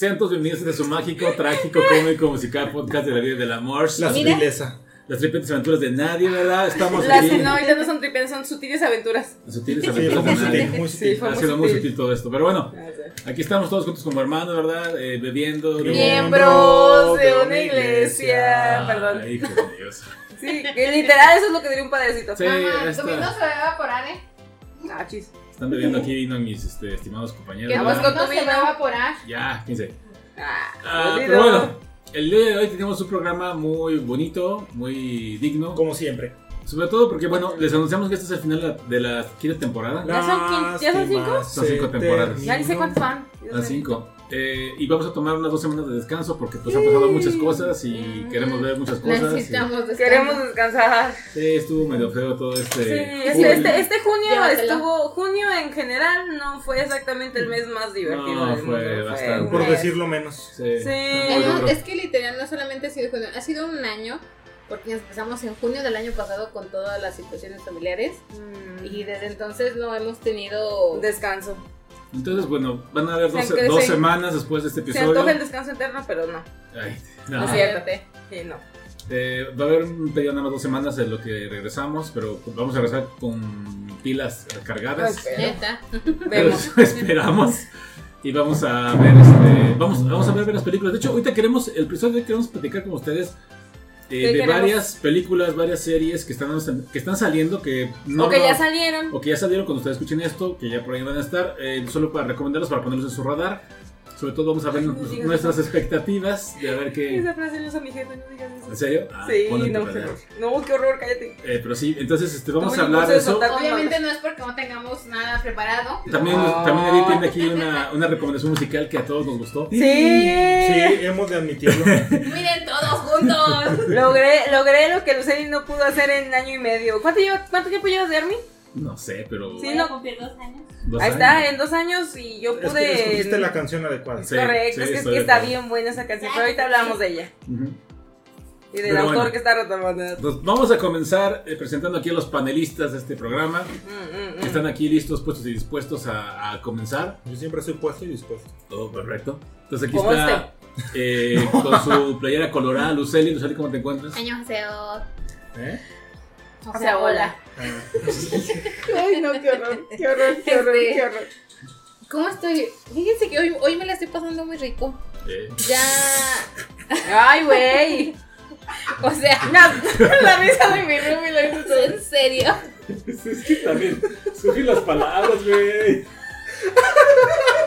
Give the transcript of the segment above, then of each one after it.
Sean todos bienvenidos a su mágico, trágico, cómico, musical podcast de la vida y del amor. La sutileza. Las tripetes aventuras de nadie, ¿verdad? Estamos Las aquí. no, ahorita no son tripeas, son sutiles aventuras. Sutiles Sí, aventuras fue muy de nadie. sutil, muy Sí, sutil. Ha sido muy sutil. sutil todo esto. Pero bueno, aquí estamos todos juntos como hermanos, ¿verdad? Eh, bebiendo. Miembros de una iglesia. Perdón. Ay, hijo de Dios. Sí, que literal eso es lo que diría un padrecito. Sí, Mamá, esta- tu vino se va a evaporar, ¿eh? Ah, chis. Están bebiendo aquí vino mis este, estimados compañeros. Que tu Vamos ¿verdad? con vino tu se va a vino. evaporar. Ya, 15. Ah, Ah, olvido. pero bueno, el día de hoy tenemos un programa muy bonito, muy digno. Como siempre. Sobre todo porque, bueno, les anunciamos que este es el final de la, quinta temporada. ¿Ya son quin- ya son cinco? Son cinco temporadas. Ya ni sé cuántos van. Las cinco. Eh, y vamos a tomar unas dos semanas de descanso porque pues han pasado muchas cosas y queremos ver muchas cosas. Necesitamos. Queremos descansar. sí, estuvo medio feo todo Sí, este. este, este, este junio Llévatelo. estuvo, junio en general no fue exactamente el mes más divertido No, del fue mundo. bastante. Por decirlo menos. Sí. Duro. es que literal no solamente ha sido junio, ha sido un año, porque empezamos en junio del año pasado con todas las situaciones familiares Mm, y desde entonces no hemos tenido... descanso. Entonces, bueno, van a haber Se dos, crece. dos semanas después de este Se episodio. antoja el descanso eterno, pero no. Ay, No no. es cierto. Sí, no. Eh, va a haber un periodo nada más dos semanas en lo que regresamos, pero vamos a regresar con pilas recargadas. Ay. Pero Vemos. esperamos. Y vamos a ver este, vamos, vamos a ver, ver las películas. De hecho, ahorita queremos, el episodio de hoy queremos platicar con ustedes eh, ¿Qué de varias películas, varias series que están, que están saliendo, que no o que ya salieron. o que ya salieron cuando ustedes escuchen esto, que ya por ahí van a estar, eh, solo para recomendarlos, para ponerlos en su radar. Sobre todo vamos a ver Ay, no digas nuestras expectativas de a ver qué... Esa frase no usa mi jefe, no digas eso. ¿En serio? Ah, Sí, no, no, qué horror, cállate. Eh, pero sí, entonces este, vamos a hablar de eso. Obviamente no es porque no tengamos nada preparado. También, No. también Edith tiene aquí una, una recomendación musical que a todos nos gustó. Sí. Sí, hemos de admitirlo. Miren todos juntos. Logré, logré lo que Luceli no pudo hacer en año y medio. ¿Cuánto, tiempo llevas de Army? No sé, pero. Sí, a cumplir dos años. dos Ahí está, en dos años y yo es que pude. escogiste la canción adecuada. Sí, Correcto, sí, es que, que está bien buena esa canción, pero ahorita hablamos de ella. Y del Pero autor bueno. que está retomando. Entonces, vamos a comenzar eh, presentando aquí a los panelistas de este programa. Mm, mm, que mm. Están aquí listos, puestos y dispuestos a, a comenzar. Yo siempre estoy puesto y dispuesto. Todo perfecto. Entonces aquí ¿Cómo está eh, con su playera colorada, Luceli. Luceli, ¿cómo te encuentras? Año ¿Eh? O sea, hola. Ah, Ay, no, qué horror, qué horror, qué horror, Este- qué horror. ¿Cómo estoy? Fíjense que hoy, hoy me la estoy pasando muy rico. Eh, Ya. Ay, güey. O sea, No, la risa de mi roomie lo hizo todo. en serio. es que también surgen las palabras, güey.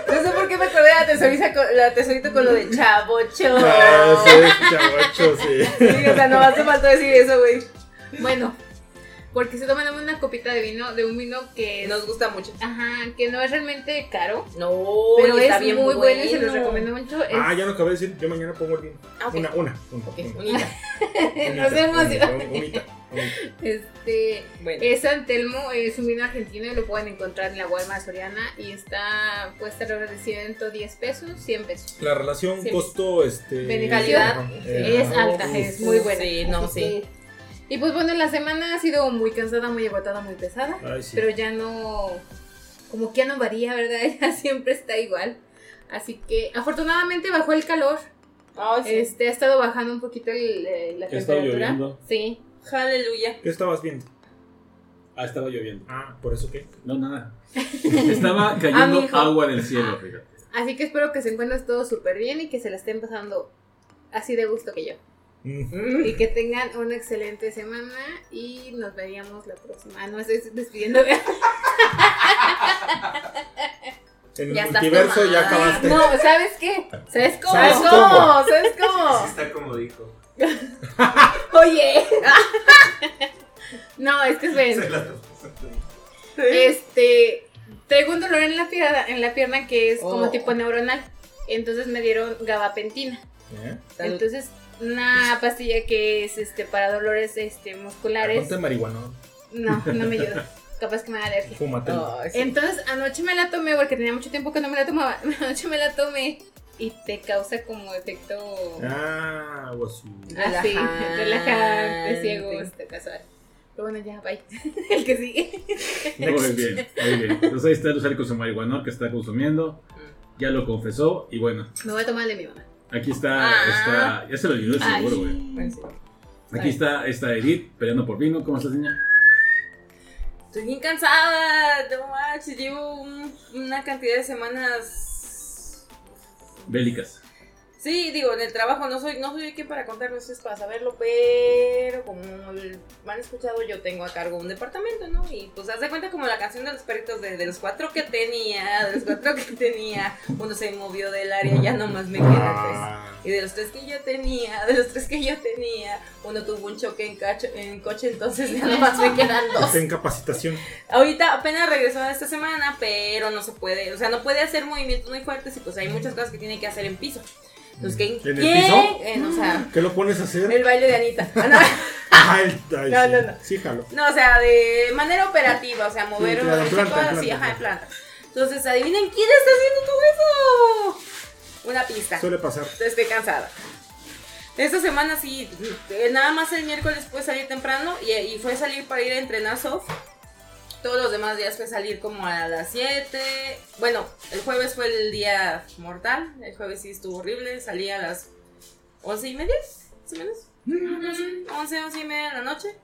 No sé por qué me acordé de la tesorita con, la tesorita con lo de chavocho. Ah, sí, chavacho, sí. Sí, o sea, no hace falta decir eso, güey. Bueno, porque se toman una copita de vino, de un vino que Nos gusta mucho. Ajá, que no es realmente caro, No, pero está es bien muy bueno y se los recomiendo mucho. Es- Ah, ya lo acabé de decir. Yo mañana pongo el vino. Ah. Una, una. una, Ok, una. bonita. No se emocionen. Unita. Este, Bueno. es San Telmo, es un vino argentino y lo pueden encontrar en la Walmart Soriana y está puesta alrededor de 110 pesos, 100 pesos. La relación Sí. costo, este. Calidad ajá, es alta, es muy buena. Sí, no, Así sí. Y pues bueno, la semana ha sido muy cansada, muy agotada, muy pesada, Ay, sí. pero ya no, como que ya no varía, ¿verdad? Ya siempre está igual. Así que afortunadamente bajó el calor, Ay, sí. este ha estado bajando un poquito el- eh, la temperatura. lloviendo. Sí. Aleluya. ¿Qué estabas viendo? Ah, estaba lloviendo. Ah, ¿por eso qué? No, nada. Estaba cayendo mijo. agua del cielo, fíjate. Así que espero que se encuentren todos súper bien y que se la estén pasando así de gusto que yo. Y que tengan una excelente semana y nos veríamos la próxima. Ah, no, estoy despidiendo. En el Ya multiverso ya acabaste. No, ¿sabes qué? ¿Sabes cómo? ¿Sabes ¿Sabes cómo? ¿Sabes cómo? Sí está como dijo. Oye. no, es que Se esperen. Este, traigo un dolor en la pierna, en la pierna que es como Oh. tipo neuronal. Entonces me dieron gabapentina. ¿Eh? Salud. Entonces, una pastilla que es este para dolores este musculares. Ponte marihuana. No, no me ayuda. Capaz que me da alergia. Fúmatelo. Ay, sí. Entonces, anoche me la tomé porque tenía mucho tiempo que no me la tomaba. Anoche me la tomé y te causa como efecto Ah, algo así. así, relajante. ciego, este casual. Pero bueno, ya, bye. El que sigue. Muy bien, muy bien. Entonces ahí está Luceli con su marihuana que está consumiendo. ya lo confesó y bueno, Me voy a tomar el de mi mamá. Aquí está, Ah. está ya se lo olvidó de seguro, güey. Sí. Aquí está, está Edith peleando por vino, ¿cómo estás, niña? Estoy bien cansada, no manches, llevo un- una cantidad de semanas. Bélicas. Sí, digo, en el trabajo no soy, no soy quien para contarles, es para saberlo, pero como me han escuchado, yo tengo a cargo un departamento, ¿no? Y pues haz de cuenta como la canción de los perritos de, de los cuatro que tenía, de los cuatro que tenía, uno se movió del área, ya nomás me quedan tres. Ah, Y de los tres que yo tenía, de los tres que yo tenía, uno tuvo un choque en, cacho- en coche, entonces ya nomás me quedan dos. está en capacitación. Ahorita apenas regresó esta semana, pero no se puede, o sea, no puede hacer movimientos muy fuertes y pues hay muchas cosas que tiene que hacer en piso. ¿En el piso? En- o sea, ¿Qué lo pones a hacer? el baile de Anita. Ah, no. Ay, ay, No, sí. no, no. Sí, jalo. No, o sea, de manera operativa, o sea, mover Sí, claro, planta, ajá, en planta. Entonces, adivinen quién está haciendo todo eso. Una pista. Suele pasar. Estoy cansada. Esta semana sí, eh, nada más el miércoles pude salir temprano y, y fue salir para ir a entrenar soft. Todos los demás días fue salir como a las 7. Bueno, el jueves fue el día mortal. El jueves sí estuvo horrible. Salí a las 11 y media, más o menos. Algo así, 11, 11 y media de la noche.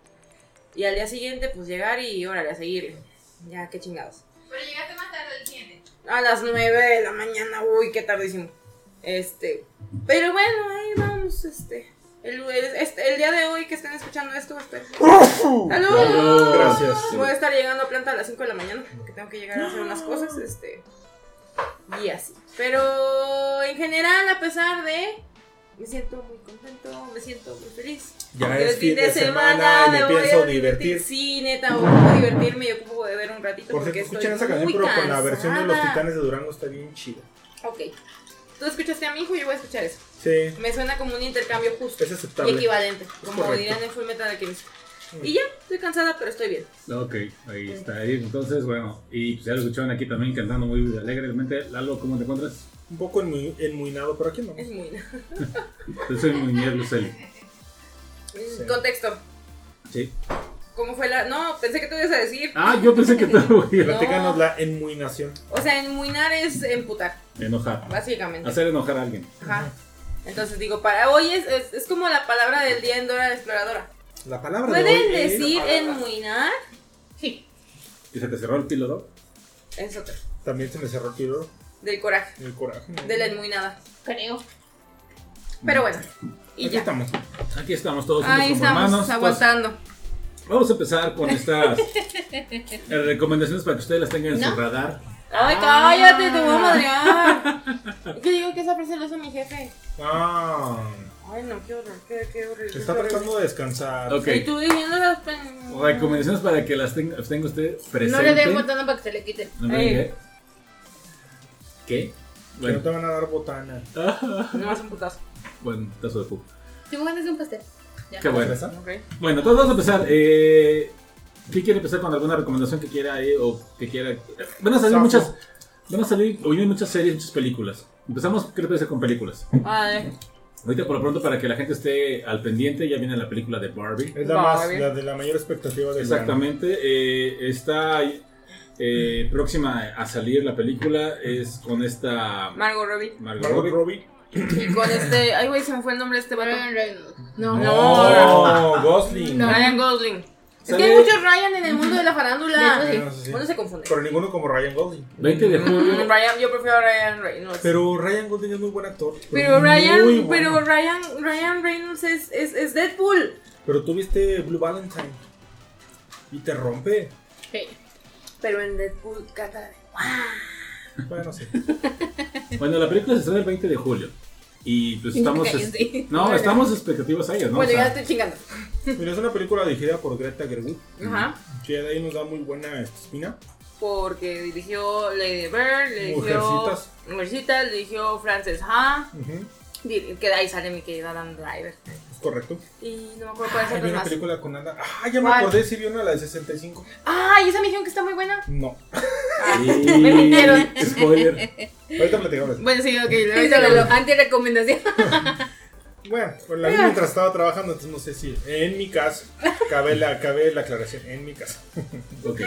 Y al día siguiente, pues llegar y órale a seguir. Ya, qué chingados. Pero llegaste más tarde del siguiente. A las 9 de la mañana, uy, qué tardísimo. Este, pero bueno, ahí vamos, este. El, el- este, el día de hoy que estén escuchando esto, espero. ¡Salud! Gracias. Voy a estar llegando a planta a las 5 de la mañana, porque tengo que llegar a hacer unas cosas, este. Y así. Pero en general, a pesar de. Me siento muy contento, me siento muy feliz. Ya Porque es fin de semana me voy a pienso divertir. Sí, neta, voy a divertirme y ocupo de ver un ratito. Por porque escuchan esa canción, pero con la versión de los titanes de Durango está bien chida. Ok. Tú escuchaste a mi hijo y yo voy a escuchar eso. Sí, Me suena como un intercambio justo es y aceptable. equivalente. Como correcto. dirían en Full Metal Alchemist. Y ya, estoy cansada, pero estoy bien. Ok, ahí está Edith. Entonces, bueno, y pues ya lo escucharon aquí también cantando muy alegremente. Lalo, ¿cómo te encuentras? Un poco enmu- enmuinado, pero aquí no. Es muy. Yo soy Muñez Luceli. Sí. Contexto. Sí. ¿Cómo fue la.? No, pensé que tú ibas a decir. Ah, yo pensé que te voy a Platícanos la enmuinación. O sea, enmuinar es emputar, enojar. básicamente. Hacer enojar a alguien. Ajá. Entonces digo, para hoy es, es, es como la palabra del día en Dora la Exploradora. La palabra de ¿Pueden hoy es- decir enmuinar? Sí. ¿Y se te cerró el píloro? Es otra. También se me cerró el tiro. Del coraje, El coraje. de la enmuinada. Creo. Pero bueno, y Aquí ya. estamos. Aquí estamos todos Ahí estamos, hermanos. Pues, aguantando. Vamos a empezar con estas eh, recomendaciones para que ustedes las tengan en su radar. Ay, cállate, te voy a madrear. ¿Qué digo que esa frase hizo mi jefe? Ah, Ay, no, qué horror, qué, qué horrible. está qué tratando de descansar. Ok. Y tú diciendo las pen- Recomendaciones para que las tenga, las tenga usted presente. No le den botana para que se le quite. No me Ey. diga. ¿Qué? Que no te van a dar botana. No más un putazo. bueno, tazo de. Si me ganas de un pastel. Ya. Qué bueno. Bueno, entonces vamos a empezar. Eh, ¿Qué quiere empezar con alguna recomendación que quiera eh, o que quiera? Van a salir muchas, van a salir vienen muchas series, muchas películas. Empezamos, ¿qué le parece con películas? Vale. Ahorita por lo pronto para que la gente esté al pendiente ya viene la película de Barbie. Es la, Barbie. más, la de la mayor expectativa de Exactamente. eh, está eh, próxima a salir la película. Es con esta Margot Robbie. Margot Margot Robbie. Robbie. Y con este. Ay, güey, se me fue el nombre de este vato. Ryan Reynolds. No. No. No, Gosling. No. Ryan Gosling. Es que hay muchos Ryan en el mundo de la farándula. Hecho, No sé Uno se confunde. Pero ninguno como Ryan Gosling. 20 de Mm, julio. Ryan, yo prefiero a Ryan Reynolds. Pero Ryan Gosling es muy buen actor. Pero Ryan, bueno. pero Ryan, Ryan Reynolds es, es, es Deadpool. Pero tú viste Blue Valentine. Y te rompe. Sí. Pero en Deadpool canta de. Bueno, sí. Bueno, la película se estrena el 20 de julio. Y pues estamos. Cállense. No, estamos expectativas a ellas, ¿no? bueno, O sea, ya estoy chingando. Mira, es una película dirigida por Greta Gerwig. Ajá. Que de ahí nos da muy buena este, espina. Porque dirigió Lady Bird, le dirigió. Mujercitas. Mujercitas, le dirigió Frances Ha. Ujú, di- Que de ahí sale mi querida Dan Driver. Es correcto. Y no me acuerdo cuál es Hay otra una más. película con Ana. Ah, ya me ¿Cuál? acordé si vio una la de 65. ¡Ay! esa me dijeron que está muy buena. No. y- Me mintieron. Spoiler. Ahorita platicamos. Bueno, sí, ok. Díselo, anti-recomendación. Bueno, pues la vi mientras estaba trabajando, entonces no sé si. En mi caso. Cabe la, cabe la aclaración en mi casa. Ok.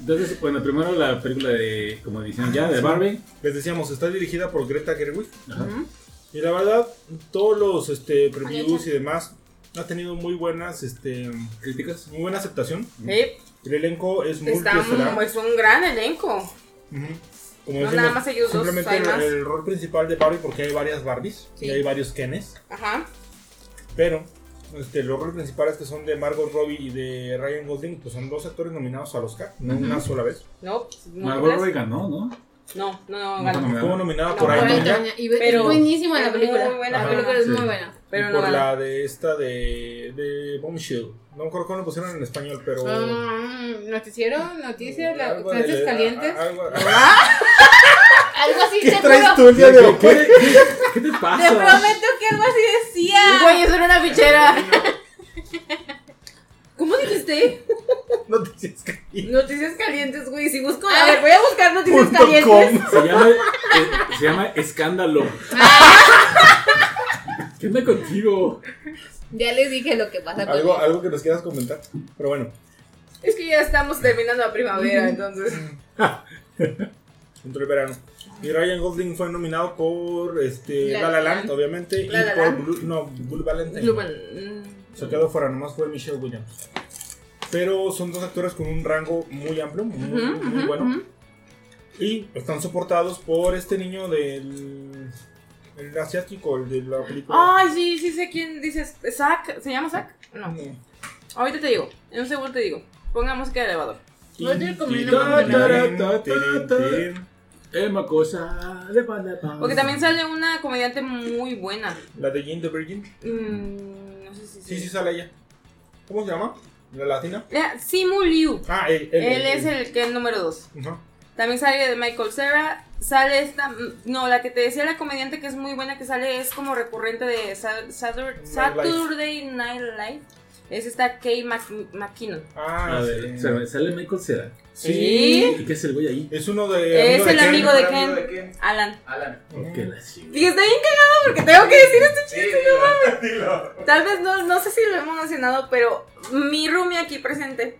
Entonces, bueno, primero la película de, como dicen ya, de Barbie. Les decíamos, está dirigida por Greta Gerwig. Ajá. Y la verdad, todos los este, previews y demás ha tenido muy buenas, este, ¿Críticas? muy buena aceptación. Sí, El elenco es está multiestelar. un, es un gran elenco. Como No, decimos, nada más ellos dos, simplemente el, más. el rol principal de Barbie porque hay varias Barbies Sí. y hay varios Kenes. Ajá. Pero este, los roles principales que son de Margot Robbie y de Ryan Gosling, pues son dos actores nominados al Oscar, no una sola vez. No, no, Margot Robbie ganó, ¿no? no, no, no, No, ganó. Estuvo nominada No, por Antonia Pero es buenísima la película. muy buena la película es sí. muy buena. Pero y no por la de esta de, de Bombshell. No me acuerdo cómo lo pusieron en español, pero... Ah, noticiero, noticias, la- algo de- frases calientes. a- algo- Algo así, ¿Qué te traes juro. tú el día de hoy? ¿Qué, qué, qué te Te pasa? prometo que algo así decía. Güey, eso era una fichera. ¿Cómo dijiste? Noticias calientes. Noticias calientes, güey. Si busco. Ah. A ver, voy a buscar noticias calientes. Se llama, eh, se llama Escándalo. ¿Qué onda contigo? Ya les dije lo que pasa con Algo, algo que nos quieras comentar. Pero bueno, Es que ya estamos terminando la primavera, entonces. dentro del verano. Y Ryan Gosling fue nominado por este, La La La La Land, obviamente, La y La por Land. Blue, no, Blue Valentine. Blumen, mm, Se quedó fuera, nomás fue Michelle Williams. Pero son dos actores con un rango muy amplio, muy, ujú, muy ujú, bueno. ujú. Y están soportados por este niño del el asiático, el de la película. Ay, sí, sí sé quién dices. ¿Zack? ¿Se llama Zack? No. No. Ahorita te digo. En un segundo te digo. Ponga música de elevador. Emma Cosa. Porque también sale una comediante muy buena. La de Jane the Virgin. Mm, no sé si Sí, sí sale ella. ¿Cómo se llama? ¿La latina? Simu Liu. Ah, él. Él, Él es el que es el número 2. Ajá. También sale de Michael Cera. Sale esta. mm, No, la que te decía la comediante que es muy buena, que sale es como recurrente de Saturday Night Live. Es esta Kay Mc- McKinnon. Ah, A ver, sí. sale Michael Cera. Sí. ¿Y qué es el güey ahí? Es uno de. Es el amigo de Ken. de Ken. Alan. Alan. Ok, la. Y está bien cagado porque tengo que decir este Sí, chiste. dilo, dilo. Tal vez no, no sé si lo hemos mencionado, pero mi roomie aquí presente,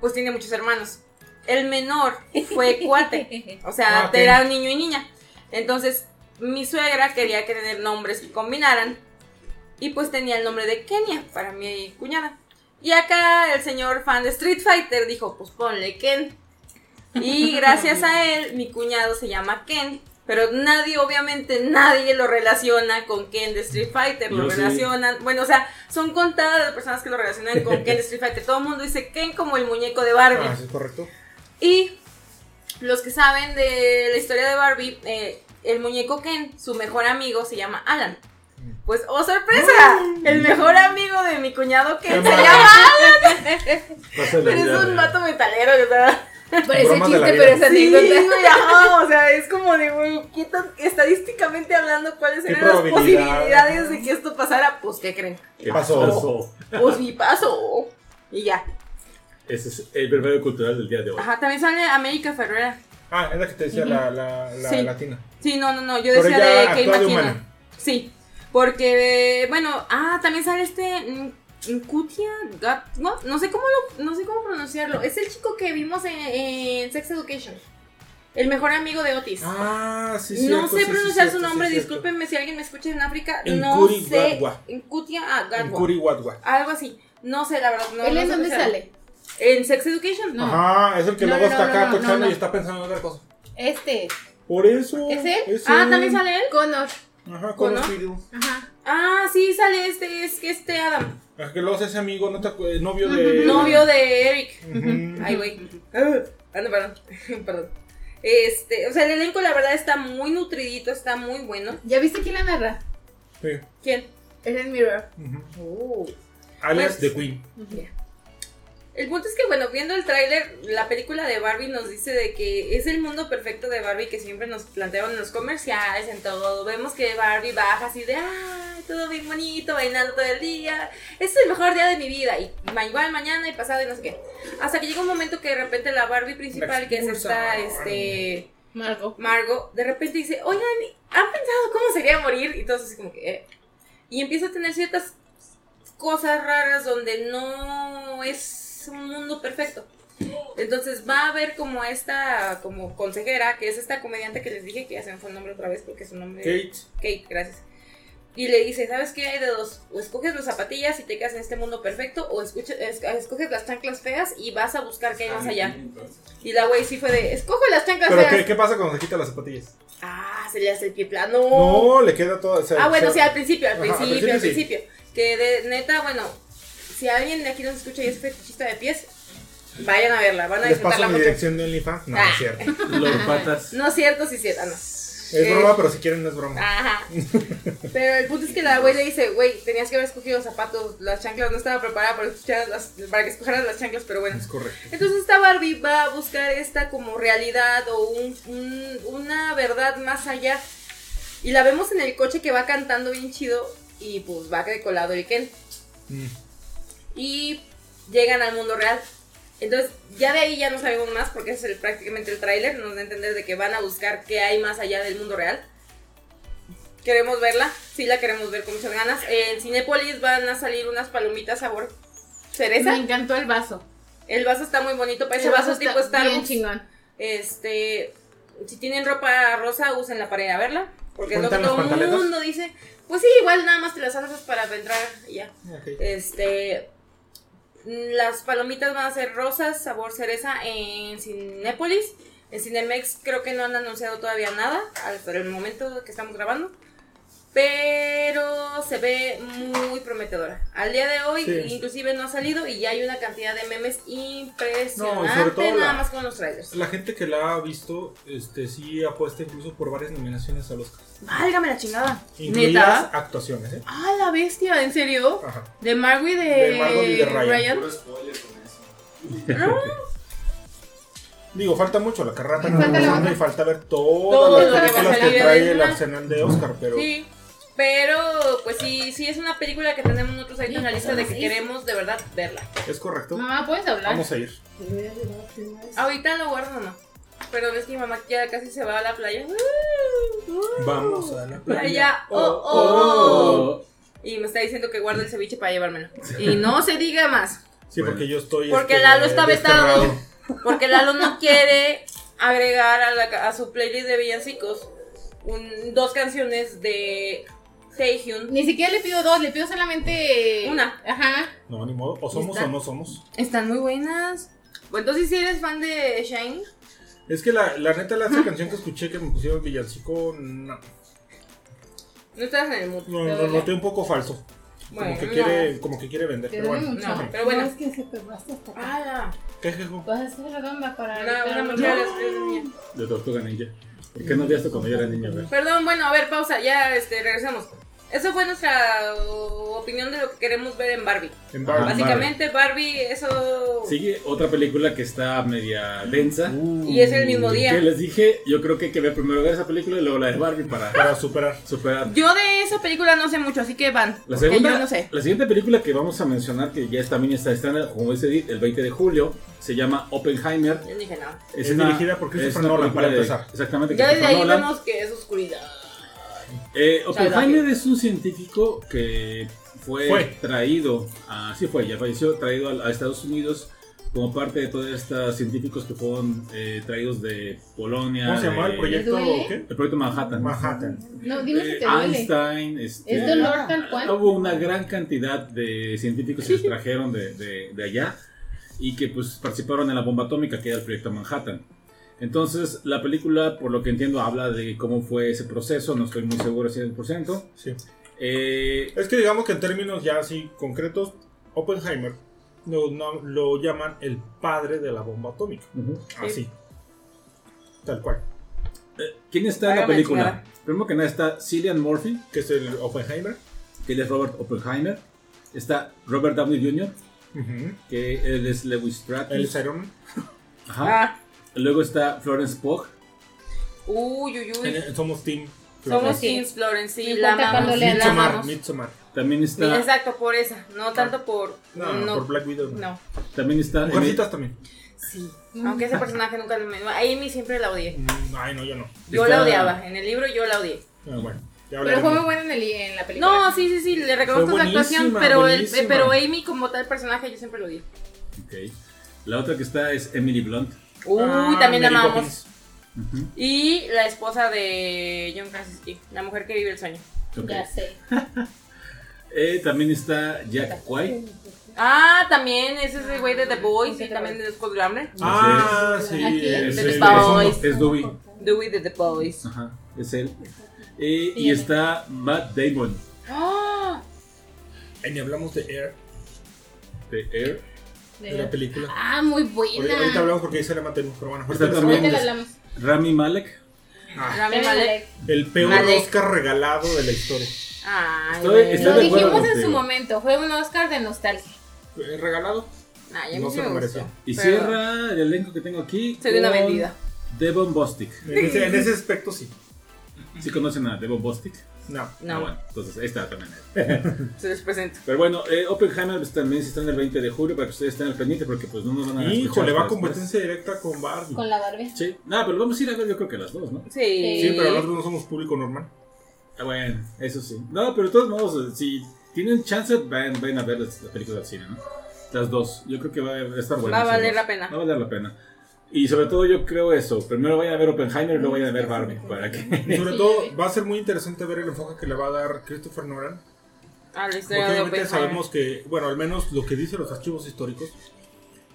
pues tiene muchos hermanos. El menor fue cuate. O sea, Ah, era niño y niña. Entonces, mi suegra quería que tener nombres que combinaran. Y pues tenía el nombre de Kenia para mi cuñada. Y acá el señor fan de Street Fighter dijo, pues ponle Ken. Y gracias a él, mi cuñado se llama Ken. Pero nadie, obviamente, nadie lo relaciona con Ken de Street Fighter. Lo Yo sí. relacionan. Bueno, o sea, son contadas las personas que lo relacionan con Ken de Street Fighter. Todo el mundo dice Ken como el muñeco de Barbie. Ah, sí, es correcto. Y los que saben de la historia de Barbie, eh, el muñeco Ken, su mejor amigo se llama Alan. Pues, oh sorpresa, el mejor amigo de mi cuñado Ken se llama la Pero es un vato metalero, sea. Parece chiste, pero es Sí, anécdota. güey, ajá, o sea, es como de, güey, ¿qué tan- estadísticamente hablando, ¿cuáles ¿Qué eran las posibilidades de que esto pasara? Pues, ¿qué creen? ¿Qué pasó? Pues, sí pasó. Y ya. Ese es el primer cultural del día de hoy. Ajá, también sale América Ferrera. Ah, es la que te decía Ujú. la, la, la Sí. latina. Sí, no, no, no, yo Pero decía ella de Kate actúa de McKinnon. humana. Sí, porque, bueno, ah, también sale este mm, Nkutia Gat- no, no sé cómo lo, no sé cómo pronunciarlo. Es el chico que vimos en, en Sex Education. El mejor amigo de Otis. Ah, sí, no cierto, sé sí, sí, pronunciar cierto, su nombre, sí, discúlpenme si alguien me escucha en África. En no Kuri sé. Gatwa. Nkutia ah, En Gatwa. Algo así. No sé, la verdad. No, ¿Él no en sé dónde pronunciarlo. sale? En Sex Education. No. Ajá, es el que No, luego no, está no, acá no, no, tochando no. y está pensando en otra cosa. Este. Por eso. ¿Es él? Ah, también sale él. Connor. Ajá, con ¿Cómo? los videos. Ajá. Ah, sí, sale este, es que este Adam. Es que luego es ese amigo, no te acuerdas, novio de. Novio de Eric. Ay, güey. Ah, no, perdón. perdón. Este, o sea, el elenco la verdad está muy nutridito, está muy bueno. ¿Ya viste quién la narra? Sí. ¿Quién? Ellen Mirror. Ujú. Alias Pues- The Queen. El punto es que, bueno, viendo el tráiler, la película de Barbie nos dice de que es el mundo perfecto de Barbie que siempre nos plantearon en los comerciales, en todo. Vemos que Barbie baja así de, ay, todo bien bonito, bailando todo el día. Este es el mejor día de mi vida. Y igual mañana y pasado y no sé qué. Hasta que llega un momento que de repente la Barbie principal, que es esta, este... Margot. Margot de repente dice, oigan, ¿han pensado cómo sería morir? Y todos así como que, eh. Y empieza a tener ciertas cosas raras donde no es un mundo perfecto. Entonces va a haber como esta, como consejera, que es esta comediante que les dije, que ya se me fue el nombre otra vez porque su nombre Kate. Kate, gracias. Y le dice, ¿sabes qué hay de dos? O escoges las zapatillas y te quedas en este mundo perfecto, o escucha- es- escoges las chanclas feas y vas a buscar qué hay más allá. Y la güey sí fue de, escoge las chanclas Pero feas. ¿qué, ¿qué pasa cuando se quita las zapatillas? Ah, se le hace el pie plano. No, le queda todo. o sea, ah, bueno, sí, al principio, al Ajá, principio, al principio principio. Que de neta, bueno, si alguien de aquí nos escucha y es fetichista de pies, vayan a verla, van a Les disfrutar paso la mi mucho. dirección de OnlyFans. No, Ah. es cierto. Lord Patas. No es cierto, sí es cierto, ah, no. Es Eh, broma, pero si quieren no es broma. Ajá. Pero el punto es que la güey le dice, güey, tenías que haber escogido zapatos, las chanclas no estaba preparada para, escuchar las, para que escogieras las chanclas, pero bueno. Es correcto. Entonces esta Barbie va a buscar esta como realidad o un- un- una verdad más allá. Y la vemos en el coche que va cantando bien chido y pues va de colado el Ken. Mm. Y llegan al mundo real. Entonces ya de ahí ya no sabemos más porque ese es el- prácticamente el tráiler. Nos da a entender de que van a buscar qué hay más allá del mundo real. Queremos verla, sí la queremos ver con muchas ganas. En Cinépolis van a salir unas palomitas sabor cereza. Me encantó el vaso. El vaso está muy bonito, parece El vaso, está tipo bien Starbucks. chingón. Este, si tienen ropa rosa, úsenla para ir a verla. Porque es lo que ¿Cuentan las todo el mundo dice. Pues sí, igual nada más te las haces para entrar y ya. Ok. Este, las palomitas van a ser rosas, sabor cereza en Cinépolis. En Cinemex creo que no han anunciado todavía nada, al- por el momento que estamos grabando. Pero se ve muy prometedora. Al día de hoy, Sí. inclusive no ha salido y ya hay una cantidad de memes impresionante, No, y sobre todo nada la- más con los trailers. La gente que la ha visto, este, sí apuesta incluso por varias nominaciones a los Válgame la chingada. Incluidas ¿Neta? actuaciones, ¿eh? Ah, la bestia, ¿en serio? Ajá. De Margot y de, De Margot y de Ryan. Puro spoiler con eso. No, Digo, falta mucho, la carrera está Falta la y falta ver Todo todas lo las que películas que trae de el una. arsenal de Oscar, pero Sí, pero pues sí, sí es una película que tenemos nosotros ahí en la lista de que queremos de verdad verla. es correcto. Mamá, ¿puedes hablar? Vamos a ir. Ahorita lo guardo, no. Pero ves que mi mamá ya casi se va a la playa. Vamos a la playa. Playa, oh, oh, Oh. Y me está diciendo que guarde el ceviche para llevármelo. Y no se diga más. Sí, porque yo estoy. Porque este, Lalo está vetado. Porque Lalo no quiere agregar a, la- a su playlist de villancicos un- dos canciones de Taehyun. Ni siquiera le pido dos, le pido solamente Una. Ajá. No, ni modo. O somos Está. o no somos. Están muy buenas. Bueno, entonces si eres fan de Shine, Es que la, la neta, la esa canción que escuché que me pusieron villancico, no. no estás en el mood. No, lo noté un poco falso. Bueno, como, que no. quiere, como que quiere vender. Te Pero bueno. No, pero bueno. No, es que se pegaste hasta acá. Ah, ¿Qué jejo? Vas a hacer redonda para. una, para- una mochila de de niña. Tortuga Ninja. ¿Por qué no vi esto cuando yo era güey? Perdón, bueno, a ver, pausa, ya este, regresamos. Eso fue nuestra uh, opinión de lo que queremos ver en Barbie. En. Barbie. Básicamente, Barbie, eso. Sigue otra película que está media densa. Uh, Y es el mismo día. Que les dije, yo creo que hay que ver primero ver esa película y luego la de Barbie para Para superar. superar. Yo de esa película no sé mucho, así que van. La segunda, yo no sé. la siguiente película que vamos a mencionar, que ya también está estrenada, como dice Edith, el 20 de julio, se llama Oppenheimer. Yo dije nada. Es dirigida por es Christopher una Nolan, película para de- empezar. Exactamente. Ya desde ahí Nolan. vemos que es oscuridad. Eh, Oppenheimer es un científico que fue, Fue. traído, a, sí fue, ya falleció, traído a, a Estados Unidos como parte de todos estos científicos que fueron eh, traídos de Polonia. ¿Cómo se llama de- el proyecto? El proyecto Manhattan. Manhattan. No, dime si te duele. Einstein, este, ¿Es dolor tal cual? Hubo una gran cantidad de científicos que se trajeron de, de- de allá y que pues participaron en la bomba atómica que era el proyecto Manhattan. Entonces, la película, por lo que entiendo, habla de cómo fue ese proceso, no estoy muy seguro 100%. Sí. Eh, Es que digamos que en términos ya así concretos, Oppenheimer lo, no- lo llaman el padre de la bomba atómica. Así. Tal cual. Eh, ¿Quién está en la película? Primero que nada está Cillian Murphy, Que es el Oppenheimer. que él es Robert Oppenheimer. Está Robert Downey Jr., que él es Lewis Stratton. Él es Iron Man. Ajá. Ah, Luego está Florence Pugh. uy, uy, uy. En- Somos Team. Somos Sí. Teams Florence, sí, Me la encanta amamos. cuando le la Midsommar. amamos. Midsommar. También está, Exacto, por esa, no tanto por... No, No, por Black Widow. no. no. también está Mujercitas también. Sí, aunque ese personaje nunca me... A Amy siempre la odié. Mm, Ay, no, yo no. Yo Está- la odiaba, en el libro yo la odié. Ah, bueno. Ya Pero fue hablaremos. muy buena en, el, en la película. No, sí, sí, sí, le reconozco Fue su actuación, buenísima, pero, el, buenísima. pero Amy como tal personaje yo siempre lo di. Ok. La otra que está es Emily Blunt. Uy, Ah, también Mary amamos. Y la esposa de John Krasinski, la mujer que vive el sueño. Ya sé. Eh, también está Jack White. Ah, también ese es el güey de The Boys y también de Juegos del Hambre. Ah, sí. Es- De es- The Boys. Es Dewey. Dewey de The Boys. Ajá, es él. Eh, y Y- está Matt Damon ¡Ah! Ni hablamos de Air, de Air. De la película. Ah, muy buena. ahorita hablamos porque ahí se le mantenemos, pero bueno. Ahorita también- Ahorita les- la hablamos. Rami Malek. Ah, Rami Malek. el peor Malek. Oscar regalado de la historia. Ay, Estoy- estoy Lo dijimos en contigo. su momento, fue un Oscar de nostalgia. ¿Eh, ¿Regalado? Ay, a mí No se me merecía. Y Pero- cierra el elenco que tengo aquí. Soy una vendida. Devon Bostick. En ese, en ese aspecto sí. ¿Sí conocen a Devon Bostick? No. No, Ah, bueno, entonces ahí está también él. se les presento. Pero bueno, eh, Oppenheimer pues, también se está en el 20 de julio para que ustedes estén al pendiente porque pues no nos van a escuchar Híjole, va a competencia directa con Barbie. Con la Barbie. Sí, no, pero vamos a ir a ver yo creo que las dos, ¿no? Sí. Sí, pero nosotros no somos público normal. Ah, bueno, eso sí. No, pero de todos modos, si tienen chance, vayan, vayan a ver las, las películas del cine, ¿no? Las dos. Yo creo que va a estar bueno. Va a valer la pena. Va a valer la pena. Y sobre todo yo creo eso. Primero vayan a ver Oppenheimer y luego vayan a ver Barbie. Para que... Y sobre todo, va a ser muy interesante ver el enfoque que le va a dar Christopher Nolan. La Porque historia obviamente Oppenheimer. sabemos que, bueno, al menos lo que dicen los archivos históricos,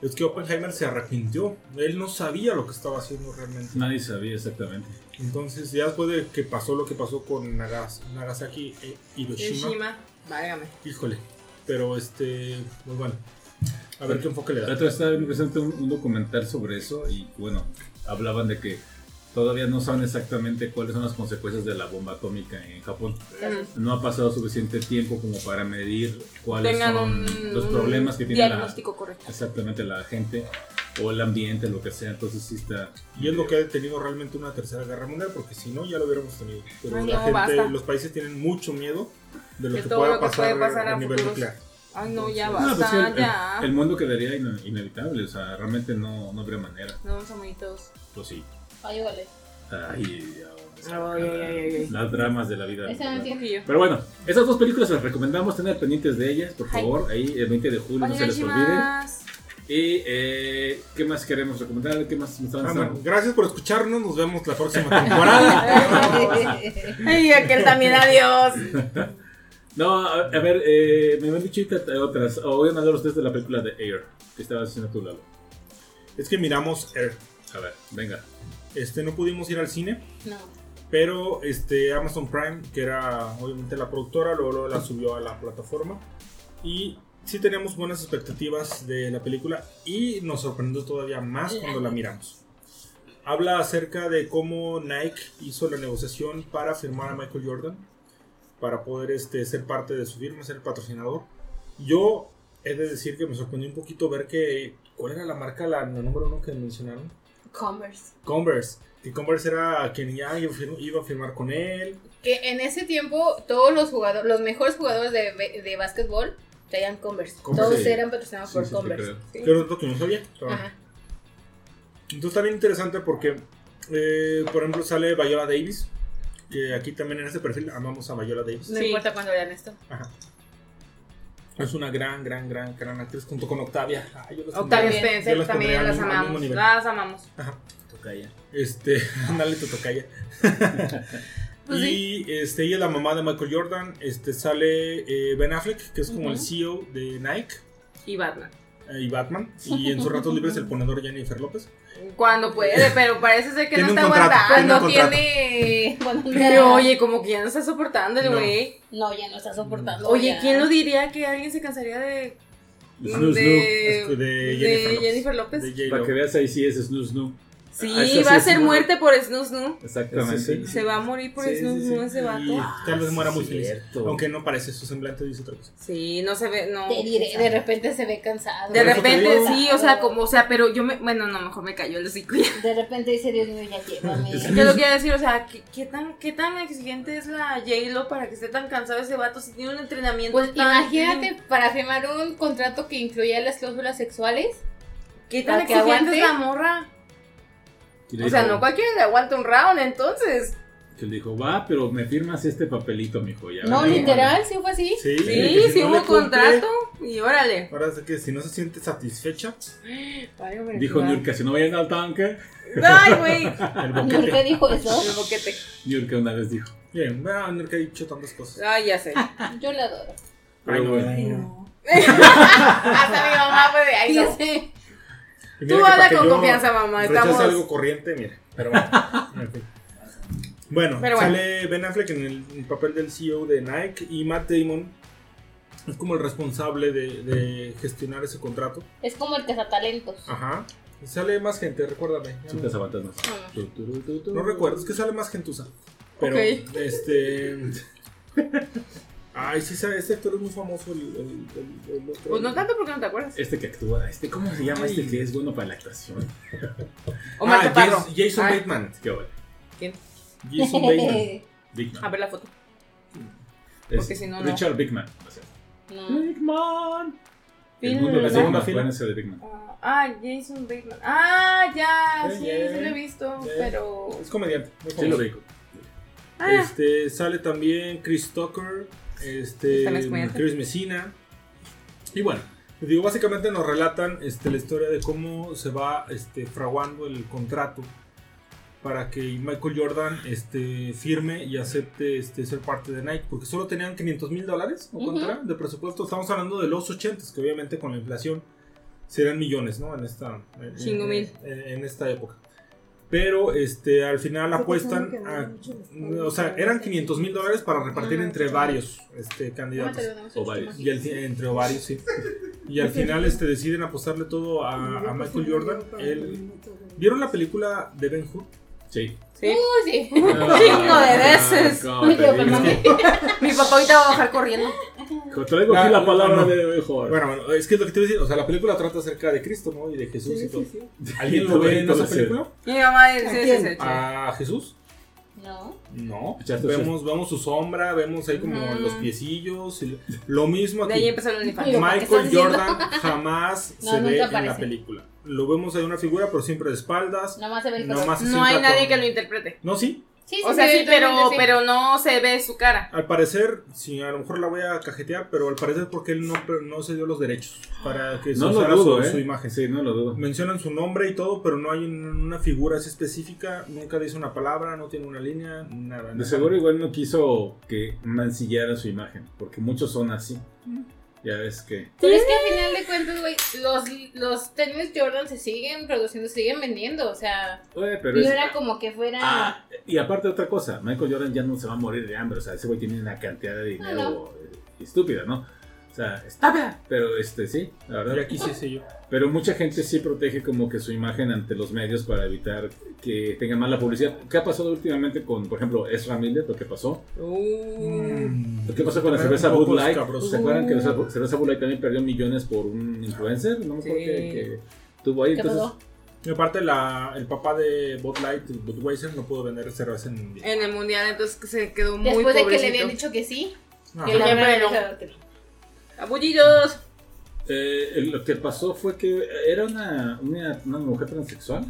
es que Oppenheimer se arrepintió. Él no sabía lo que estaba haciendo realmente. Nadie sabía exactamente. Entonces, ya después de que pasó lo que pasó con Nagas- Nagasaki e Hiroshima, Hiroshima. Válgame. híjole. Pero este, muy bueno. A ver qué enfoque le La da. otra estaba viendo presente un, un documental sobre eso y bueno, hablaban de que todavía no saben exactamente cuáles son las consecuencias de la bomba atómica en Japón. No ha pasado suficiente tiempo como para medir cuáles Tengan son un los problemas que tiene la, correcto. exactamente la gente o el ambiente, lo que sea. Entonces sí está... Y es lo que ha detenido realmente una tercera guerra mundial, porque si no, ya lo hubiéramos tenido. Pero Ay, la no, gente, basta. los países tienen mucho miedo de lo De que todo pueda lo que pasar, pasar a, a nivel futuros. nuclear. Ay, no, ya No, basta, pues sí, el, ya. el mundo quedaría ine- inevitable, o sea, realmente no, no habría manera. No vamos a morir todos. Pues sí. Ay, vale. Ay, ya ay. Las dramas de la vida. Pero bueno, esas dos películas las recomendamos tener pendientes de ellas, por favor. Ahí el 20 de julio, no se les olvide. Y eh, ¿qué más queremos recomendar? ¿Qué más nos Ah, bueno, gracias por escucharnos. Nos vemos la próxima temporada. Ay, aquel también, adiós. No, a, a ver, eh, me habían dicho ahorita otras. O voy a mandar ustedes de la película de Air, que estabas haciendo tú, Lalo. es que miramos Air. A ver, venga. Este, no pudimos ir al cine, No. pero este, Amazon Prime, que era obviamente la productora, luego, luego la subió a la plataforma. Y sí teníamos buenas expectativas de la película y nos sorprendió todavía más cuando la miramos. Habla acerca de cómo Nike hizo la negociación para firmar a Michael Jordan, para poder este, ser parte de su firma, ser patrocinador. Yo he de decir que me sorprendió un poquito ver que, ¿cuál era la marca, la, la número uno que mencionaron? Converse. Converse. Que Converse era quien ya iba a firmar con él. Que en ese tiempo todos los jugadores, los mejores jugadores de, de básquetbol traían Converse. Converse, Todos sí. eran patrocinados Sí, por sí, Converse. Sí. Otro que no sabía. pero- Ajá. Entonces bien interesante porque, eh, por ejemplo, sale Viola Davis. Que aquí también en este perfil amamos a Viola Davis. No Sí. importa cuando vean esto. Ajá. Es una gran, gran, gran, gran actriz junto con Octavia. Ay, yo las Octavia Spencer las también las amamos. nivel. Las amamos. Ajá. Tocaya. Este, ándale, tu tocaya. Pues y este, ella es la mamá de Michael Jordan. Este, sale eh, Ben Affleck, que es como el CEO de Nike Y Batman. eh, y Batman. Y en sus ratos libres el ponedor Jennifer López. Cuando puede, pero parece ser que no está aguantando. Cuando contrato. tiene. Pero oye, como que ya no está soportando el No. güey. No, ya no está soportando. Oye, ya. ¿quién lo diría que alguien se cansaría de. Snoo, de, que de de Jennifer López. Jennifer López? De snoo. J-Lo. Para que veas ahí sí es Snoo Snoo. Sí, Ah, sí va a ser muerte por Snoo Snoo. Exactamente. Sí, sí, Se va a morir por Sí, sí. ese vato. tal vez muera muy feliz. Aunque no parece, su semblante dice otra cosa. Sí, no se ve, no. Te diré, de repente se ve cansado. De repente digo. sí, o sea, como, o sea, pero yo me, bueno, no, mejor me cayó el hocico ya. De repente dice, Dios mío, ya llévame. Es Yo lo quiero decir, o sea, ¿qué, qué tan, ¿qué tan exigente es la J-Lo para que esté tan cansado ese vato si tiene un entrenamiento Pues tan... imagínate para firmar un contrato que incluya las cláusulas sexuales. ¿Qué tan exigente es aguante. la morra? Y le O sea, no cualquiera le aguanta un round, entonces. Que le dijo, va, pero me firmas este papelito, mijo. Ya No, vale". literal, sí fue así. Sí, Sí, que sí no hubo contrato. Y órale. Ahora es que si no se siente satisfecha, Válgame Dijo. Nurka, si no vayan al tanque. Ay, güey. el ¿Por qué boquete. dijo eso? El boquete. Nurka una vez dijo. Bien, bueno, Nurka ha dicho tantas cosas. Ay, ya sé. Yo la adoro. Ay, no, bueno. ay, no. Hasta mi mamá fue de ahí. No. Tú mira habla con confianza, mamá. rechace Estamos. algo corriente, mire. Pero bueno. en fin. Bueno, Pero bueno. sale Ben Affleck en el, en el papel del CEO de Nike y Matt Damon es como el responsable de, de gestionar ese contrato. Es como el cazatalentos. Ajá. Y sale más gente, recuérdame. Sí, no- más. Ah. No recuerdo, es que sale más gentuza. Pero, este. Ay, sí, sabe, este actor es muy famoso. El, el- el- el otro. Pues no tanto porque no te acuerdas. Este que actúa, este, ¿cómo se llama Ay. este que es bueno para la actuación? Omar ah, Chaparro. Jas- Jason Ay. Bateman. Qué bueno. ¿Quién? Jason Bateman. Big A ver la foto. Es porque si no, no. Richard Bigman. O sea, no. Big Man. El Film- mundo de la segunda Bigman, fila. acuérdense de Big Man. Ah, Ah, Jason Bateman. Ah, ya. Sí, Sí, lo he visto. Pero. Es comediante. muy Sí, lo digo. Ah, Este, sale también Chris Tucker, este. Chris Messina. Y bueno, digo, básicamente nos relatan este, la historia de cómo se va este, fraguando el contrato para que Michael Jordan este, firme y acepte este, ser parte de Nike, porque solo tenían 500 mil dólares ¿o de presupuesto. Estamos hablando de los 80, que obviamente con la inflación serán millones, ¿no? En esta, en- en- en esta época. Pero este, al final apuestan a o sea, eran 500 mil dólares para repartir Ah, entre varios este, candidatos. O varios. Y fi- entre varios, sí. Y al final este, deciden apostarle todo a, a Michael Jordan. Él- ¿Vieron la película de Ben Hur? Sí. sí. Uy, sí. Chingo de veces. Ah. Mi papá ahorita va a bajar corriendo. Traigo aquí La- la palabra no. de mejor. Bueno, bueno, es que es lo que te iba a decir. O sea, la película trata acerca de Cristo, ¿no? Y de Jesús y todo. ¿Alguien Y lo todo, ve y en esa película? Mi mamá dice: sí, sí, sí. ¿A Jesús? No. No. Vemos, vemos su sombra, vemos ahí como los piecillos. y lo mismo De ahí aquí. empezó el OnlyFans. Digo, ¿para qué Michael? Jordan jamás No, se ve en la película. Lo vemos ahí una figura, pero siempre de espaldas. Nada más se ve el No hay nadie que lo interprete. No, sí. Sí, O sea, se sí, pero, sí. pero no se ve su cara. Al parecer, sí, a lo mejor la voy a cajetear, pero al parecer porque él no, no se dio los derechos para que se No lo usara dudo, su, ¿eh? su imagen. Sí, no lo dudo. Mencionan su nombre y todo, pero no hay un- una figura así específica. Nunca dice una palabra, no tiene una línea, nada. De nada. seguro igual no quiso que mancillara su imagen, porque muchos son así. Ya ves que... Pero es que al final de cuentas, güey, los, los tenis Jordan se siguen produciendo, se siguen vendiendo. O sea, Oye, pero no es- era como que fuera. Ah, y aparte otra cosa, Michael Jordan ya no se va a morir de hambre, o sea, ese güey tiene una cantidad de dinero Ah, no. estúpida, ¿no? O sea, estúpida, pero este sí, la verdad. Ya quisiese yo. Pero mucha gente sí protege como que su imagen ante los medios para evitar que tengan mala publicidad. ¿Qué ha pasado últimamente con, por ejemplo, Ezra Miller, lo que pasó? Mm. ¿Qué pasó con la cerveza Bud Light? ¿Se acuerdan que la cerve- cerveza Bud Light también perdió millones por un influencer? No me acuerdo Sí. que, que tuvo ahí. ¿Qué Entonces, pasó? Y aparte, la, el papá de Bud Light, Budweiser, no pudo vender cerveza en India. En el mundial, entonces se quedó muy Después de que le habían dicho que sí, Ajá. que le habían dicho que no. ¡Abullillos! eh, lo que pasó fue que era una, una, una mujer transexual.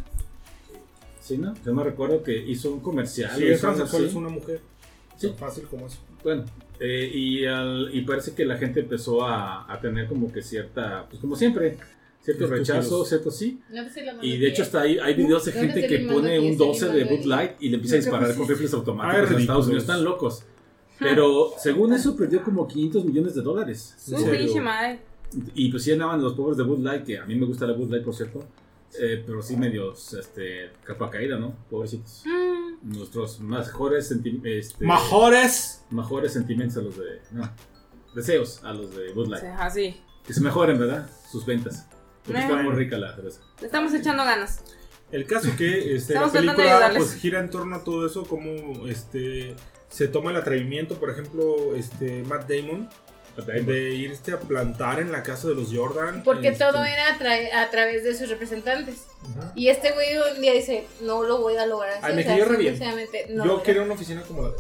¿Sí, no? Yo me recuerdo que hizo un comercial. Si o es transexual, una mujer. Sí. Tan fácil como eso. Bueno, eh, y, al- y parece que la gente empezó a, a tener como que cierta, pues como siempre, cierto rechazo, cierto sí. No, pues, sí Y de hecho hasta ahí hay videos de ¿Dónde gente te que pone un Estoy 12 de Bud. Light y le empieza a disparar con rifles Ah, automáticos en. Estados Unidos. Están locos. Pero según eso perdió como 500 millones de dólares. Su pinche madre. Y pues sí andaban los pobres de Bud Light, que a mí me gusta la Bud Light, por cierto. eh, pero sí medio este, capa caída, ¿no? Pobrecitos. Mm, Nuestros mejores, senti- este, Mejores. mejores sentimientos a los de... No, deseos a los de Bud Light. sí, así. Que se mejoren, ¿verdad? Sus ventas. Porque Eh. está muy rica la cerveza. Le estamos echando ganas. El caso que este, la película pues, gira en torno a todo eso, como este, se toma el atrevimiento, por ejemplo, este, Matt Damon, de irse a plantar en la casa de los Jordan. Porque este, todo era a, tra- a través de sus representantes. Ajá. Y este güey un día dice, no lo voy a lograr así. Ay, me o sea, cayó re bien. no Yo quería una oficina como la de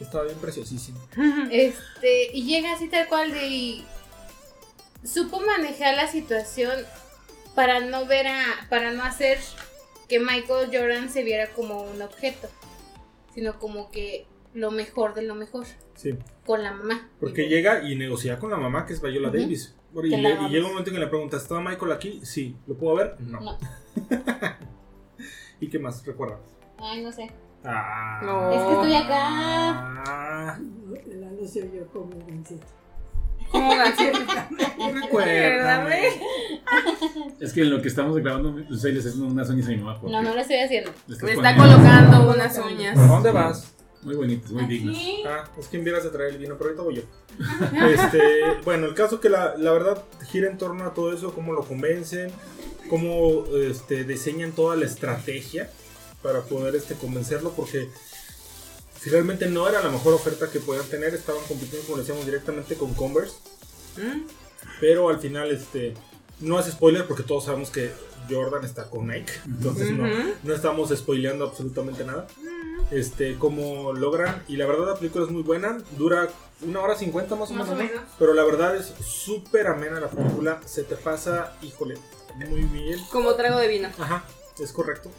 Estaba bien preciosísima. Este, y llega así tal cual de... y Supo manejar la situación para no ver a... Para no hacer que Michael Jordan se viera como un objeto. sino como que lo mejor de lo mejor Sí, con la mamá. porque llega y negocia con la mamá, que es Viola. Davis. Y, le- llega un momento en que le preguntas, ¿está Michael aquí? Sí. ¿Lo puedo ver? No. No. ¿Y qué más recuerdas? Ay, no sé. Ah. No. Es que estoy acá. Ah, La no se oyó como gancito. ¿Cómo gancito? recuérdame. Es que en lo que estamos grabando, estoy le haciendo unas uñas a mi mamá. No, no lo estoy haciendo. le Me está colocando unas uñas. ¿A dónde vas? Muy bonitas, muy dignas. Aquí. Ah, es que vieras de traer el vino, pero ahorita voy yo. Este, bueno, el caso que la, la verdad gira en torno a todo eso, cómo lo convencen, cómo este, diseñan toda la estrategia para poder este, convencerlo, porque finalmente no era la mejor oferta que podían tener, estaban compitiendo, como decíamos, directamente con Converse, ¿Mm? pero al final este, no es spoiler porque todos sabemos que Jordan está con Nike, entonces no, estamos spoileando absolutamente nada. Este, como logran, y la verdad la película es muy buena, dura una hora cincuenta más o Más menos, o ¿no? menos. pero la verdad es súper amena la película, se te pasa, híjole, muy bien. Como trago de vino. Ajá, es correcto.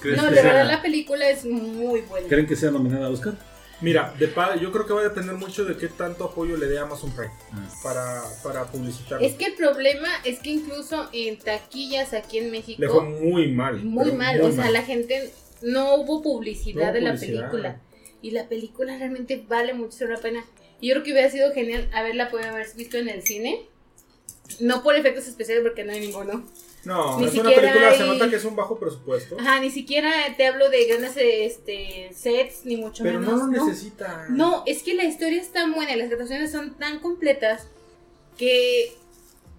¿Crees No, sea- verdad la película es muy buena. ¿Creen que sea nominada a Oscar? Mira, de pa- yo creo que va a depender mucho de qué tanto apoyo le dé a Amazon Prime Ah. para, para publicitarlo. Es que el problema es que incluso en taquillas aquí en México, Le fue muy mal. muy mal. o sea, la gente no hubo publicidad No hubo de la publicidad. película. Y la película realmente vale mucho la pena. Y yo creo que hubiera sido genial haberla podido haber visto en el cine. No por efectos especiales, porque no hay ninguno. No, Ni es una película, se hay- nota que es un bajo presupuesto. Ajá, ni siquiera te hablo de grandes este, sets, ni mucho Pero menos. no lo necesita. No, es que la historia es tan buena y las actuaciones son tan completas que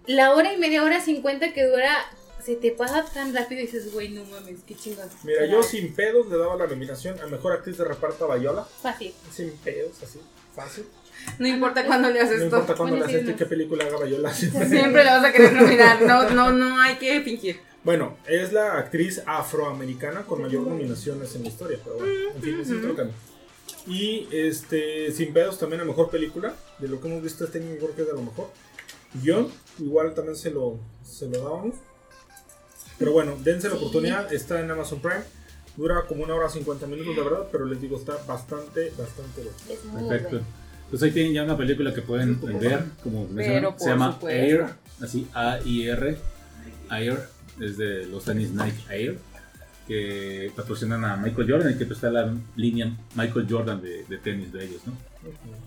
la hora y media hora cincuenta que dura se te pasa tan rápido y dices, güey, no mames, qué chingón. Mira, yo sin pedos le daba la nominación a mejor actriz de reparto a Viola. Fácil. Sin pedos, así, fácil. No importa cuándo le haces No esto. importa cuándo le haces no. qué película haga Viola. siempre. Siempre la vas a querer nominar. No, no, no hay que fingir. Bueno, es la actriz afroamericana con mayor nominaciones en la historia, pero bueno, en fin, es otro tema. Y este, Sin Pedos también la mejor película, de lo que hemos visto este año, creo que es de lo mejor. Guión, igual también se lo, se lo dábamos. Pero bueno, dense la oportunidad, está en Amazon Prime. Dura como una hora 50 minutos, de verdad, pero les digo, está bastante, bastante bueno. Es muy Perfecto. Pues ahí tienen ya una película que pueden ver, como se llama supuesto. Air, así A-I-R, Air, es de los tenis Nike Air, que patrocinan a Michael Jordan y que pues está la línea Michael Jordan de, de tenis de ellos, ¿no?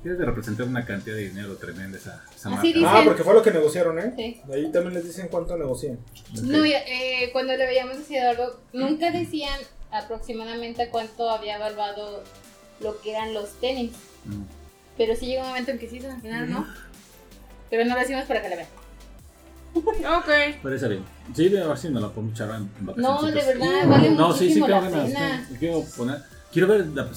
Debe de representar una cantidad de dinero tremenda esa, marca. Ah, porque fue lo que negociaron, ¿eh? Sí. Ahí también les dicen cuánto negocian. No, eh, cuando le veíamos decía Eduardo, nunca decían aproximadamente cuánto había evaluado lo que eran los tenis. Mm. Pero sí llegó un momento en que sí, al final no. Pero no lo decimos para que la vean. Ok. Parece bien. Sí, de ver si me la puedo echar en, en No, de verdad, vale No, sí, sí, muchísimo tengo la ganas. pena. sí, Quiero poner. Quiero ver la,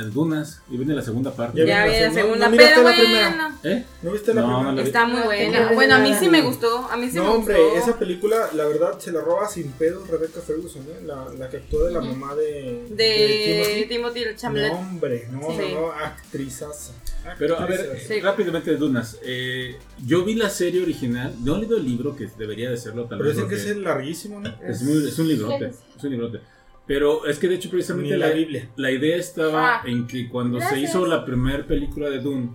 las dunas y viene la segunda parte. Ya vi la no- segunda, no miraste pero la primera. bueno. ¿Eh? ¿No viste la No, primera? no la vi. Está muy buena. no, Bueno, a mí sí me gustó. A mí sí No, me hombre, gustó. esa película, la verdad, se la roba sin pedos Rebecca Ferguson, ¿eh? la, la que actúa de la mamá de, De Timothy. Timothy Chamberlain. No, hombre, no, Sí. no, no, actrizaza. Pero a ver. Sí. rápidamente Dunas. Eh, yo vi la serie original, no he leído el libro que debería de serlo tal Pero vez. dicen que es larguísimo, ¿no? es, muy- es un librote, es un librote. Pero es que de hecho precisamente la, la Biblia. la idea estaba Ah. en que cuando se hizo la primera película de Dune,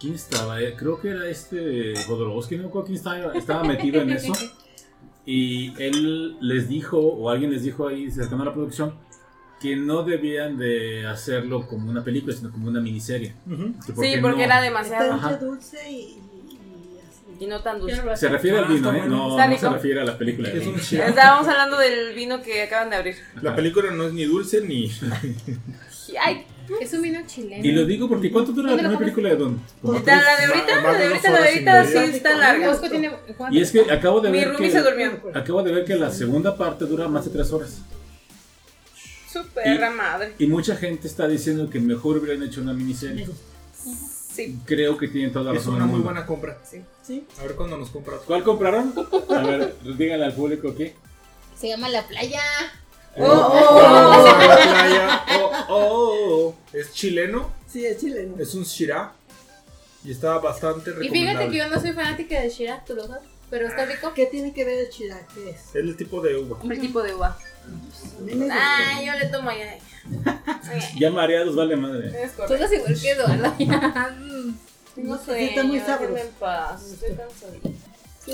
¿quién estaba? Eh, creo que era este Jodorowsky, no quién estaba, estaba metido en eso. Y él les dijo, o alguien les dijo ahí cercano a la producción, que no debían de hacerlo como una película, sino como una miniserie. Sí, porque no- era demasiado. Ajá. dulce y, y así. Y no tan dulce. Se refiere al vino, ¿eh? No, se refiere a la película. Es un. Estábamos hablando del vino que acaban de abrir. La película no es ni dulce ni. Ay, Es un vino chileno. Y lo digo porque ¿cuánto dura la ¿Dónde lo primera película de Don? Como ¿está tres- la de ahorita? La de ahorita, la de ahorita sí está larga. Bosco tiene- ¿cuánto? Y es que acabo de Mi ver roomie que se durmió. acabo de ver que la segunda parte dura más de tres horas. Su perra madre. Y mucha gente está diciendo que mejor hubieran hecho una miniserie. Sí. Creo que tienen toda la Es razón. una del muy mundo. buena compra. Sí. A ver cuándo nos compras. ¿Cuál compraron? A ver, díganle al público qué. Se llama La Playa. Oh, oh, Oh, oh. la playa. Oh, oh, oh. Es chileno, Sí, es chileno. es un Shirá. Y está bastante Y recomendable. fíjate que yo no soy fanática de Shirak, tú lo sabes. pero está rico. ¿Qué tiene que ver el chilaquiles? Es el tipo de uva. El tipo de uva. Ah, yo le tomo ya. Ya mareados vale madre. Tú eres igual que Eduardo. No sé, está muy sabroso. Estoy cansadita.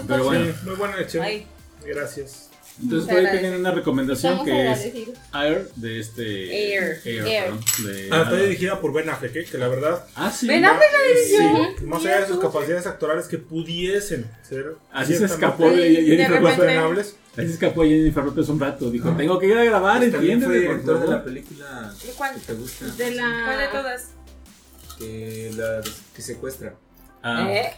Pero bueno, muy buena lección. Ay, Gracias. Entonces por ahí tienen una recomendación Estamos que es. Air de este. Air. Air, Air. perdón, de- Ah, está dirigida por Ben Affleck, ¿eh? que la verdad, Ah, sí. Ben Affleck la dirigió. sí, más allá de sus capacidades actorales que pudiesen ser Así se escapó de Jennifer López. Ahí se escapó Jennifer López un rato. Dijo, tengo que ir a grabar, Pues También fue director de la película ¿De cuál? que te gusta, De la. ¿Cuál de todas? que, la, que secuestra. Ah, ¿Eh?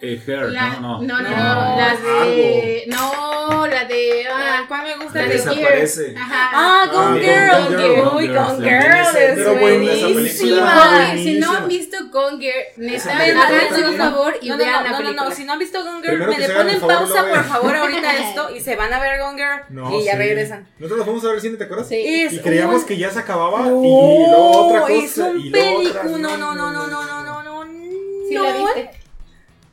Eh, Hair, La- no, no. no, no, No, la de. No, la de. Ah, Ah, ¿Cuál me gusta? la de de- desaparece. Ajá. Ah, Gone Ah, Girl. Girl, Uy, Gone Girl. Es buenísima si no han visto Gone Girl, neta, háganse película. un favor y No, no, vean no, la no, no, película. no, si no han visto Gone Girl, Primero me le ponen pausa por favor ahorita esto y se van a ver Gone Girl No, y ya sí. regresan. Nosotros fuimos a ver el cine, ¿te acuerdas? Sí. Es Y creíamos un- que ya se acababa y No, luego otra cosa es un y luego otra. película. No, no, no, no, no, no, no, no. Sí, no. la viste.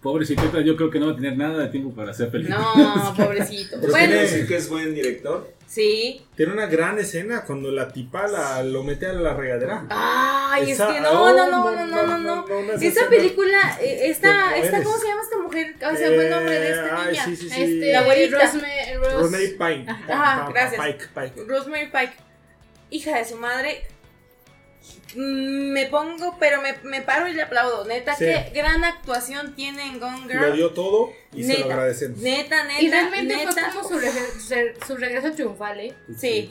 Pobrecita, yo creo que no va a tener nada de tiempo para hacer películas. No, pobrecito. Pero Bueno, quiere decir que es buen director. sí. Tiene una gran escena cuando la tipa la, lo mete a la regadera. Ay, Esa- es que no, oh, no, no, no, no, no, no. no, esa película, eh, esta, esta. ¿cómo se llama esta mujer? Ay, se fue el nombre de esta Eh, niña. sí, sí, sí. Este, La güerita. Rosme- Ros- Rosemary Pike. Ajá, gracias. Pike, Pike. Rosemary Pike, hija de su madre. Me pongo, pero me, me paro y le aplaudo. Neta, Sí. qué gran actuación tiene en Gone Girl. Lo dio todo y se lo agradecemos. Neta, neta, Y realmente neta. fue como su, regre- su- su regreso triunfal, ¿eh? Sí.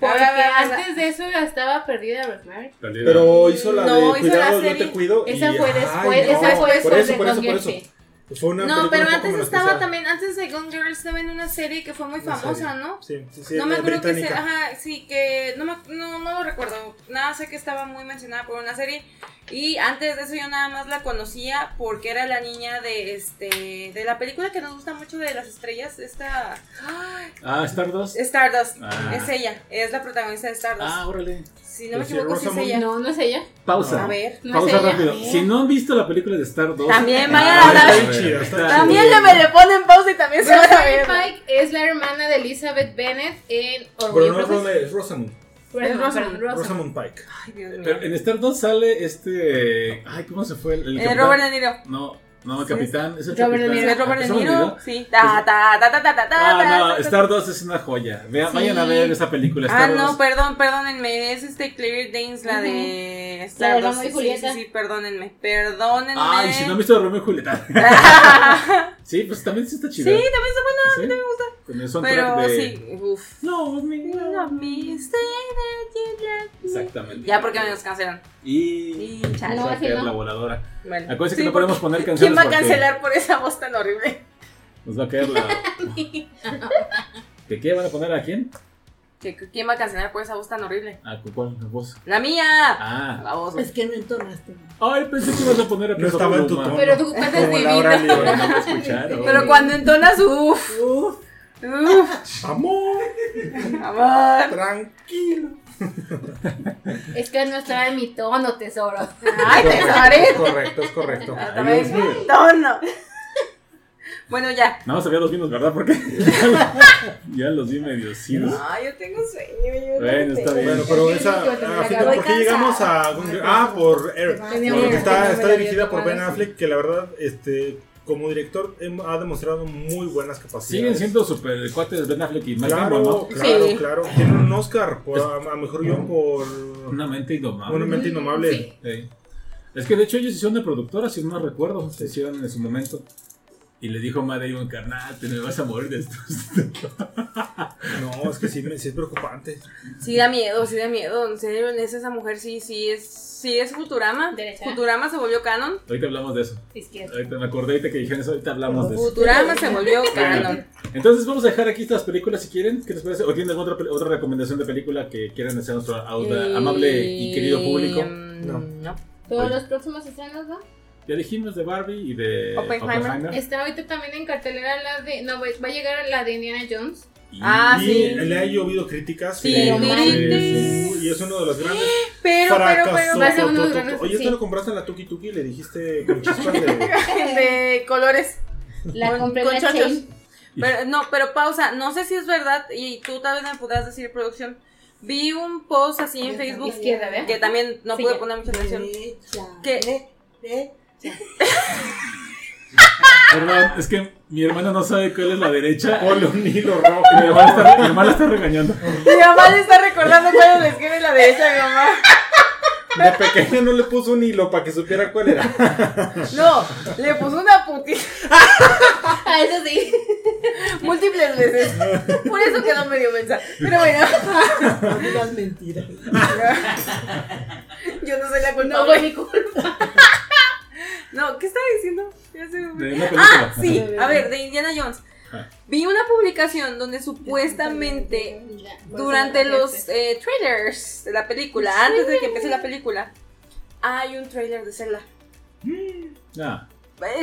Porque Ahora, antes de eso ya estaba perdida Rosemary. Pero hizo la No, de hizo la cuidado, yo serie. te cuido. y- Esa fue ay, después, no, esa fue por después eso, de por eso, Gone por Girl, eso. Fue una No, pero antes estaba pesada. también, antes de Gone Girl estaba en una serie que fue muy Una famosa, serie. ¿no? Sí, sí, sí, no me la acuerdo que se, ajá, sí, que no, me, no, no lo recuerdo. Nada, sé que estaba muy mencionada por una serie. Y antes de eso yo nada más la conocía porque era la niña de este de la película que nos gusta mucho de las estrellas, esta. Ah, Stardust. Stardust. Ah. Es ella, es la protagonista de Stardust. Ah, órale. Si no me equivoco, sí es Rosamund. ella. No, no es ella. Pausa. A ver. No Pausa es ella. rápido. Si no han visto la película de Stardust. También vayan Ah, a chida, está chida. También le me le ponen pausa y también se van a ver. Pike es la hermana de Elizabeth Bennett en Orgullo Pero no es. Rosamund, es Rosamund. Rosamund. perdón, Rosamund Pike. Ay, Dios mío. Pero en Stardust sale este. Ay, ¿cómo se fue? El, el Eh? Robert De Niro. No, no, el Sí, capitán. Es el Robert De capitán. Niro. ¿Es Robert De ¿Se me Niro? Sí. Ta, ta, ta, ta, ta, ta, Ah, no. Stardust es una joya. Vean, Sí. Vayan a ver esa película. Ah, Stardust. no, perdón, perdónenme. Es este Claire Danes, la de La de Stardust. Romeo y Sí, Julieta. Sí, sí, perdónenme. Perdónenme. Ay, si no han visto Romeo y Julieta. sí, pues también sí está sí, chida. también está buena. Sí, me gusta. Con el soundtrack Pero de. sí, uff. No, mi. No me me. Exactamente. Ya porque me nos cancelan. Y. Y chale. No, va a así caer no. la voladora. Bueno. Acuérdense Sí, que no podemos poner canciones. ¿Quién va a cancelar por esa voz tan horrible? Nos va a caer la. ¿Que qué van a poner a quién? ¿Que- ¿Quién va a cancelar por esa voz tan horrible? ¿A cu- cuál voz? ¡La mía! Ah. La voz. Es que no entonaste. Ay, pensé que ibas a poner a No estaba en tu tono. Pero tu no me escucharon. Pero cuando entonas, uff. Uf, Uff. Amor, Amor. tranquilo. Es que no estaba en mi tono, tesoro. Ay, tesore. Es correcto, es correcto. Ah, mío. tono. Bueno, ya. Nada más había dos vinos, ¿verdad? Porque ya los vi medio cidos. Ay, yo tengo sueño. Yo Bueno, no está bien. Bueno, pero Sí, esa. sí, sí, a sí, fin- sí, ¿Por qué llegamos a. Ah, por Porque un- está, no está dirigida por Ben Affleck, que la verdad, este, como director, ha demostrado muy buenas capacidades. Siguen siendo super cuates Ben Affleck y Mike Claro, claro, Sí. claro. Tiene un Oscar por, a, a mejor guion por Una mente indomable. Una mente indomable. Sí. Sí. Es que de hecho ellos hicieron de productora, si no me recuerdo, se hicieron en su momento. Y le dijo Matt Damon, carnal, te me vas a morir de esto. No, es que sí, sí es preocupante. Sí da miedo, sí da miedo. En serio, en esa, mujer sí, sí es, sí es Futurama. Derecha. Futurama se volvió canon. ahorita hablamos de eso. Izquierda. Ahorita me acordé ahorita que dijeron eso, ahorita hablamos de eso. Futurama se volvió canon. Entonces vamos a dejar aquí estas películas si quieren. ¿Qué les parece? ¿O tienen otra, otra recomendación de película que quieran hacer a nuestro auda- amable y querido público? Mm, No. no. Todos Oye. los próximos estrenos, ¿no? Ya dijimos de Barbie y de Oppenheimer. Oppenheimer. Está ahorita también en cartelera la de. No, va va a llegar la de Indiana Jones. Y- Ah, y sí. le ha llovido críticas. Sí, pero. Y es uno de los grandes Pero, pero, fracasos. pero, va a ser uno de los Oye, grandes, ¿esto sí. lo compraste en la Tuki Tuki y le dijiste con chispas de. de colores. La Con- compré en con chain. Pero, no, pero pausa, no sé si es verdad y tú tal vez me podrás decir producción. Vi un post así en Facebook Izquierda, ¿verdad? que también no Sí, pude poner mucha atención. Derecha. Perdón, es que mi hermana no sabe cuál es la derecha. Ponle un hilo rojo. Y mi hermana está, mi hermana está regañando. Mi mamá le está recordando cuál es la izquierda y la derecha a mi mamá. De pequeña no le puso un hilo para que supiera cuál era. No, le puso una putiza Ah, eso sí. múltiples veces. Por eso quedó medio mensa. Pero bueno, No digas mentiras. yo no soy la No culpable. fue mi culpa. No, ¿qué estaba diciendo? Ya se me De una Ah, sí, a ver, de Indiana Jones. Ah. Vi una publicación donde supuestamente durante los eh, trailers de la película, antes de que empiece la película, hay un trailer de Zelda. Ah,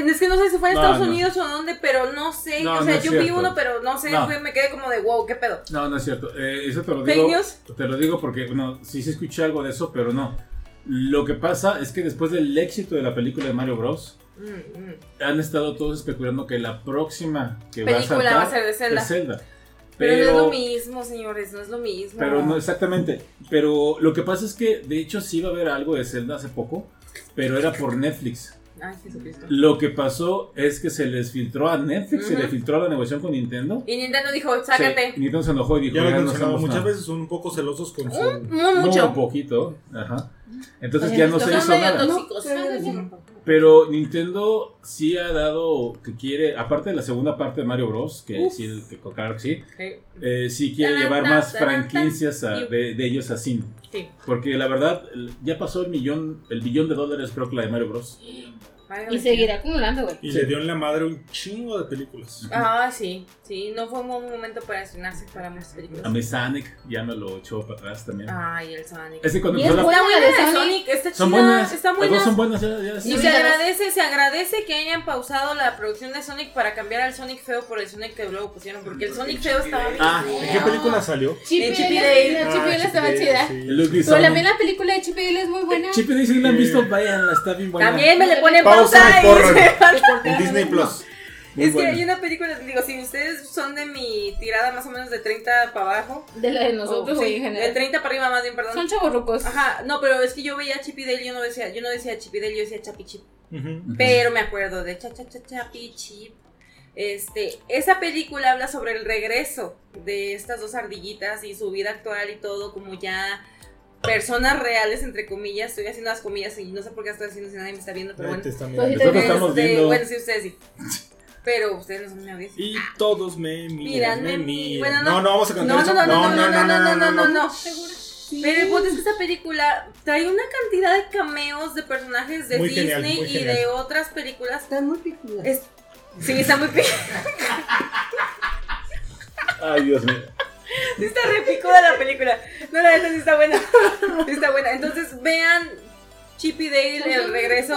Es que no sé si fue en No, Estados no. Unidos o dónde, pero no sé. No, o sea, yo vi uno, pero no sé, No. fue- me quedé como de wow, ¿qué pedo? no, no es cierto. Eh, eso te lo ¿Fake digo. news? Te lo digo porque, bueno, sí se escuché algo de eso, pero no. Lo que pasa es que después del éxito de la película de Mario Bros. Mm, mm. han estado todos especulando que la próxima que Película va a saltar va a ser de Zelda. es Zelda. Pero, no es lo mismo, señores, no es lo mismo. Pero no exactamente. Pero lo que pasa es que de hecho sí iba a haber algo de Zelda hace poco, pero era por Netflix. Ay, Jesucristo. Lo que pasó es que se les filtró a Netflix, se Ujú. le filtró la negociación con Nintendo. Y Nintendo dijo, sácate. Nintendo se enojó y dijo, Ya "Ya no muchas nada". veces, son un poco celosos con su. Muy mucho. Un poquito, ajá. Entonces ya no se hizo nada. tóxicos. Pero Nintendo sí ha dado que quiere, aparte de la segunda parte de Mario Bros, que Uf. sí, que claro que sí, Sí. eh, sí quiere llevar más franquicias a- de, de ellos a cine. Sí. Porque la verdad, ya pasó el millón, el billón de dólares creo que la de Mario Bros. Ay, Y seguirá acumulando, güey. Y le dio en la madre un chingo de películas. Ah, sí, sí, no fue un buen momento para estrenarse para muchas películas. A mi Sonic ya me lo echó para atrás también. Ay, el Sonic. Es que cuando Y es la- buena de de Sonic. Sonic, está chida, son buenas, está las buena. dos son buenas, ya, ya, Y se agradece, se agradece que hayan pausado la producción de Sonic para cambiar al Sonic feo por el Sonic que luego pusieron, porque el Sonic feo estaba bien. Ah, ¿En qué película salió? Chip Eh, y Chip y Dale, Dale. la Chip y Ah, Dale estaba chida. Pero también la película de Chip y Dale es muy buena. Chip y Dale, si la han visto, váyanla, está bien buena. También me le ponen Pausa y y corran. se van. En Disney Plus. Muy Es que hay una película, digo, si ustedes son de mi tirada más o menos de 30 para abajo, De la de nosotros, sí, en de general. 30 para arriba más bien, perdón. Son chavorrucos. Ajá, no, pero es que yo veía Chip y Dale, yo no decía, yo no decía Chip y Dale, yo decía Chapi Chip. Pero me acuerdo de Cha Cha Cha Chapi Chip. Este, esa película habla sobre el regreso de estas dos ardillitas y su vida actual y todo, como ya personas reales, entre comillas. Estoy haciendo las comillas y no sé por qué estoy haciendo si nadie me está viendo, pero bueno. están Pues Nosotros estamos Este, viendo. Bueno, sí, ustedes sí. Pero ustedes no son mi audiencia. Y todos me miran, Miran, me miran. bueno, no, no. no, vamos a No, cantar no, eso. no, no, no, no, no, no, no, no. ¿Seguro? Pero el punto es que esta película trae una cantidad de cameos de personajes de Muy Disney y genial. de otras películas. Están muy picudas. Es- sí, está muy pi- Ay, Dios mío. Sí está re picuda la película. No, la neta sí está buena. Sí está buena. Entonces vean Chip y Dale, el regreso,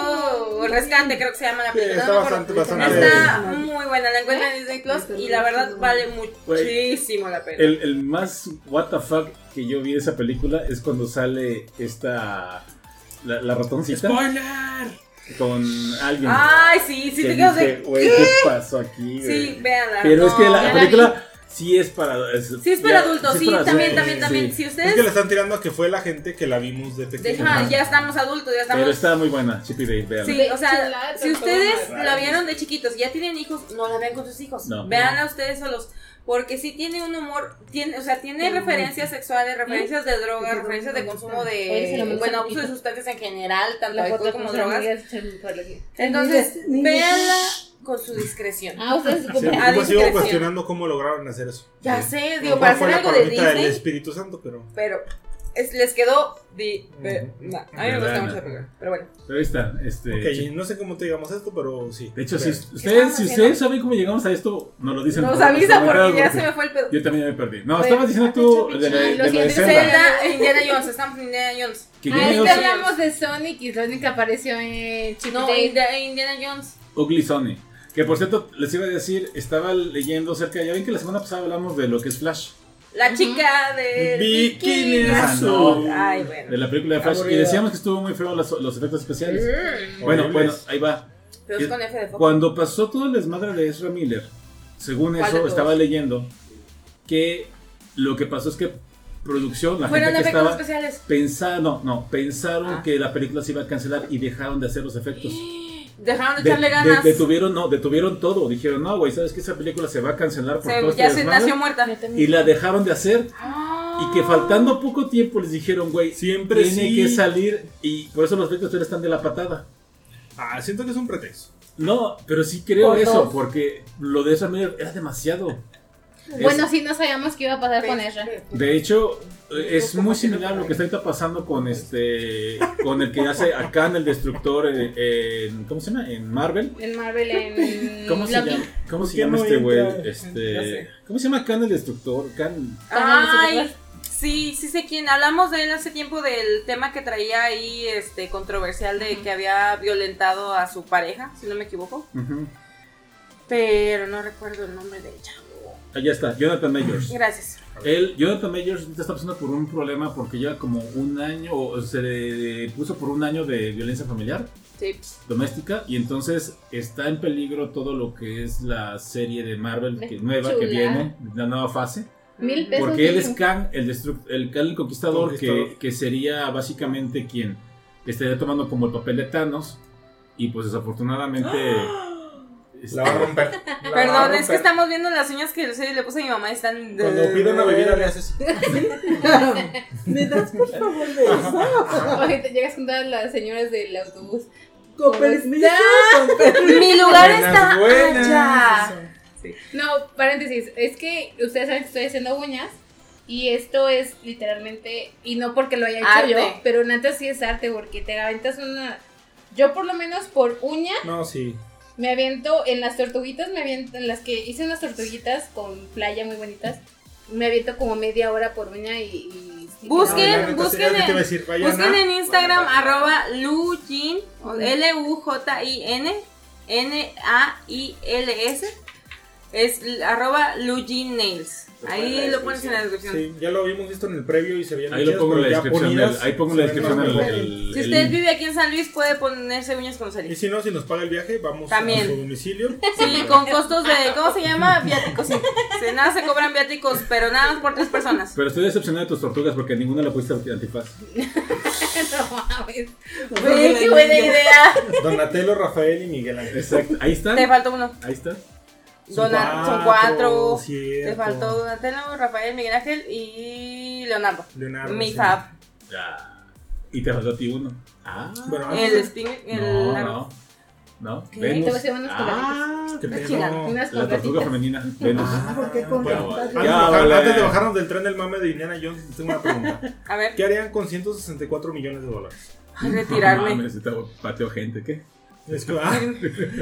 o rescate creo que se llama la Sí, película. está no bastante, bastante. Está muy buena, la encuentran en Disney Plus y la verdad vale muchísimo la pena. El, el más what the fuck que yo vi de esa película es cuando sale esta. La, la ratoncita ¡Spoiler! con alguien. Ay, sí, sí que te quedas de. güey, ¿qué pasó aquí? güey?" Sí, véanla. Pero es que la película sí es para. es- Sí, es para ya- adultos, es sí, para también, adultos, también, sí. también. Si Es ustedes. que le están tirando a que fue la gente que la vimos de Ajá. ya estamos adultos, ya estamos. Pero está muy buena, Chip y Dale, vean. Sí, o sea, si ustedes la vieron de chiquitos y ya tienen hijos, no la vean con sus hijos. No. Veanla ustedes solos. Porque sí tiene un humor, tiene, o sea, tiene referencias sexuales, referencias de drogas, referencias de consumo de, bueno, abuso de sustancias en general, tanto La alcohol como drogas. Entonces, véanla con su discreción. Ah, ustedes Sí, compran. A yo me sigo cuestionando cómo lograron hacer eso. Ya Sí. sé, digo, para hacer algo la de coronita del Disney, Espíritu Santo, pero. pero es- les quedó di, Ujú. no, a mí me gusta mucho la película, pero bueno. Pero ahí está. Este, no sé cómo te digamos esto, pero sí. de hecho, si ustedes, si ustedes saben cómo llegamos a esto, nos lo dicen. Nos por avisa porque ya porque se me fue el pedo. Yo también me perdí. No, Bueno, estabas diciendo tú hazte de la, de Lo de Zelda. Zelda Indiana Jones, estamos en Indiana Jones. Jones- hablamos de Sonic y Sonic apareció en Chip No, Indiana Jones. Ugly Sony. Que por cierto, les iba a decir, estaba leyendo cerca, ya ven que la semana pasada hablamos de lo que es Flash, La chica de Bikini azul. Ay, de bueno. la película de Flash, y decíamos que estuvo muy feo los, los efectos especiales. Mm. Bueno, Horribles. bueno, ahí va. Pero es con F de foco. Cuando pasó todo el desmadre de Ezra Miller, según ¿Cuál de eso, estaba leyendo que lo que pasó es que producción, la Fueron gente que efectos estaba especiales. pensando, no, pensaron Ah. que la película se iba a cancelar y dejaron de hacer los efectos. Dejaron de De- echarle de- ganas. detuvieron, no, detuvieron todo. Dijeron, no, güey, ¿sabes que esa película se va a cancelar por Se- todo ya se desmadre?" nació muerta. Y la dejaron de hacer. Ah. Y que faltando poco tiempo les dijeron, güey, Siempre tiene sí. que salir. Y por eso los efectos especiales están de la patada. Ah, siento que es un pretexto. No, pero sí creo Por eso, dos. porque lo de esa Miller era demasiado. Bueno, sí no sabíamos qué iba a pasar con Ezra. De hecho, es muy similar a lo que está ahorita pasando con este, con el que hace a Khan el Destructor eh, en, ¿cómo se llama? En Marvel. En Marvel, en ¿Cómo se Loki. llama? ¿Cómo ¿Por se llama este güey? Este. ¿cómo se llama Khan el Destructor? Khan. Ay, sí, sí sé quién. Hablamos de él hace tiempo del tema que traía ahí, este, controversial de que había violentado a su pareja, si no me equivoco. Pero no recuerdo el nombre de ella. Allá está, Jonathan Majors. Gracias. Él, Jonathan Majors está pasando por un problema porque lleva como un año, o se le puso por un año de violencia familiar Sí. doméstica y entonces está en peligro todo lo que es la serie de Marvel que, nueva que Chula. viene, la nueva fase. Mil pesos. Porque él es. Khan, el, destru- el Khan el conquistador, Conquistador. Que, que sería básicamente quien estaría tomando como el papel de Thanos. Y pues desafortunadamente. este, La va a romper. La va a Perdón, es que estamos viendo las uñas que le puse a mi mamá y están. Cuando pide una bebida le haces. ¿Me das por favor de eso? Oye, te llegas con todas las señoras del autobús. Con ¿Cómo permiso, con permiso. Mi lugar Buenas, está buenas. allá. No, paréntesis, es que ustedes saben que estoy haciendo uñas y esto es literalmente, y no porque lo haya hecho Arte. yo, pero neta sí es arte porque te aventas una... Yo por lo menos por uña No, sí. Me aviento en las tortuguitas, me aviento en las que hice unas tortuguitas con playa muy bonitas, me aviento como media hora por uña y... y- Busquen, No, la neta, busquen en- decir, Busquen a- en Instagram arroba Lujin, L-U-J-I-N, N-A-I-L-S, es arroba Lujin Nails. Ahí lo pones en la descripción. Sí, ya lo habíamos visto en el previo y se veían ahí lo pongo en la descripción. del- ahí pongo en la descripción el, el- Si el usted link. vive aquí en San Luis, puede ponerse uñas con Y Celis. si no, si nos paga el viaje, vamos También. a su domicilio. Sí, con costos de, ¿cómo se llama? Viáticos, sí. Se, nada se cobran viáticos, pero nada más por tres personas. Pero estoy decepcionado de tus tortugas porque ninguna le pusiste antifaz. no mames. Güey, qué buena idea. Donatello, Rafael y Miguel Ángel. Exacto. Ahí está. Te faltó uno. Ahí está. Dona- son cuatro. Te cierto. faltó Donatello, Rafael, Miguel Ángel y Leonardo. Leonardo. Mi sí. fab. Ya. Y te faltó a ti uno. Ah. Bueno, El Sting, el no, no. No. ¿Qué? Venus. Te voy a hacer unos Ah, ¿Qué Una pedo? chingada. Unas la tortuga femenina. Venus. Ah, ¿por qué con Bueno, antes, vale. antes de bajarnos del tren del mame de Indiana Jones, tengo una pregunta. A ver, ¿Qué harían con 164 millones de dólares? retirarme. No mames, te pateo gente, ¿qué? Es que, ah,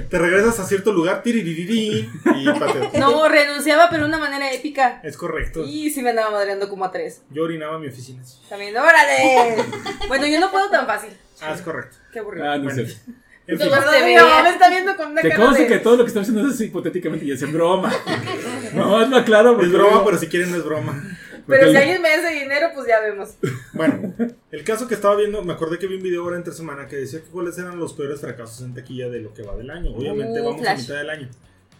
te regresas a cierto lugar, y pateo. No, renunciaba, pero de una manera épica. Es correcto. Y sí me andaba madreando como a tres. Yo orinaba en mi oficina. También, órale. Bueno, yo no puedo tan fácil. Ah, es correcto. Qué aburrido. Ah, no Bueno. sé. En fin, te mi mamá me está viendo con una Que cara de... que todo lo que estamos haciendo es hipotéticamente y es en broma. Lo aclaro. porque es broma, pero si quieren no es broma. Pero si alguien me hace dinero, pues ya vemos. Bueno, el caso que estaba viendo, me acordé que vi un video ahora entre semana que decía que cuáles eran los peores fracasos en taquilla de lo que va del año. Obviamente Uh, vamos a Flash. mitad del año.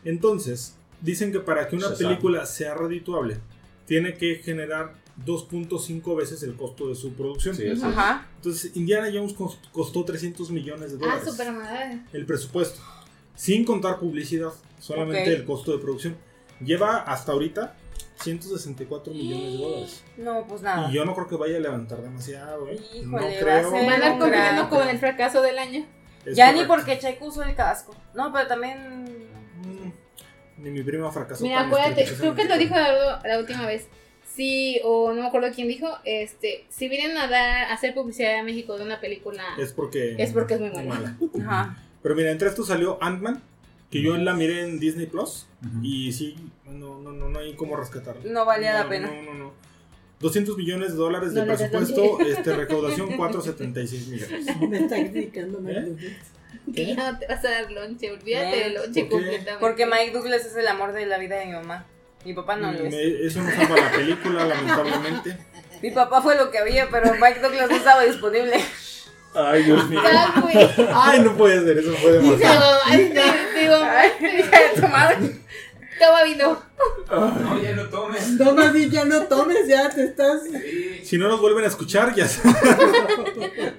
Entonces, dicen que para que una Shazam. película sea redituable, tiene que generar 2.5 veces el costo de su producción. Sí, eso. Ajá. Entonces, Indiana Jones cos- costó 300 millones de Ah, dólares. súper madre. el presupuesto. Sin contar publicidad, solamente Ok. el costo de producción. Lleva hasta ahorita 164 millones de dólares. No, pues nada. Y yo no creo que vaya a levantar demasiado, ¿eh? Híjole, no creo. Va a andar compitiendo con el fracaso del año. Es Ya ni correcto. porque Checo usó el casco. No, pero también... Mm, Ni mi prima fracasó. Mira, acuérdate, creo que lo dijo la, la última vez. Sí, o no me acuerdo quién dijo, este, si vienen a dar, a hacer publicidad a México de una película, Es porque, Es porque es muy mala. Ajá. Pero mira, entre estos salió Ant-Man, que yo la miré en Disney Plus. Ujú. Y sí, no, no, no, no hay cómo rescatarla. No valía la No, pena. No, no, no. 200 millones de dólares de presupuesto, este, recaudación 476 millones. Me está criticando ¿Eh? Mike Douglas. que ya no te vas a dar lonche, olvídate Bien. del lonche ¿Por qué? completamente. Porque Mike Douglas es el amor de la vida de mi mamá. Mi papá no lo es. Eso no salva la película, lamentablemente. Mi papá fue lo que había, pero Mike Douglas no estaba disponible. Ay, Dios mío. Ay, no puede ser, eso fue Te demasiado. mamaste, te mamaste. Ay, hija de tu madre. Toma vino. No, ya no tomes. No, más bien ya no tomes, ya te estás. Sí. Si no nos vuelven a escuchar, ya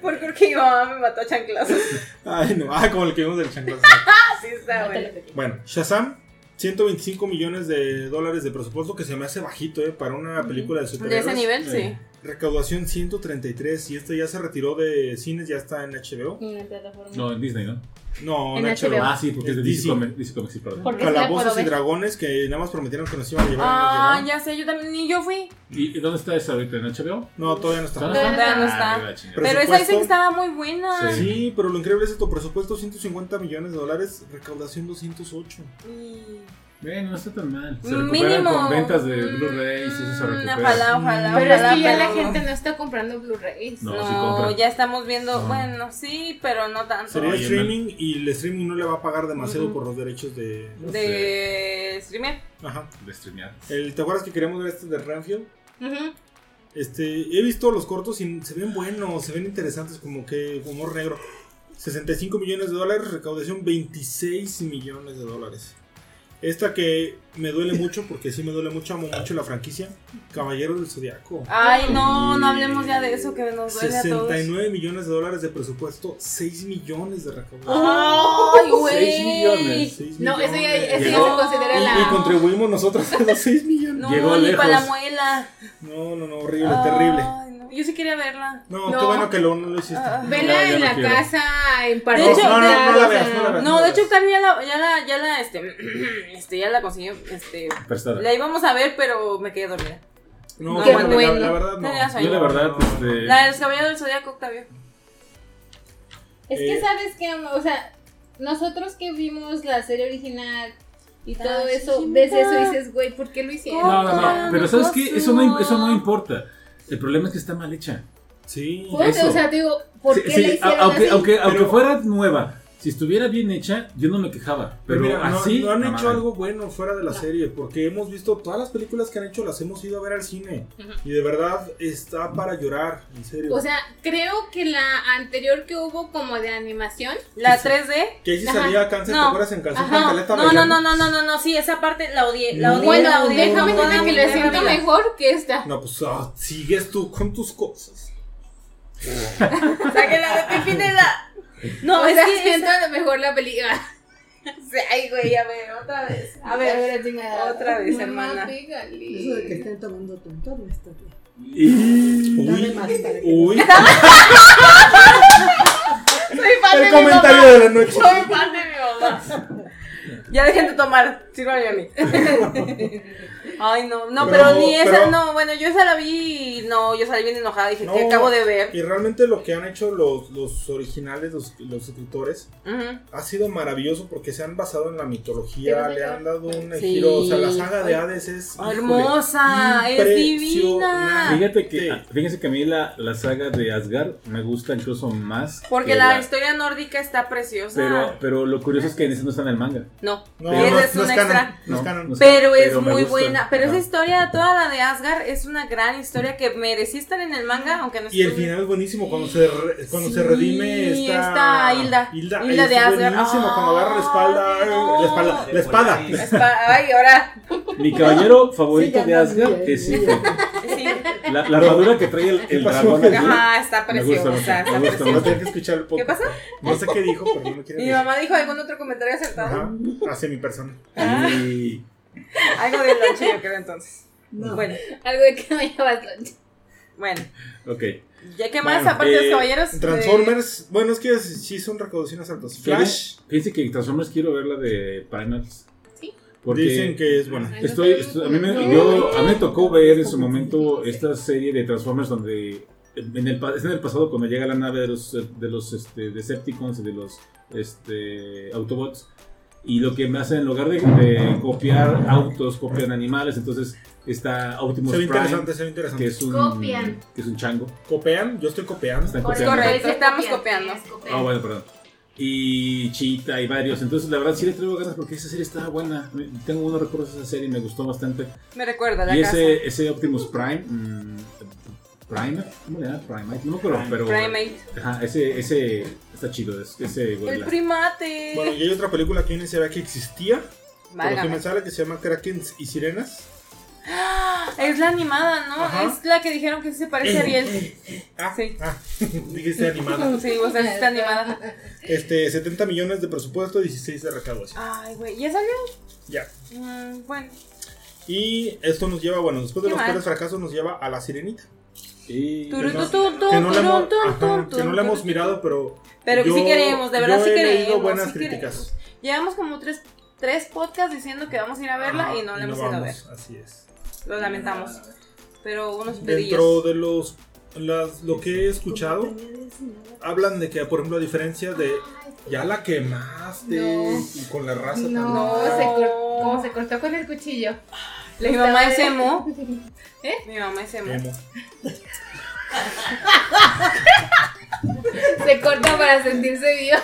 Porque creo que mi mamá me mató a chanclazos. Ay, no. Ah, como el que vimos del chanclazo. Así está, bueno. Bueno, Shazam, 125 millones de dólares de presupuesto, que se me hace bajito, ¿eh? Para una película de De superhéroes. ese nivel, sí. Recaudación 133 y este ya se retiró de cines, ya está en HBO. En la plataforma. No, en Disney, ¿no? No, En en, HBO. HBO. Ah, sí, porque es de Es DC DC. Comics, DC Comics, sí, perdón. Porque sí la Calabozos y dragones que nada más prometieron que nos iban a llevar. y no nos Ah, ya sé, yo también, ni yo fui. ¿Y y dónde está esa ahorita? ¿En HBO? No, todavía no está. ¿Todavía Todavía no Ah, está. Pero- Pero esa dicen que estaba muy buena. Sí. Sí, pero lo increíble es esto, presupuesto 150 millones de dólares, recaudación 208. Y- Bueno, no está tan mal. Se Mínimo. recuperan con ventas de Blu-rays y eso se Mm, recupera. Ojalá, ojalá, Pero es ojalá, que ya la pero- gente no está comprando Blu-rays. No, No, compran. ya estamos viendo, No. bueno, sí, pero no tanto. Sería Oye, streaming y el streaming no le va a pagar demasiado Ujú. por los derechos de... De streamer. Ajá. De streamear. El, ¿Te acuerdas que queríamos ver este de Renfield? Ujú. Este, he visto los cortos y se ven buenos, se ven interesantes, como que humor negro. 65 millones de dólares, recaudación 26 millones de dólares. Esta que me duele mucho, porque sí me duele mucho, amo mucho la franquicia, Caballero del Zodiaco. Ay, no, no hablemos ya de eso que nos duele a todos. 69 millones de dólares de presupuesto, 6 millones de recaudación. Ay, güey. 6 millones. 6 No, eso ya, millones. eso ya se considera Y, la. y contribuimos nosotros a los 6 millones. No, Llegó ni lejos. para la muela. No, no, no, horrible, terrible. Ay. Yo sí quería verla. No, No. qué bueno que lo, no lo hiciste. Ah. Vela en no la quiero. casa, en De pareja. hecho, no, no, no la veas, no la veas. No, de hecho Octavio ya la, ya la, ya la, este, este, ya la consiguió, este, Prestada. la íbamos a ver, pero me quedé dormida. No, la, bueno. la verdad no. Yo, la verdad, No, este. La de los caballeros del zodiaco, Octavio. Es que Eh, sabes que, o sea, nosotros que vimos la serie original y todo Ah, eso, ves eso y dices, güey, ¿por qué lo hicieron? No, no, no. Pero ¿sabes qué? Eso no, eso no No. importa. El problema es que está mal hecha. Sí. Pues, eso. o sea, te digo, ¿por Sí, qué sí, la hicieron aunque, así? aunque, aunque Pero- fuera nueva, si estuviera bien hecha, yo no me quejaba. Pero mira, no- así. no, han no hecho algo bueno fuera de la serie, porque hemos visto todas las películas que han hecho, las hemos ido a ver al cine. Y de verdad está para llorar, en serio. O sea, creo que la anterior que hubo como de animación, La Sí, sí. 3D. que ahí sí salía cáncer, ¿te No. acuerdas en canción. Cantaleta No, no, bailando? no, no, no, no, no, sí, esa parte la odié, la No, odié, bueno, la odié. déjame no decirte que la siento mejor que esta. No, pues ah, sigues tú con tus cosas. Sáquenla de Pimpinela. No, o es sea, que siento esa- mejor la película. Ay, güey, a ver, otra vez. A ver, otra vez, hermana. pégale. Eso de que estén tomando tonto no está bien. Y- Dame Uy, más para que- uy. Soy fan de El mi comentario mamá. de la noche. Soy fan de mi mamá. Ya dejen de tomar, sírvanme a mí. Ay, no, no, pero, Pero- ni esa, pero- no, bueno, yo esa la vi y no, yo salí bien enojada, dije, No, que acabo de ver. Y realmente lo que han hecho los, los originales, los, los escritores, ha sido maravilloso porque se han basado en la mitología, le han dado un Sí. giro. O sea, la saga de Hades es. híjole, Hermosa, es divina. Fíjate que, Sí. fíjense que a mí la, la saga de Asgard me gusta incluso más. Porque que la historia nórdica está preciosa. Pero, pero lo curioso es que en ese no está en el manga. no, No, es no un es extra. No canon. Pero es me muy gusta. buena. Pero esa historia, toda la de Asgard, es una gran historia que merecía estar en el manga, aunque no Y el final es buenísimo cuando se, re- cuando se redime esta, esta Hilda. Hilda, Hilda de es Asgard. buenísimo cuando agarra la espalda, la espalda, la espada. La espada- Ay, ahora. Mi caballero favorito Sí, de Asgard es sí. La, la armadura que trae el, el ¿Qué dragón. Ajá, está Me gusta preciosa. mucho, Está me gusta No preciosa. tengo que escuchar el ¿Qué podcast. pasa? No sé qué dijo, pero no me quiere Mi decir. mamá dijo algún otro comentario acertado. Ajá, hacia mi persona. Y Algo de lonche, yo creo entonces. No. Bueno, Algo de que no llevas lunch. bueno. Ok. ¿Ya qué más? Bueno, Aparte de eh, los caballeros. Transformers, bueno, es que sí son recaudaciones altas. Flash, Fíjense que Transformers quiero ver la de Primals. Sí. Porque dicen que es buena. estoy, estoy- a, mí me, yo- a mí me tocó ver en su momento esta serie de Transformers donde en el, es en el pasado cuando llega la nave de los, de los este, Decepticons y de los este, Autobots y lo que me hacen en lugar de, de copiar autos, copian animales, entonces está Optimus Se ve Prime, interesante, se ve que interesante. es un Copian. que es un chango. ¿Copean? Yo estoy copiando. Están Por copiando. correcto, eso estamos copian, copiando. copian. Ah, bueno, perdón. Y Chita y varios. Entonces, la verdad, sí le traigo ganas porque esa serie estaba buena. Tengo buenos recuerdos de esa serie y me gustó bastante. Me recuerda la y casa. ese, ese Optimus Prime, mm, Primate, ¿cómo le llaman? Primate, no me acuerdo, pero. Primate. Ajá, ese, ese está chido, es- ese El gorila. primate. Bueno, y hay otra película que yo ni sabía que existía. Por lo que me sale que se llama Krakens y Sirenas. Es la animada, ¿no? Ajá. Es la que dijeron que sí se parece a Ariel. Ah, Sí. ah, dijiste animada. Sí, o sea, está animada. Este, 70 millones de presupuesto, 16 de recaudación. Ay, güey, ¿ya salió? Ya. Mm, bueno. Y esto nos lleva, bueno, después de Qué los mal. peores fracasos, nos lleva a la sirenita. Y. No- Que no la hemos, ajá, que no la mirado, pero. Pero que yo- sí queremos, de verdad yo sí he queremos. leído buenas sí críticas. queremos. Llevamos como tres, tres podcasts diciendo que vamos a ir a verla Ajá, y no la hemos ido a ver. Así es. Lo lamentamos. Pero unos pedillos. Dentro de los. Las, lo que he escuchado, hablan de que, por ejemplo, a diferencia de. Ya la quemaste No. y con la raza No, también. se como se cortó con el cuchillo. Mi mamá es Estaba- emo. ¿Eh? Mi mamá es emo. Emo. Se corta para sentirse vivo.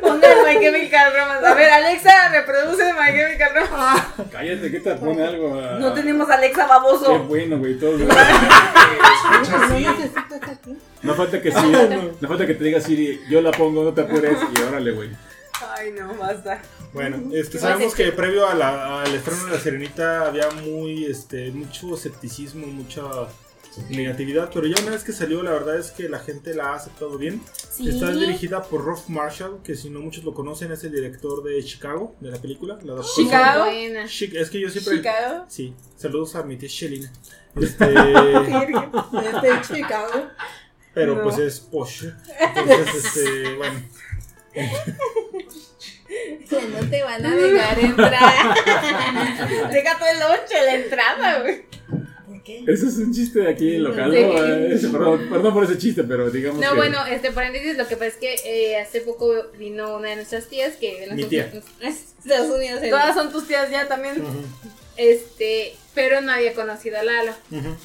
Pongan My Chemical Romance. A ver, Alexa, reproduce My Chemical Romance. Cállate, ¿qué te pone algo? ah, No tenemos Alexa Qué baboso. bueno, güey, todo. Aquí. No falta que sí, no falta que te diga Siri, yo la pongo, no te apures y órale, güey. Ay, no, basta. Bueno, este, sabemos que previo a la- al estreno de La Sirenita había muy, este, mucho escepticismo, mucha negatividad, pero ya una vez que salió, la verdad es que la gente la ha aceptado bien. Sí. Está dirigida por Rolf Marshall, que si no muchos lo conocen, es el director de Chicago, de la película. La. Chicago. Es que yo siempre... Chicago. Sí, saludos a mi tía Shelina. Este, Este Chicago. pero No. pues es posh. Entonces, este, bueno. Que no te van a dejar entrar. Deja todo el lonche, la entrada, güey. ¿Por qué? Ese es un chiste de aquí local, Sí. ¿no? Perdón, perdón por ese chiste, pero digamos No, que... bueno, este paréntesis, lo que pasa es que eh, hace poco vino una de nuestras tías que vive en Mi los tía. Estados Unidos. en- Todas son tus tías ya también. Este, pero no había conocido a Lalo.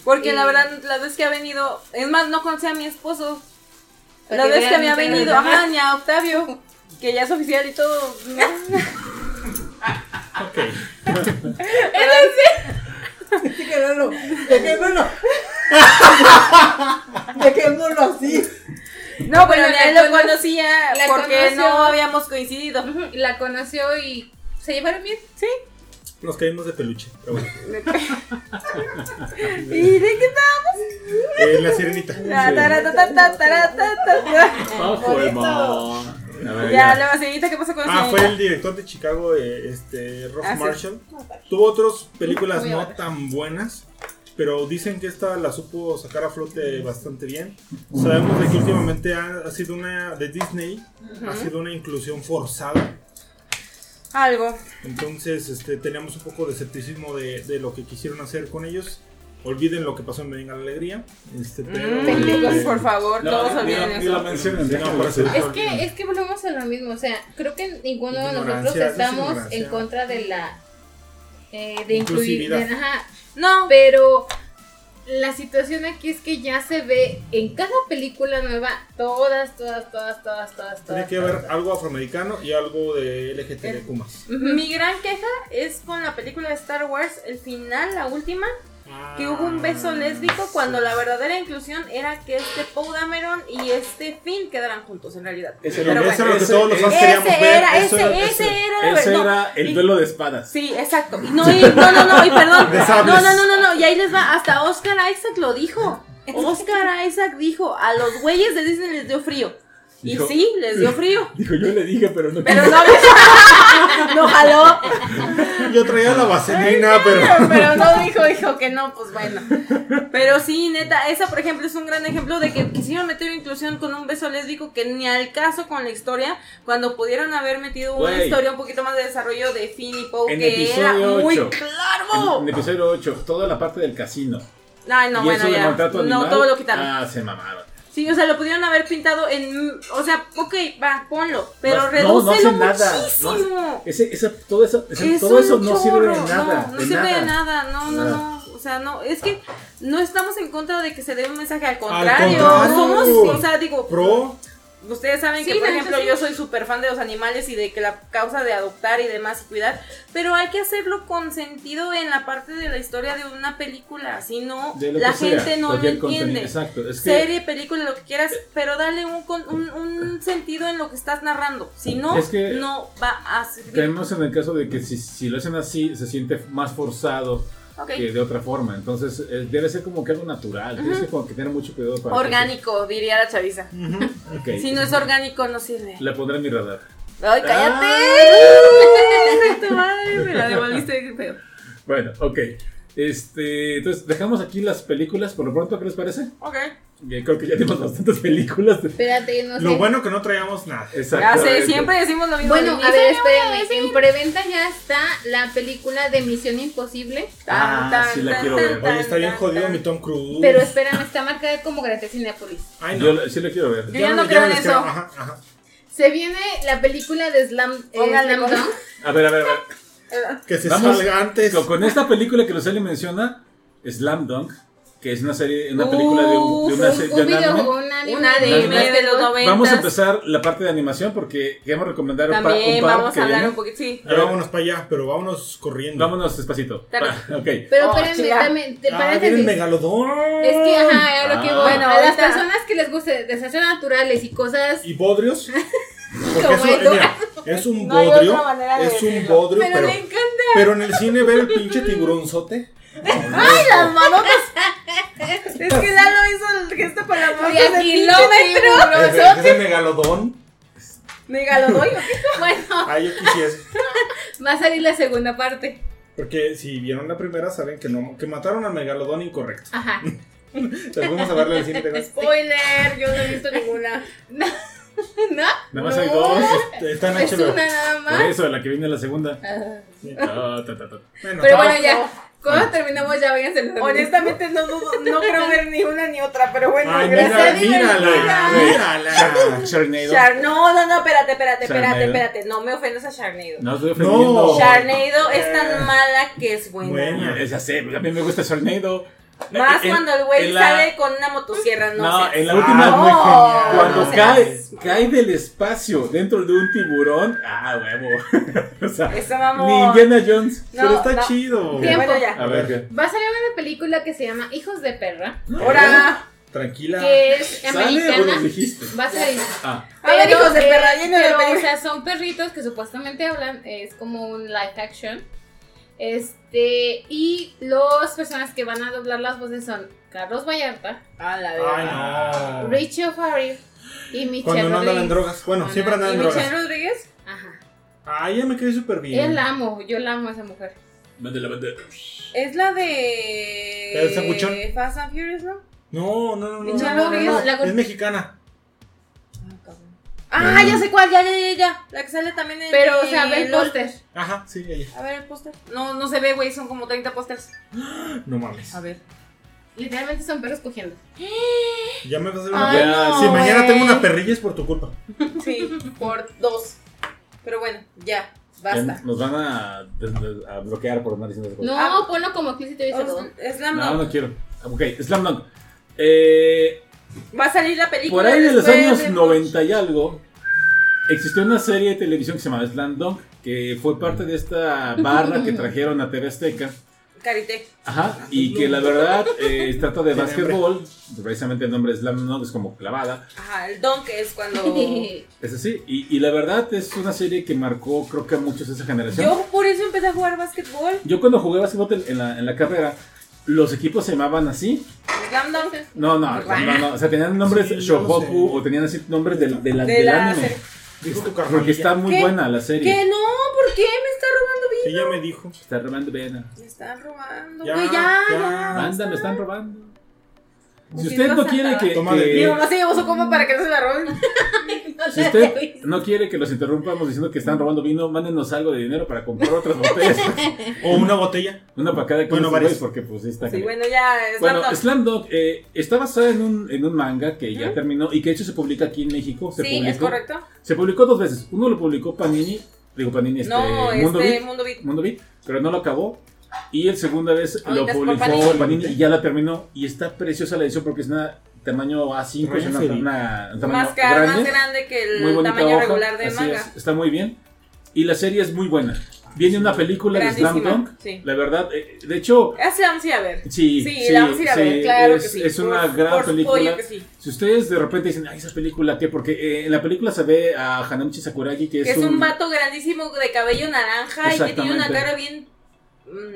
Porque Y- la verdad, la vez que ha venido, es más, no conocí a mi esposo. La vez que había mis venido, ajá, ni a Octavio, que ya es oficial y todo. ¿no? Ok. Dejémoslo. Dejémoslo. Dejémoslo así. No, pero Bueno, él la lo cono- conocía la porque conoció. no habíamos coincidido. La conoció y se llevaron bien. Sí. Nos caímos de peluche. Pero bueno. ¿Y de qué estábamos? Eh, la sirenita. Ta, ver, Ya, ya. la ¿qué pasó con Ah, fue el director de Chicago, eh, este, Rolf Ah, sí. Marshall. Tuvo otras películas no tan buenas, pero dicen que esta la supo sacar a flote bastante bien. Sabemos de que últimamente ha, ha sido una de Disney, ha sido una inclusión forzada. Algo. Entonces, este, teníamos un poco de escepticismo de, de lo que quisieron hacer con ellos. Olviden lo que pasó en Venga la Alegría. Este, pero, Mm, este, por favor, No, todos ni olviden la- ni la eso. mencionen, Sí, no, eso. Es que, es que volvemos a lo mismo, o sea, creo que ninguno de nosotros eso estamos en contra de la eh, de incluir, Inclusividad. de- ajá, No, pero la situación aquí es que ya se ve en cada película nueva todas, todas, todas, todas, todas, Tiene que haber algo afroamericano y algo de LGTBQ+. Ujú. mi gran queja es con la película de Star Wars, el final, la última, que hubo un beso lésbico cuando la verdadera inclusión era que este Poe Dameron y este Finn quedaran juntos en realidad. Ese era- lo que todos los fans Ese queríamos ver. era, ese, era- ese eso- era, Ese no, era el duelo de espadas. Sí, exacto. Y no, y, no, no, no, y perdón. No, no, no, no, no. Y ahí les va. Hasta Oscar Isaac lo dijo. Oscar Isaac dijo: A los güeyes de Disney les dio frío. Y Dijo- sí, les dio frío. Dijo, yo le dije, pero no Pero no, no jaló. Yo traía la vaselina, pero. Pero no dijo, dijo que no, pues bueno. Pero sí, neta, esa por ejemplo es un gran ejemplo de que quisieron meter inclusión con un beso lésbico que ni al caso con la historia, cuando pudieron haber metido una historia un poquito más de desarrollo de Finn y Poe, En que era muy claro. En el episodio 8, toda la parte del casino. Ay, no, y bueno, eso ya. No, animal, todo lo quitaron. Ah, se mamaron. Sí, o sea, lo pudieron haber pintado en. O sea, ok, va, ponlo. Pero No, no, no redúcelo hace nada, muchísimo. Ese, esa, todo eso, ese- Es todo eso no sirve de nada. No, no sirve de nada. No, no, no. O sea, no. Es que no estamos en contra de que se dé un mensaje al Al contrario. contrario. Somos, o sea, digo. Pro. Ustedes saben Sí, que, por ejemplo, sí. yo soy súper fan de los animales y de que la causa de adoptar y demás y cuidar, pero hay que hacerlo con sentido en la parte de la historia de una película, si no, la sea, gente no lo entiende. Exacto. Es que Serie, película, lo que quieras, pero dale un, con- un, un sentido en lo que estás narrando. Si no, Es que- no va a servir. caemos en el caso de que si, si lo hacen así, se siente más forzado Ok. que de otra forma. Entonces, eh, debe ser como que algo natural. Tienes que, como que tener mucho cuidado para. que Orgánico, diría la chaviza. Ujú. eso- Ok. Si no es orgánico, no sirve. Le pondré en mi radar. ¡Ay, cállate! Ah. Ay, tu madre, me la devolviste qué feo. Bueno, ok. Este, entonces, dejamos aquí las películas por lo pronto, ¿qué les parece? Ok. Creo que ya dimos bastantes películas. Espérate, no sé. Lo bueno que no traíamos nada. Ya Exactamente. sé, siempre decimos lo mismo. Bueno, a ver, espérenme. En preventa ya está la película de Misión Imposible. Ah, sí la quiero ver. Oye, está bien jodido mi Tom Cruise. Pero espérame, está marcada como Gratis Cinepolis. Ay, Yo no. la- sí la quiero ver. Yo ya no creo en eso. Ajá, ajá. Se viene la película de Slam, eh, Slam Dunk. A ver, a ver, a ver. Que se Vamos salga antes. Con, con esta película que Lucely menciona, Slam Dunk, que es una serie, una película de, un, de una Un, serie un de un video, anime. un anime, Un anime ¿No? de los 90. Vamos a empezar la parte de animación porque queremos recomendar un, pa- También un par vamos que a hablar viene. un poquito. Sí. Ya vámonos para allá, pero vámonos corriendo. Vámonos despacito. Dale. Va, ok. Pero Oh, espérenme, también, Ah, el megalodón. Es que, ajá, a lo que Ah. Bueno, a las personas que les guste desastres naturales y cosas. ¿Y bodrios? Porque Como es un, el- eh, mira, es un bodrio. de es un bodrio, Pero pero, le encanta. pero en el cine ver el pinche tiburonzote. ¡Ay, las manotas! es que Lalo hizo el gesto con las manos Y a de kilómetros. Es es el megalodón. Megalodoy. Bueno, Ah, yo quisiese. va a salir la segunda parte. Porque si vieron la primera, saben que no que mataron al megalodón incorrecto. Ajá. Entonces vamos a verla en el cine. Spoiler, yo no he visto ninguna. ¿No? Nada más hay dos. Está en Es HBO. una nada Por más. eso, la que viene la segunda. Ah. Ah, ta, ta, ta. Bueno, Pero no, bueno, ya. Cuando terminamos, ya váyanse los Honestamente no, dudo- no creo ver ni una ni otra, pero bueno, Ay, gracias. mírala, mírala. Sharknado. Char- no, no, no, espérate, espérate, espérate, espérate. No me ofendas a Sharknado. No estoy ofendiendo. No. Sharknado es Eh. tan mala que es buena. Buena. Eh, Ya sé, a mí me gusta Sharknado. Más En- cuando el güey la- sale con una motosierra, no, No, seas- en la Ah, última. muy genial. Cuando no cae, seas- cae del espacio dentro de un tiburón. Ah, huevo. o sea, Eso vamos. ni Indiana Jones. No, Pero está no. chido. Tiempo. Bueno, ya. A ver, ¿qué? Va a salir una película que se llama Hijos de Perra, Ahora. Tranquila. que es ¿Sale o americana. dijiste? Va a salir. Ah, A ver, hijos de perra, lleno de pero, películas. o sea, son perritos que supuestamente hablan, es como un live action. Este, y las personas que van a doblar las voces son Carlos Vallarta, A la Ay, no. Richie O'Farrill y Michelle Cuando no andan en drogas. Bueno, siempre andan ¿Y en drogas. Michelle Rodríguez? Ajá. Ay, ya me quedé súper Yo bien. la amo, yo la amo a esa mujer. mándela, mándela. Es la de. ¿El? Fast and Furious, ¿no? No, no, no, no. Michelle no, no, Es mexicana. Ah, ya sé cuál, ya, ya, ya, ya. La que sale también en. Pero, o sea, ve el póster. Ajá, sí, ella. A ver el póster. No, no se ve, güey, son como 30 pósters. No mames. A ver. Literalmente son perros cogiendo. Ya me vas a hacer una Ay, no, Si mañana güey. tengo una perrilla es por tu culpa. Sí, por dos. Pero bueno, ya, basta. Nos van a, a bloquear por andar diciendo esas cosas. No, Ah. ponlo como explícito y todo. Es la No, no quiero. Ok, Slam Dunk. Eh, Va a salir la película. por ahí de los años de- 90 y algo, existió una serie de televisión que se llamaba Slam Dunk, que fue parte de esta barra que trajeron a TV Azteca. Carité. Ajá, y que la verdad eh, trata de básquetbol, precisamente el nombre Slam Dunk es como clavada, Ajá, el don que es cuando. es así, y, y la verdad es una serie que marcó creo que a muchos de esa generación. Yo por eso empecé a jugar básquetbol. Yo cuando jugué básquetbol en la, en la carrera, los equipos se llamaban así. No, no, no, no, no, o sea, tenían nombres Sí, Shohoku o tenían así nombres del, de la- De del la anime. Dijo tu Porque está muy ¿Qué? buena la serie. Que no, ¿por qué? Me está robando bien. Ella me dijo. Está robando pena. Me están robando. Ya, ya. ya. Banda, me están robando. Si usted no quiere que, Toma de que- mamá se llevó su copa para que no se la roben. si usted no quiere que los interrumpamos diciendo que están robando vino, mándenos algo de dinero para comprar otras botellas. O una botella. Una para cada Bueno, varias. porque pues está Sí, bueno, ya. Slam Bueno. Slam Dunk eh, está basada en un, en un manga que ya terminó y que de hecho se publica aquí en México. Se Sí, publicó, es correcto. Se publicó dos veces. Uno lo publicó Panini, digo Panini, este, no, Mundo este Beat, Mundo Beat. Mundo Beat, pero no lo acabó. Y el segunda vez Ahorita lo es por publicó Panini. Panini. y ya la terminó. Y está preciosa la edición porque es una tamaño A5, es una, una- un tamaño Más, ca- grande. más grande que el muy bonita tamaño hoja, regular de así manga. es, está muy bien. Y la serie es muy buena. Viene una película de Slam Dunk. sí. La verdad, eh, de hecho, Así vamos a ir a ver. sí, Sí, la vamos a ir a ver, claro es, que sí. es una Por- gran por película. pollo que sí. Si ustedes de repente dicen, ay, esa película, ¿qué? Porque eh, en la película se ve a Hanamichi Sakuragi, que es, Que es un vato grandísimo de cabello naranja y que tiene una Exactamente. cara bien.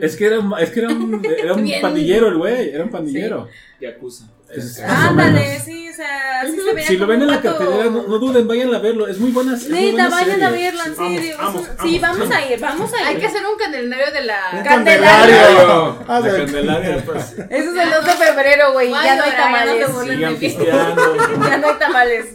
Es que era, un- es que era un, era un Bien. pandillero el güey, era un pandillero. Yakuza. Es- más o Ándale, sí, o sea, sí se veía Si lo ven en la cartelera, no, no duden, vayan a verlo. Es muy buena. es Neta, vayan a verla, en Sí, vamos, serio. vamos, sí, vamos, vamos a ir, vamos a ir. Hay que hacer un calendario de la. Un Candelario. Ah, la Candelaria, pues. Eso es el 2 de febrero, güey. Ya no hay llorar, ya no tamales. pisteando. Ya no hay tamales.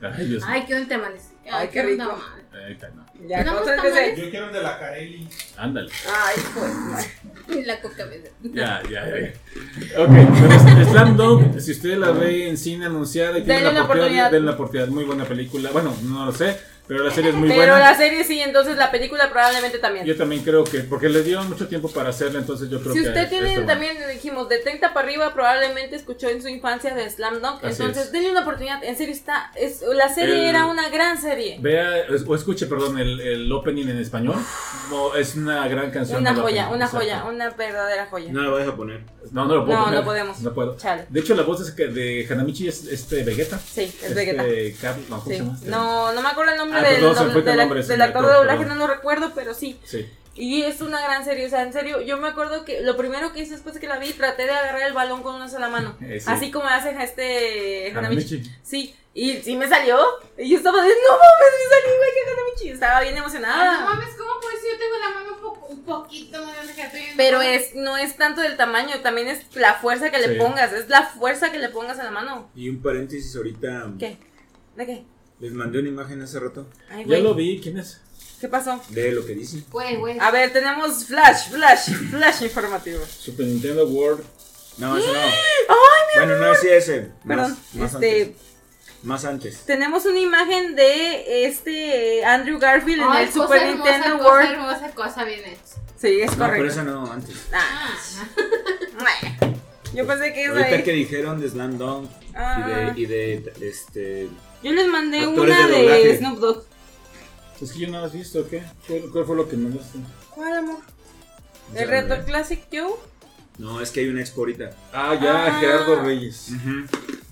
Ay, Dios mío. Ay, un tamales. Ay, qué rico. Ahí está, no. Ya, ¿Tenemos otra vez tamales? que Yo quiero el de la Carelli. Ándale. Ay, pues. La coca verde. Ya, ya, ya. Ok, pero Slam Dunk, si usted la ve en cine anunciada y tiene Denle la una oportunidad, oportunidad. denle la oportunidad. Muy buena película. Bueno, no lo sé, pero la serie es muy Pero buena. la serie sí, entonces la película probablemente también. Yo también creo que, porque le dieron mucho tiempo para hacerla, entonces yo creo Si que. usted tiene está bueno. también, dijimos, de 30 para arriba, probablemente escuchó en su infancia de Slam Dunk. Así Entonces, es. denle una oportunidad. En serio, está. Es, la serie El- era una gran serie. Vea, o escuche, perdón, el, el opening en español. No, es una gran canción. Una joya, una exacto. joya, una verdadera joya. No la vas a poner. No, no lo puedo No, poner. no podemos. No puedo. Chale. De hecho, la voz es que de Hanamichi es este Vegeta. Sí, es este, Vegeta. Este- No, no me acuerdo el nombre Ah, del, del, nombre, del sí, el actor de doblaje, no lo recuerdo, pero sí. Sí. Y es una gran serie, o sea, en serio, yo me acuerdo que lo primero que hice después de que la vi, traté de agarrar el balón con una sola mano. Eh, sí. Así como hace este Hanamichi. Sí, y sí me salió. Y yo estaba de, no mames, me salió igual que Hanamichi. Estaba bien Ay, no emocionada. mames, ¿cómo eso yo tengo la mano un, poco, un poquito más grande que la tuya? Pero es, no es tanto del tamaño, también es la fuerza que le Sí. pongas, es la fuerza que le pongas a la mano. Y un paréntesis ahorita. ¿Qué? ¿De qué? Les mandé una imagen hace rato Ay, Ya lo vi, ¿quién es? ¿Qué pasó? de lo que dice. Güey, güey. A ver, tenemos flash, flash, flash informativo. Super Nintendo World. No, eso no. bueno, no sí ese. Perdón, más este, antes. Más antes. tenemos una imagen de este Andrew Garfield en Ay, el Super hermosa, Nintendo cosa World. hermosa, cosa bien hecha. Sí, es No, pero correcto. esa no, antes. Ah, Ah. yo pensé que es Ahorita ahí. que dijeron de Slam Dunk Ah. y de, y de este. Yo les mandé Actores una de de. Snoop Dogg. Es que yo no la has visto, ¿qué? ¿Cuál, cuál fue lo que mandaste? ¿Cuál amor? Ya, ¿El Retro no, Classic Joe? No, es que hay una expo ahorita. Ah, ya, Ah. Gerardo Reyes.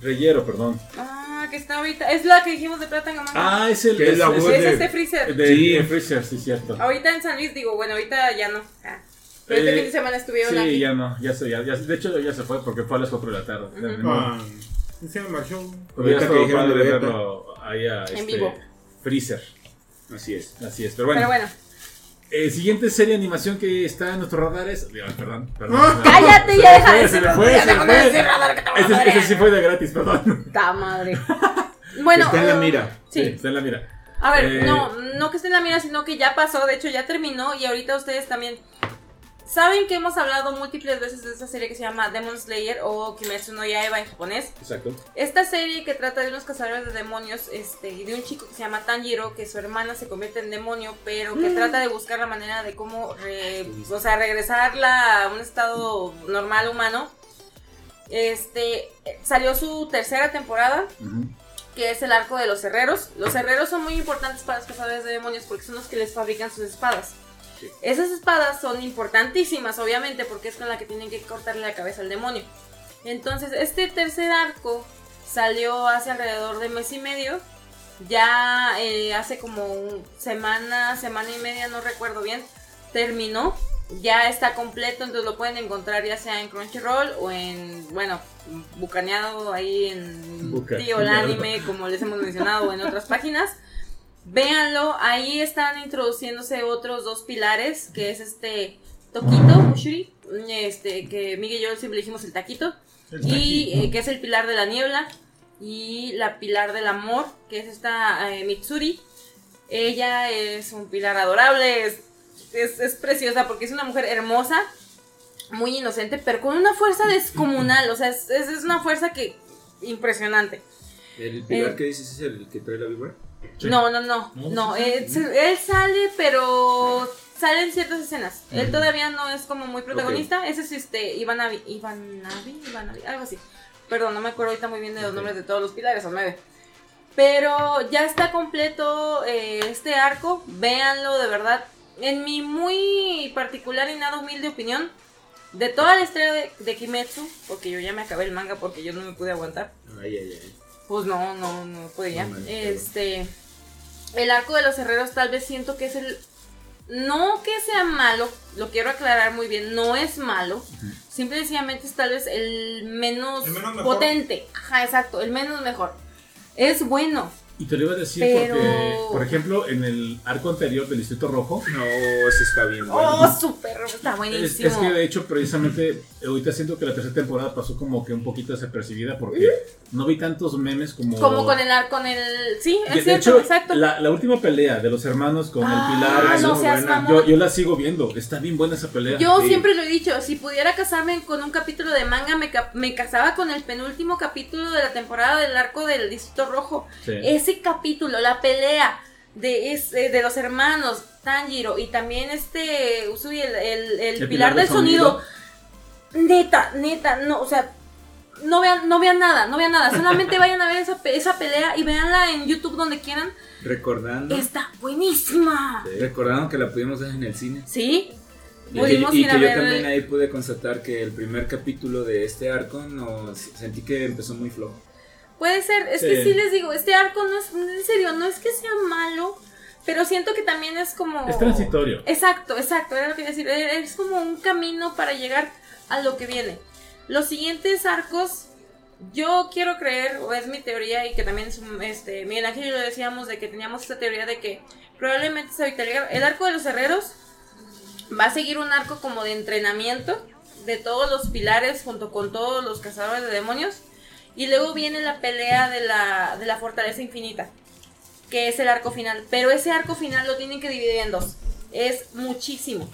Reyero, perdón. Ah, que está ahorita. Es la que dijimos de Plata en Gamanga. Ah, es el. Que es la voz es de- este Freezer. de, Sí. Freezer, sí, cierto. Ahorita en San Luis, digo, bueno, ahorita ya no. Ah. Pero este Eh, fin de semana estuvieron Sí, aquí. ya no, ya se, ya, ya- de hecho ya se fue porque fue a las 4 de la tarde. Me marchó. Hubiera Ahorita que estado dijeron de Vegeta. verlo ahí a este, vivo. Freezer. Así es. Así es, pero bueno. Pero bueno. Eh, siguiente serie de animación que está en nuestros radares. Digo, Perdón, perdón. Ah, Cállate, Se ya deja de decir fue, radar, se me déjame de fue. decir radar, que te Ese, madre. ese sí fue de gratis, perdón. Ta madre. Bueno. Está en la mira. Sí. está en la mira. A ver, Eh, no, no que esté en la mira, sino que ya pasó, de hecho ya terminó y ahorita ustedes también saben que hemos hablado múltiples veces de esta serie que se llama Demon Slayer o Kimetsu no Yaiba en japonés. Exacto. Esta serie que trata de unos cazadores de demonios este, y de un chico que se llama Tanjiro, que su hermana se convierte en demonio, pero que trata de buscar la manera de cómo re- o sea, regresarla a un estado normal humano. Este salió su tercera temporada, que es el arco de los herreros. Los herreros son muy importantes para los cazadores de demonios porque son los que les fabrican sus espadas. Sí. Esas espadas son importantísimas, obviamente, porque es con la que tienen que cortarle la cabeza al demonio. Entonces, este tercer arco salió hace alrededor de mes y medio. Ya eh, hace como semana, semana y media, no recuerdo bien, terminó. Ya está completo, entonces lo pueden encontrar ya sea en Crunchyroll o en, bueno, bucaneado ahí en Bucaneado. Tío el Anime, como les hemos mencionado, o en otras páginas. Véanlo, ahí están introduciéndose otros dos pilares, que es este Toquito, Ushuri, este, que Miguel y yo siempre dijimos el taquito, y eh, que es el pilar de la niebla, y la pilar del amor, que es esta eh, Mitsuri. Ella es un pilar adorable, es, es, es preciosa porque es una mujer hermosa, muy inocente, pero con una fuerza descomunal, o sea, es, es- es una fuerza que impresionante. El pilar Eh. que dices es el que trae la víbora. Sí. No, no, no, No, no, sí, él, sale, pero sale en ciertas escenas. Él todavía no es como muy protagonista. Ese es este Ivanavi, Ivanavi, Ivanavi, algo así. Perdón, no me acuerdo ahorita muy bien de los nombres de todos los pilares, son nueve. Pero ya está completo eh, este arco, véanlo de verdad. En mi muy particular y nada humilde opinión, de toda la historia de, de Kimetsu, porque yo ya me acabé el manga porque yo no me pude aguantar. Ay, ay, ay. Pues no, no, no podía. No este. El arco de los herreros tal vez siento que es el. No que sea malo, lo quiero aclarar muy bien, no es malo. Simple y sencillamente es tal vez el menos, El menos mejor. potente. Ajá, exacto, el menos mejor. Es bueno. Y te lo iba a decir Pero- porque, por ejemplo, en el arco anterior del Distrito Rojo, No, ese está bien bueno. Oh, súper, está es, buenísimo. es que de hecho precisamente ahorita siento que la tercera temporada pasó como que un poquito desapercibida porque no vi tantos memes como... Como con el arco, con el. Sí, es de cierto, hecho, exacto. La, la última pelea de los hermanos con Ah, el Pilar, no eso, seas buena. mamón. yo, yo la sigo viendo, está bien buena esa pelea. Yo Sí. siempre lo he dicho, si pudiera casarme con un capítulo de manga, me, ca- me casaba con el penúltimo capítulo de la temporada del arco del Distrito Rojo. Sí. Ese capítulo, la pelea de, ese- de los hermanos Tanjiro y también este Usui, el, el- el pilar, del sonido. Neta, neta, no, o sea, no vean, no vean nada, no vean nada. Solamente vayan a ver esa, esa pelea y veanla en YouTube donde quieran. Recordando. Está buenísima. Recordando que la pudimos ver en el cine. ¿Sí? Y, Pudimos y que yo también ahí pude constatar que el primer capítulo de este arco no sentí que empezó muy flojo. Puede ser, es Sí. que sí les digo, este arco no es, en serio, no es que sea malo, pero siento que también es como... Es transitorio. Exacto, exacto, era lo que iba a decir, e- es como un camino para llegar a lo que viene. Los siguientes arcos, yo quiero creer, o es mi teoría, y que también es este, Miguel Ángel y yo decíamos, de que teníamos esta teoría de que probablemente se el arco de los herreros va a seguir un arco como de entrenamiento de todos los pilares junto con todos los cazadores de demonios. Y luego viene la pelea de la, de la fortaleza infinita, que es el arco final. Pero ese arco final lo tienen que dividir en dos. Es muchísimo.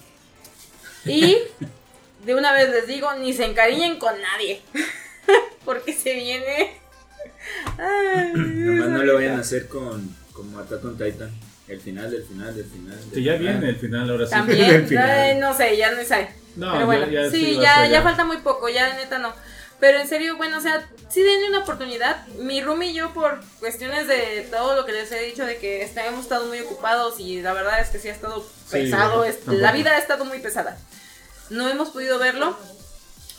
Y de una vez les digo, ni se encariñen con nadie. Porque se viene... Ay, Nomás no lo vayan a hacer con como Attack on Titan. El final del final del final. del Que ya final. viene el final ahora sí. También, El final. ay, no sé, ya no sé. No, Pero bueno, ya- ya sí, ya ya. falta muy poco, ya neta no. Pero en serio, bueno, o sea, sí denle una oportunidad. Mi roomie y yo, por cuestiones de todo lo que les he dicho, de que está- hemos estado muy ocupados y la verdad es que sí ha estado Sí, pesado. es- la vida ha estado muy pesada. No hemos podido verlo.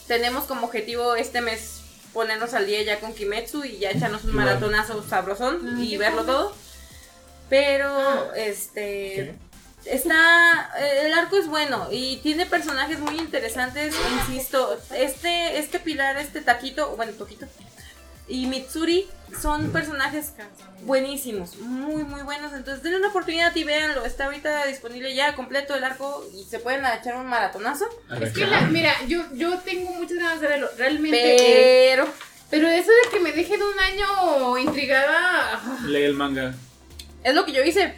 Tenemos como objetivo este mes ponernos al día ya con Kimetsu y ya echarnos un maratonazo sabrosón Ay, y verlo todo. Pero, este. Está. eh, El arco es bueno y tiene personajes muy interesantes. Insisto, este, este pilar, este Taquito, bueno, Toquito y Mitsuri son personajes buenísimos, muy, muy buenos. Entonces, denle una oportunidad y véanlo. Está ahorita disponible ya completo el arco y se pueden echar un maratonazo. Es que, la- mira, yo, yo tengo muchas ganas de verlo. Realmente. Pero. pero eso de que me dejen un año intrigada. ah, Lee el manga. Es lo que yo hice.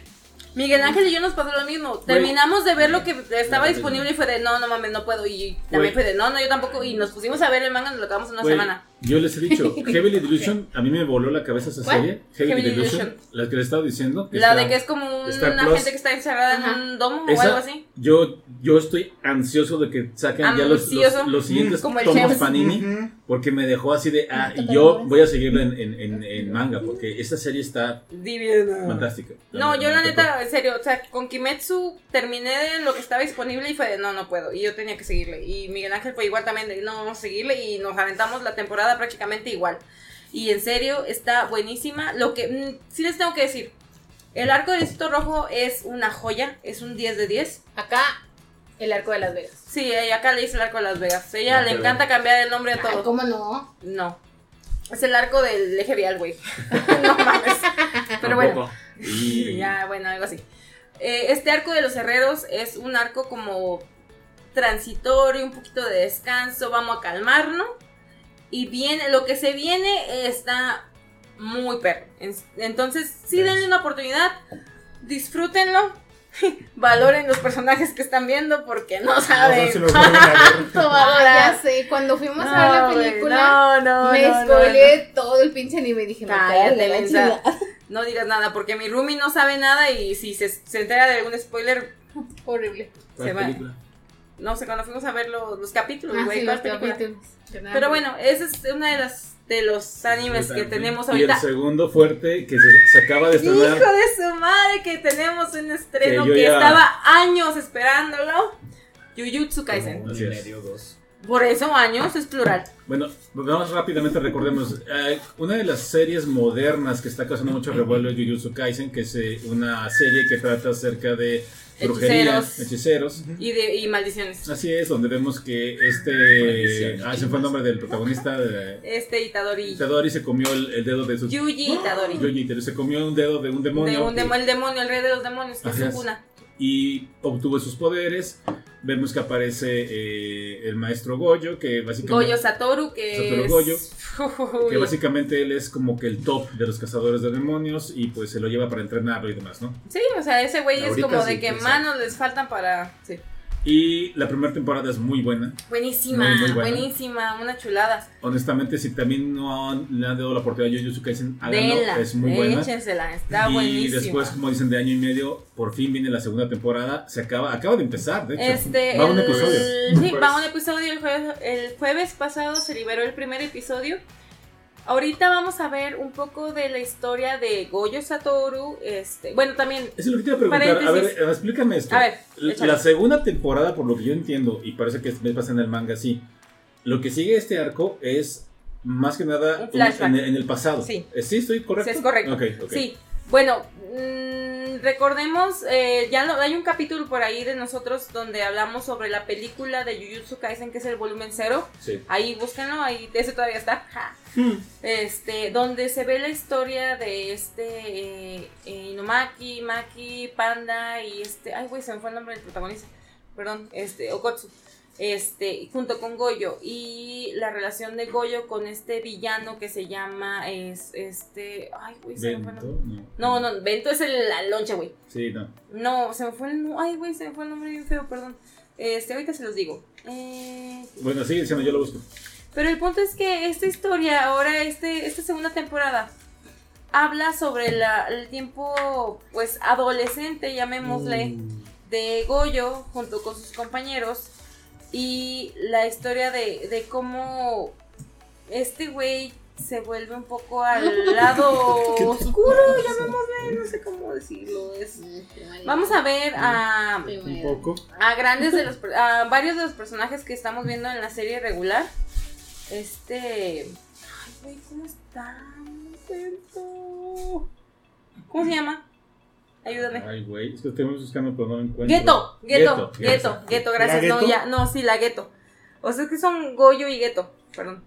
Miguel Ángel y yo nos pasó lo mismo. Terminamos de ver lo que estaba disponible y fue de no, no mames, no puedo. Y también fue de no, no, yo tampoco. Y nos pusimos a ver el manga, nos lo acabamos en una semana. Yo les he dicho, Heavily Delusion, a mí me voló la cabeza esa ¿Cuál? serie. Heavily Heavily Delusion, Delusion. la que les estaba diciendo. que La está- de que es como un- una Plus. gente que está encerrada Ajá. en un domo o algo así. Yo, yo estoy ansioso de que saquen ya los, los, los siguientes Como tomos. Panini. Porque me dejó así de, ah, y yo voy a seguirlo en, en, en, en manga, porque esta serie está Divina. fantástica. No, yo la Me neta, en serio, o sea, con Kimetsu terminé de lo que estaba disponible y fue de no, no puedo. Y yo tenía que seguirle. Y Miguel Ángel fue igual también de no, vamos a seguirle y nos aventamos la temporada prácticamente igual. Y en serio, está buenísima. Lo que mm, sí les tengo que decir, el arco del Distrito Rojo es una joya, es un 10 de 10. Acá, el arco de Las Vegas. Sí, acá le dice el arco de Las Vegas. A ella le encanta cambiar el nombre a Ay, todo. ¿Cómo no? No. Es el arco del eje vial, güey. no mames. Pero bueno. Y Ya, bueno, algo así. Eh, este arco de los herreros es un arco como transitorio, un poquito de descanso, vamos a calmarnos. Y viene, lo que se viene está muy perro. En- Entonces, sí denle una oportunidad, disfrútenlo, valoren los personajes que están viendo porque no No saben sé si los vuelven a ver. cuánto Ah, ya sé, cuando fuimos a ver la No, película, no, no, me no, no, spoileé todo el pinche anime y dije, me Cállate, chingada. No digas nada, porque mi roomie no sabe nada y si se, se entera de algún spoiler, Horrible. ¿Cuál se va. película? No sé, cuando fuimos a ver los, los capítulos, Ah, güey, sí, la película. capítulos. Pero bueno, ese es una de las de los animes que tenemos Y ahorita. el segundo fuerte que se, se acaba de Hijo estrenar. de su madre que tenemos un estreno Que que, ya- estaba años esperándolo. Jujutsu Kaisen. Y es. medio, dos. Por eso años es plural. Bueno, vamos rápidamente, recordemos. eh, una de las series modernas que está causando mucho revuelo es Jujutsu Kaisen, que es eh, una serie que trata acerca de brujería, Hechiceros. hechiceros. Y, de, y maldiciones. Así es, donde vemos que este. Ah, se fue el nombre del protagonista. De, Este Itadori. Itadori se comió el, el dedo de su. Yuji Itadori. Yuji Itadori se comió un dedo de un demonio. De un demo- el demonio, el rey de los demonios, que es su cuna. y obtuvo sus poderes. Vemos que aparece eh, el maestro Goyo, que básicamente. Goyo Satoru, que Satoru es. Goyo. Que básicamente él es como que el top de los cazadores de demonios y pues se lo lleva para entrenarlo y demás, ¿no? Sí, o sea, ese güey es como sí, de que manos les faltan para. Sí. Y la primera temporada es muy buena. Buenísima, Muy, muy buena. buenísima, una chulada. Honestamente, si también no han- le han dado la oportunidad a Jujutsu Kaisen, háganlo, Denla, es muy buena. échensela, está y buenísima. después, como dicen, de año y medio, por fin viene la segunda temporada. Se acaba, acaba de empezar, de hecho. Este, Va un episodio. Sí, va un episodio. El jueves, el jueves pasado se liberó el primer episodio. Ahorita vamos a ver un poco de la historia de Goyo Satoru. Este, bueno, también. Es lo que te iba a preguntar. A ver, explícame esto. A ver, la échale. la segunda temporada, por lo que yo entiendo, y parece que me pasa en el manga así, lo que sigue este arco es más que nada Un en, el- en el pasado. Sí. ¿Sí estoy correcto? Sí, es correcto. Ok, ok. Sí, bueno, mm, recordemos, eh, ya lo- hay un capítulo por ahí de nosotros donde hablamos sobre la película de Jujutsu Kaisen, que es el volumen cero. Sí. Ahí búsquenlo, ahí ese todavía está. Ja. Hmm. Este, donde se ve la historia de este eh, eh, Inumaki, Maki, Panda y este, ay güey, se me fue el nombre del protagonista. Perdón, este, Okotsu. Este, junto con Goyo y la relación de Goyo con este villano que se llama es este, ay güey, se me fue el nombre. no. No, no, Bento es el la loncha, güey. Sí, no. No, se me fue el ay güey, se me fue el nombre bien feo, perdón. Este, ahorita se los digo. Eh, Bueno, sigue diciendo, yo lo busco. pero el punto es que esta historia, ahora este, esta segunda temporada, habla sobre la- el tiempo, pues, adolescente, llamémosle, Mm. de Goyo junto con sus compañeros y la historia de, de cómo este güey se vuelve un poco al lado oscuro, llamémosle, no sé cómo decirlo. Es, vamos a ver a, Un poco. a grandes de los a varios de los personajes que estamos viendo en la serie regular. Este. Ay, güey, ¿cómo está? ¿Cómo se llama? Ayúdame. Ay, güey, es que estoy buscando, pero no lo encuentro. Gueto, Gueto, Gueto, Gueto, Gueto, gracias. ¿La No, ya, no, sí, la Gueto. O sea, es que son Goyo y Gueto, perdón.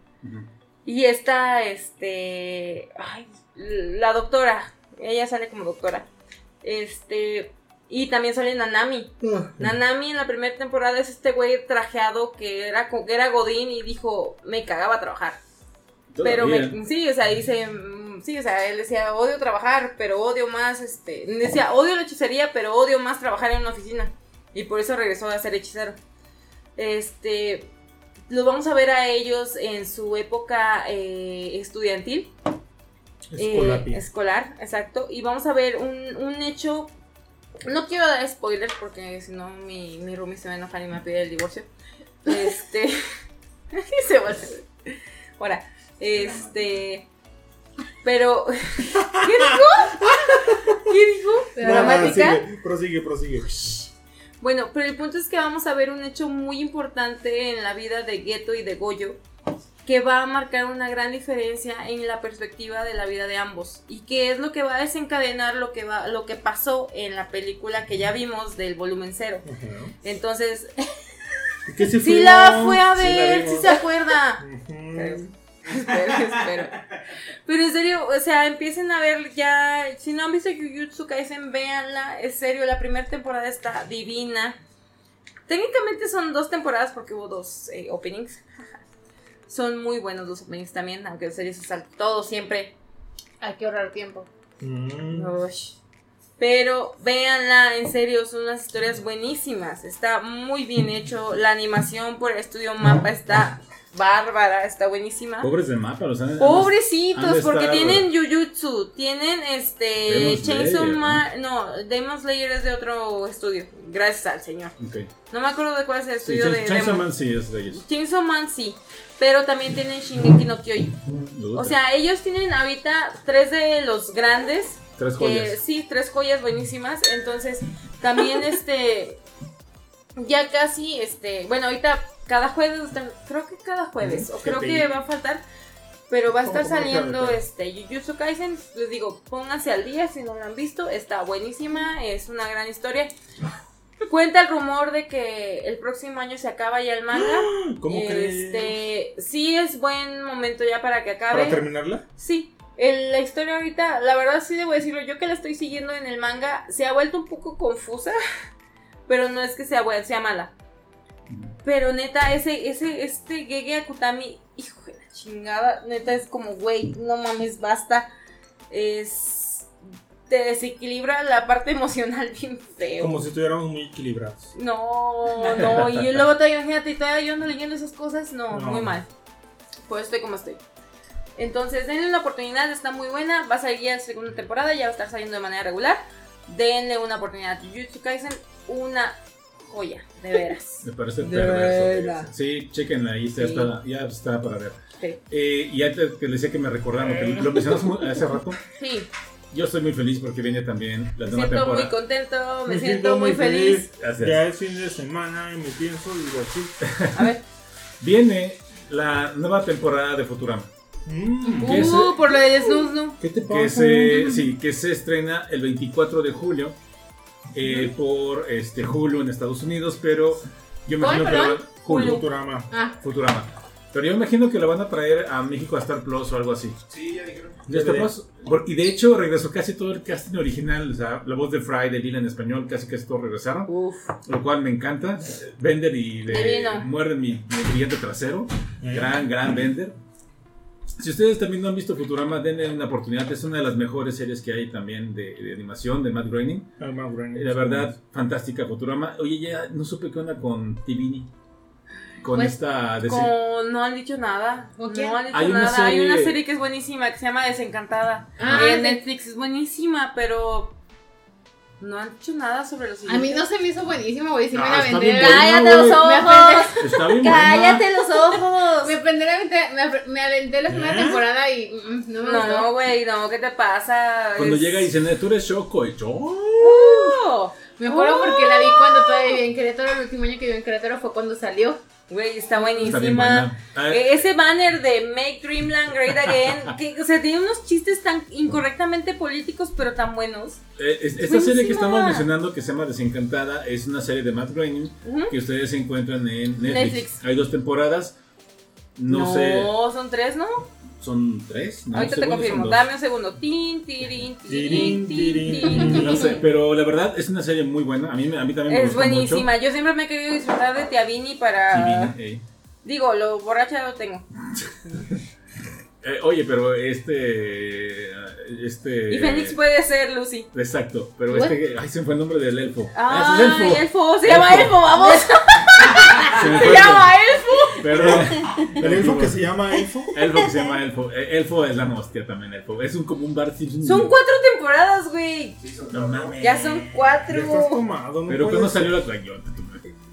Y esta, este. Ay, la doctora. Ella sale como doctora. Este. Y también sale Nanami. Nanami en la primera temporada es este güey trajeado que era, que era Godín y dijo, me cagaba a trabajar. Pero me, sí, o sea, dice, sí, o sea, él decía, odio trabajar, pero odio más, este, decía, odio la hechicería, pero odio más trabajar en una oficina. Y por eso regresó a ser hechicero. Este, los vamos a ver a ellos en su época eh, estudiantil. eh, escolar, exacto. Y vamos a ver un, un hecho. No quiero dar spoilers porque si no mi, mi roomie se va a enojar y me va a pedir el divorcio. Este. y se va a hacer. Ahora, este. Pero. ¿Qué dijo? ¿Qué dijo? ¿Dramática? sigue, prosigue, prosigue. Bueno, pero el punto es que vamos a ver un hecho muy importante en la vida de Geto y de Goyo que va a marcar una gran diferencia en la perspectiva de la vida de ambos y que es lo que va a desencadenar lo que va lo que pasó en la película que ya vimos del volumen cero. Entonces, ¿Qué se sí la fue a ver, si se acuerda. Ujú. Espero, espero. Pero en serio, o sea, empiecen a ver ya. Si no han visto Jujutsu Kaisen, véanla. Es serio, la primera temporada está divina. Técnicamente son dos temporadas porque hubo dos eh, openings. Son muy buenos los openings también, aunque en serio se salta todo siempre. Hay que ahorrar tiempo. Mm. Pero véanla, en serio, son unas historias buenísimas. Está muy bien hecho. La animación por el estudio Mapa está bárbara, está buenísima. Pobres de mapa, los han. han Pobrecitos, de porque estar- tienen Jujutsu, tienen este Chainsaw Man, no, Demon Slayer es de otro estudio, gracias al señor. Ok. No me acuerdo de cuál es el Sí, estudio de Chainsaw. Man sí es de ellos. Chainsaw Man sí, pero también tienen Shingeki no Kyojin. O sea, ellos tienen ahorita tres de los grandes tres que joyas. sí, tres joyas buenísimas. Entonces, también este. Ya casi, este. Bueno, ahorita cada jueves, creo que cada jueves, o creo que va a faltar. Pero va a estar ¿Cómo, cómo, saliendo este Jujutsu Kaisen. Les digo, pónganse al día si no lo han visto. Está buenísima, es una gran historia. Cuenta el rumor de que el próximo año se acaba ya el manga. ¿Cómo crees? este, sí es buen momento ya para que acabe. ¿Para terminarla? Sí, el- la historia ahorita, la verdad sí debo decirlo, yo que la estoy siguiendo en el manga, se ha vuelto un poco confusa, pero no es que sea, buena, sea mala. Pero neta, ese, ese, este Gege Akutami, hijo de la chingada, neta es como, güey, no mames, basta. Es... Te desequilibra la parte emocional bien feo. Como si estuviéramos muy equilibrados. No, no, y luego todavía, imagínate, y todavía yo ando leyendo esas cosas, no, No. muy mal. Pues estoy como estoy. Entonces, denle una oportunidad, está muy buena, va a salir ya la segunda temporada, ya va a estar saliendo de manera regular. Denle una oportunidad. Jujutsu Kaisen, una joya, de veras. Me parece De perverso. Sí, chequenla ahí, ya, Sí. está, ya está para ver. Sí. Eh, y antes que les decía que me recordaron, que lo mencionamos hace rato, Sí, yo estoy muy feliz porque viene también la me nueva siento muy temporada. contento, me, siento, muy feliz. Así. Ya es fin de semana y me pienso divertir. A ver. Viene la nueva temporada de Futurama. Mm. Uh, por lo de Snooze, ¿no? ¿Qué te pasa? que se, sí, que se estrena el 24 de julio eh, por este Hulu en Estados Unidos, pero yo me ¿Cuál, imagino que la- Hulu, Futurama. Ah, Futurama. Pero yo me imagino que la van a traer a México a Star Plus o algo así. Sí, ya dijeron. ¿Ya Star Plus? Y de hecho regresó casi todo el casting original, o sea, la voz de Fry, de Lila en español, casi casi todos regresaron, Uf. lo cual me encanta. Bender y de muerden mi, mi brillante trasero. Eh. Gran, gran Bender. Si ustedes también no han visto Futurama, denle una oportunidad. Es una de las mejores series que hay también de, de animación de Matt Groening. Ah, Matt Groening. La verdad, fantástica Futurama. Oye, ya no supe qué onda con Tivini. Con Pues, esta... de- Con- no han dicho nada. No han dicho Hay una nada. Hay serie- una serie que es buenísima, que se llama Desencantada. Ah, en sí. Netflix es buenísima, pero no han dicho nada sobre los a mí no se me hizo buenísimo, güey. Si me Ah, van a está vender. ¡Cállate los ojos! Me aventé, Está bien buena. ¡Cállate los ojos! me aventé, me, ap- me aventé la primera ¿Eh? temporada y mm, no me No, gustó. güey, no, ¿qué te pasa? Cuando Es- llega y dicen, tú eres Choco. Y yo... ¡Oh! Me acuerdo porque la vi cuando todavía vivía en Querétaro. El último año que viví en Querétaro fue cuando salió. Güey, está Está buenísima. Ah, E- Ese banner de Make Dreamland Great Again, que o sea, tiene unos chistes tan incorrectamente políticos, pero tan buenos. Eh, es- esta serie que estamos mencionando, que se llama Desencantada, es una serie de Matt Groening Ujú. que ustedes encuentran en Netflix. Netflix. Hay dos temporadas. No, sé, son tres, ¿no? Son tres. No, Ahorita te confirmo. Dame un segundo. Tin, tirin, tirin, Tirin. No sé, pero la verdad es una serie muy buena. A mí, a mí también me Es gusta buenísima. Yo siempre me he querido disfrutar de Tiavini mucho. para. Sí, eh. Digo, lo borracha lo tengo. Eh, oye, pero este. Este. Y Fénix puede ser Lucy. Exacto, pero What? este. Ay, se me fue el nombre del elfo. Ah, es elfo. elfo. Se llama elfo, vamos. Se me Se fue el llama elfo. Perdón. El elfo que se llama elfo. Elfo que se llama Elfo. Eh, Elfo es la hostia también, Elfo. Es un como un bar Simpson. Son cuatro temporadas, güey. No mames. Ya son Ya estás cuatro. tomado, no Pero. ¿cuándo salió la Trayota?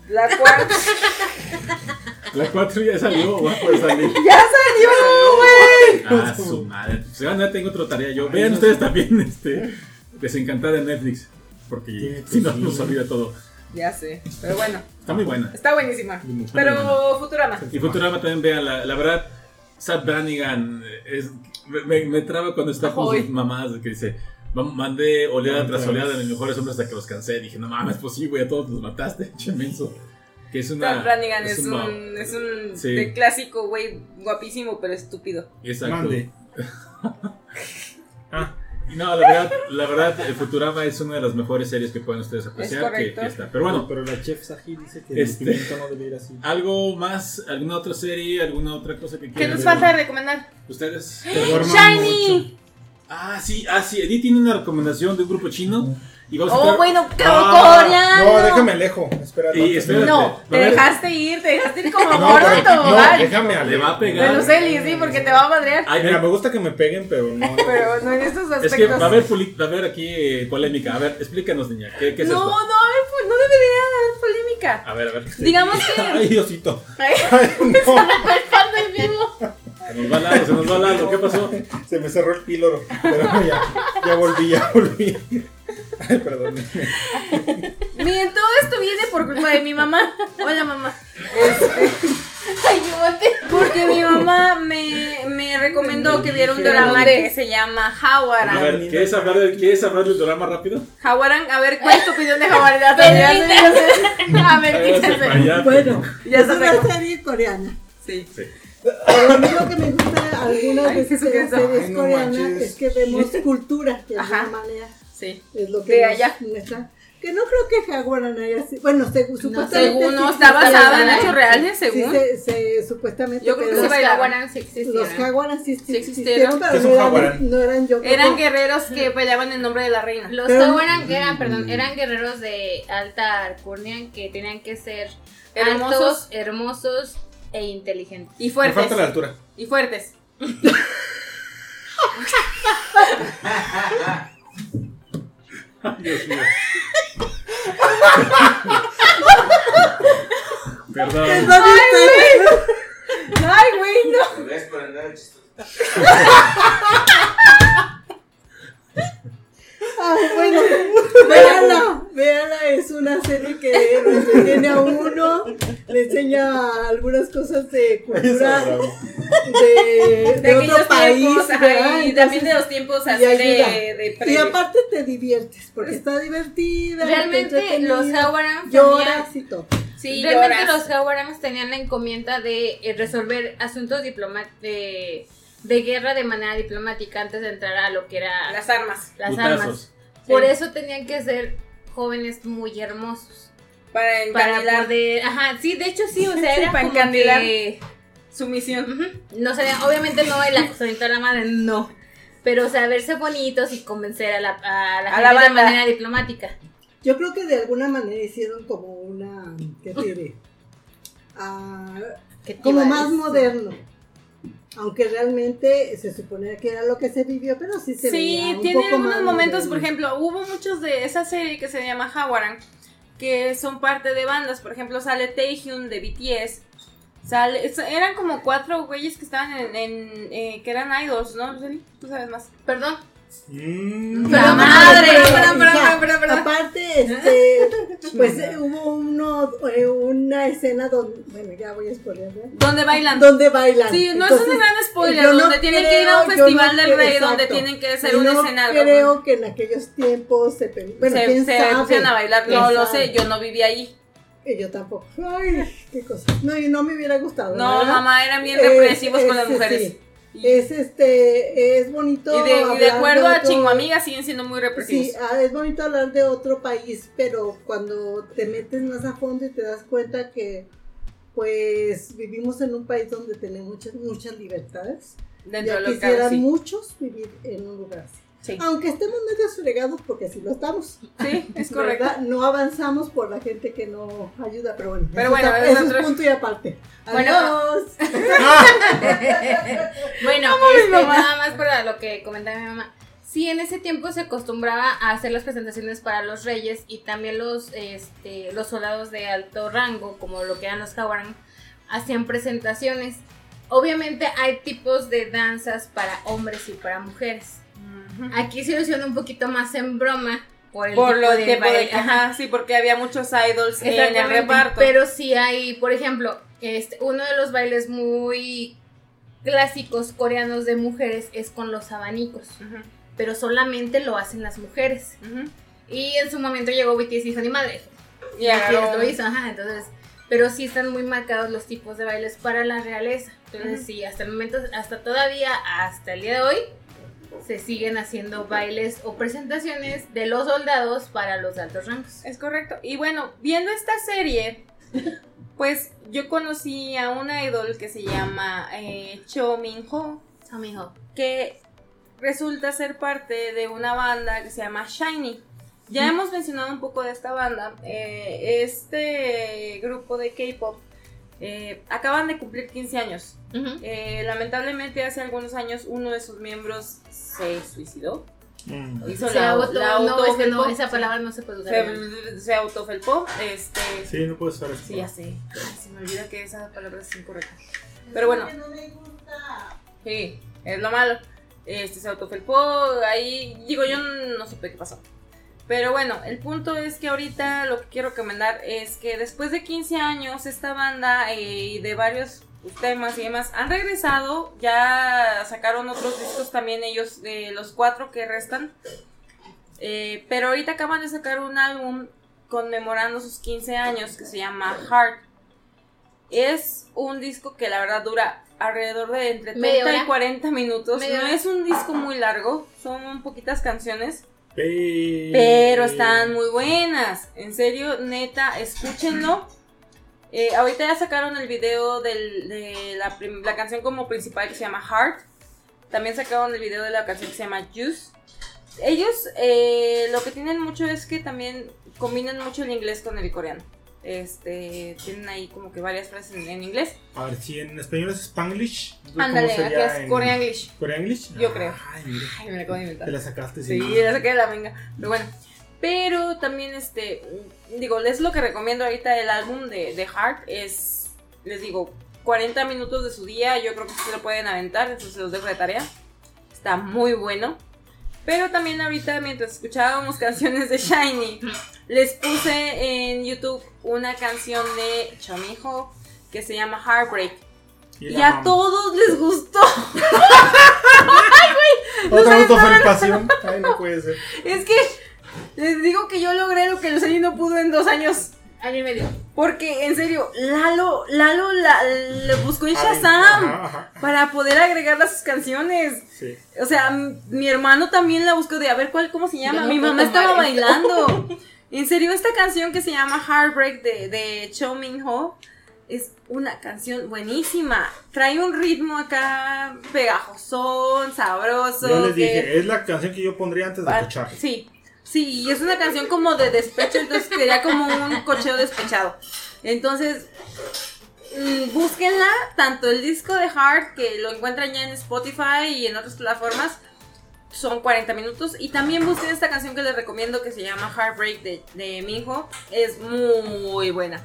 La cuarta. La 4 ya salió, va a poder salir. ¡Ya salió, güey! Ah, su madre. Se van a tengo otra tarea yo. Vean ustedes también este Desencantada en Netflix. Porque si no sí. nos olvida todo. Ya sé. Pero bueno, Está muy buena. está buenísima. muy Pero Futurama. Y Futurama también vean, la, la verdad, Sad Brannigan es, me, traba cuando está con sus mamás que dice, "Vam- mandé oleada tras oleada de mis mejores hombres hasta que los cansé. Dije, no mames, pues sí, güey, a todos los mataste, che menso. Que es una... Brannigan es, una- un, es un Sí. de clásico, güey, guapísimo, pero estúpido. Exacto. Mande. ah, No, la verdad, la verdad, Futurama es una de las mejores series que pueden ustedes apreciar. que, correcto. que está. Pero bueno, pero la chef Saji dice que Este- el no debe ir así. ¿algo más? ¿Alguna otra serie? ¿Alguna otra cosa que ¿Qué quieran nos ver? falta recomendar? ¿Ustedes? ¡Shiny! mucho. Ah, sí, ah, sí. Edith tiene una recomendación de un grupo chino Y vamos a Oh, estar- bueno, Ah. No, déjame alejo. Espera. Y no. No, te dejaste ir, te dejaste ir como No, gordo no, déjame Le alejo. va a pegar. De los Eli, sí, porque te va a madrear. Ay, Mira, ay, me gusta que me peguen, pero no. Pero no en estos aspectos. es que va a haber, va a haber aquí eh, polémica. A ver, explícanos, niña. ¿Qué, qué es no, esto? no, ver, pues, no debería haber polémica. A ver, a ver. Digamos que. Ay, Diosito. Ay, Ay, no. Se nos va Lalo, se nos va Lalo. ¿Qué pasó? Se me cerró el píloro. Pero ya, ya volví, ya volví. Ay, perdón. Miren, todo esto viene por culpa de mi mamá. Hola, mamá. Ay, yo volteé. Porque mi mamá me, me recomendó que viera un drama que se llama A Hawaran. ver, ¿quieres hablar, de, ¿quieres hablar del drama rápido? Hawaran, a ver, ¿cuál es tu opinión de Hawaran? A ver. Bueno, Ya es se una serie coreana. Sí. Sí. Pero a mí lo que me gusta algunas veces de las series coreanas es que vemos cultura de Ajá. alguna manera. Sí. Es lo que De nos allá. muestra. Que no creo que Jaguaran haya sido. Bueno, según supuestamente. Según no, sí está basada en hechos reales, Sí, según. se, se- supuestamente. Yo creo que sí Los. Kawaran sí Los existieron. Jaguaran sí, Sí existieron, existieron. ¿Qué pero es no eran, no eran yo. Eran guerreros que peleaban en nombre de la reina. Los Pero- Kawaran eran, perdón, eran guerreros de alta alcurnia que tenían que ser Hermosos. hermosos, hermosos e inteligentes. Y Me fuertes. falta la altura. Y fuertes. Dios mío. Perdón. Ay, güey, no. Gracias por andar chistoso. Ay, bueno, véanla, véanla, es una serie que entretiene a uno, le enseña algunas cosas de cultura de, de, De otro país. tiempos, ajá, y también de los tiempos así de, de Y aparte te diviertes, porque está divertida. Realmente los Kawaran lloras y todo. Sí, Realmente lloras. los Hawarans tenían la encomienda de eh, resolver asuntos diploma- de, guerra de manera diplomática antes de entrar a lo que era Las armas. las Putazos. armas. Por eso tenían que ser jóvenes muy hermosos. Para Para encandilar poder. Ajá, sí, de hecho sí, o sea, Sí, era para como encandilar. que. su misión. No sé, obviamente no el acosamiento a la madre, no. Pero saberse bonitos y convencer a la, a la A gente la de manera diplomática. Yo creo que de alguna manera hicieron como una, ¿qué te diré? Ah, ¿Qué te como más decir? moderno. Aunque realmente se suponía que era lo que se vivió, pero sí se veía Sí, un tiene poco algunos momentos, por ejemplo, hubo muchos de esa serie que se llama Hawaran, que son parte de bandas. Por ejemplo, sale Taehyung de BTS. Sale, eran como cuatro güeyes que estaban en, en, eh, que eran idols, ¿no? Tú sabes más. Perdón. Mm. ¡La madre! perdón. Aparte, este, pues eh, hubo uno, eh, una escena donde, bueno, ya voy a spoiler. ¿Dónde bailan? Donde bailan. Sí, no Entonces, es un gran spoiler, yo no donde tienen que ir a un yo festival no del creo- rey, donde tienen que hacer Y un no escenario. creo que en aquellos tiempos se, bueno, se, pusieron a bailar, no ¿Quién lo sabe? sé, yo no viví ahí. Y yo tampoco. Ay, qué cosa. No, y no me hubiera gustado. No, ¿verdad? mamá, eran bien Es- represivos con las mujeres. sí. Es este, es bonito. Y de, y de acuerdo a otro- Chinguamiga siguen siendo muy represivos. Sí, ah, es bonito hablar de otro país, pero cuando te metes más a fondo y te das cuenta que pues vivimos en un país donde tenemos muchas, muchas libertades. dentro ya de quisieran sí. muchos vivir en un lugar así. Sí. Aunque estemos medio fregados, porque sí lo estamos. Sí, es correcto. ¿verdad? No avanzamos por la gente que no ayuda, pero bueno. Pero bueno, está- es otro- es punto y aparte. Bueno. Bueno, este, nada más para lo que comentaba mi mamá. Sí, en ese tiempo se acostumbraba a hacer las presentaciones para los reyes y también los, este, los soldados de alto rango, como lo que eran los Hawaran, hacían presentaciones. Obviamente hay tipos de danzas para hombres y para mujeres. Aquí se hicieron un poquito más en broma por el Por tipo lo de que baile. Ajá. sí, porque había muchos idols en el reparto. Pero sí hay, por ejemplo, este, uno de los bailes muy clásicos coreanos de mujeres es con los abanicos, pero solamente lo hacen las mujeres. Y en su momento llegó BTS y dijo, ni madre, Y lo hizo, ajá, entonces, pero sí están muy marcados los tipos de bailes para la realeza. Entonces, sí, hasta el momento, hasta todavía, hasta el día de hoy, se siguen haciendo bailes o presentaciones de los soldados para los altos rangos. Es correcto. Y bueno, viendo esta serie, pues yo conocí a una idol que se llama eh, Cho Min Ho, mijo. que resulta ser parte de una banda que se llama Shiny. Ya hemos mencionado un poco de esta banda. Eh, este grupo de K-pop eh, acaban de cumplir 15 años. Eh, lamentablemente hace algunos años uno de sus miembros se suicidó. Mm. Hizo Se la, auto- la no, es que no, autofelpó. esa palabra no se puede usar. se, se autofelpó. Este, Sí, no puedes usar eso. Sí, ya sé. Se me olvida que esa palabra es incorrecta. Pero bueno. No me gusta. Sí, es lo malo. Este se autofelpó, ahí digo yo no supe qué pasó. Pero bueno, el punto es que ahorita lo que quiero recomendar es que después de 15 años esta banda eh, y de varios temas y demás han regresado, ya sacaron otros discos también ellos de los cuatro que restan. Eh, pero ahorita acaban de sacar un álbum conmemorando sus 15 años que se llama Heart. Es un disco que la verdad dura alrededor de entre ¿Media 30 y hora? 40 minutos. ¿Media No es un disco muy largo, son poquitas canciones, Pe- pero están muy buenas. En serio, neta, escúchenlo. Eh, ahorita ya sacaron el video del- de la, canción como principal que se llama Heart. También sacaron el video de la canción que se llama Juice. Ellos eh, lo que tienen mucho es que también combinan mucho el inglés con el coreano. Este, tienen ahí como que varias frases en, en inglés. A ver, si en español es Spanglish. ¿cómo Ándale, aquí es. ¿Korean English? Yo creo. Ay, mira. Ay, me la acabo de inventar. Te la sacaste, Sí, sí. la saqué de la venga. Pero bueno. Pero también, este, digo, es lo que recomiendo ahorita el álbum de, de Heart. Es, les digo, 40 minutos de su día. Yo creo que sí lo pueden aventar. Eso se los dejo de tarea. Está muy bueno. Pero también ahorita, mientras escuchábamos canciones de Shiny, les puse en YouTube una canción de Chomiho que se llama Heartbreak. Y Y a mamá. todos les gustó. Otra autofelpación. Ay, no puede ser. Es que les digo que yo logré lo que Luceli no pudo en dos años. Año y medio. Porque, en serio, Lalo, Lalo la, le buscó en Ay, Shazam Ajá, ajá. para poder agregarla a sus canciones. Sí. O sea, mi hermano también la buscó de a ver cuál, cómo se llama. No Mi mamá estaba esto. bailando. En serio, esta canción que se llama Heartbreak de, de Cho Min Ho es una canción buenísima. Trae un ritmo acá pegajosón, sabroso. Yo les que- dije, es la canción que yo pondría antes de Ah, cochar. Sí, sí, y es una canción como de despecho, entonces sería como un cocheo despechado. Entonces, mm, búsquenla, tanto el disco de Heart, que lo encuentran ya en Spotify y en otras plataformas, son 40 minutos. Y también busquen esta canción que les recomiendo que se llama Heartbreak de, de Minho, es muy buena.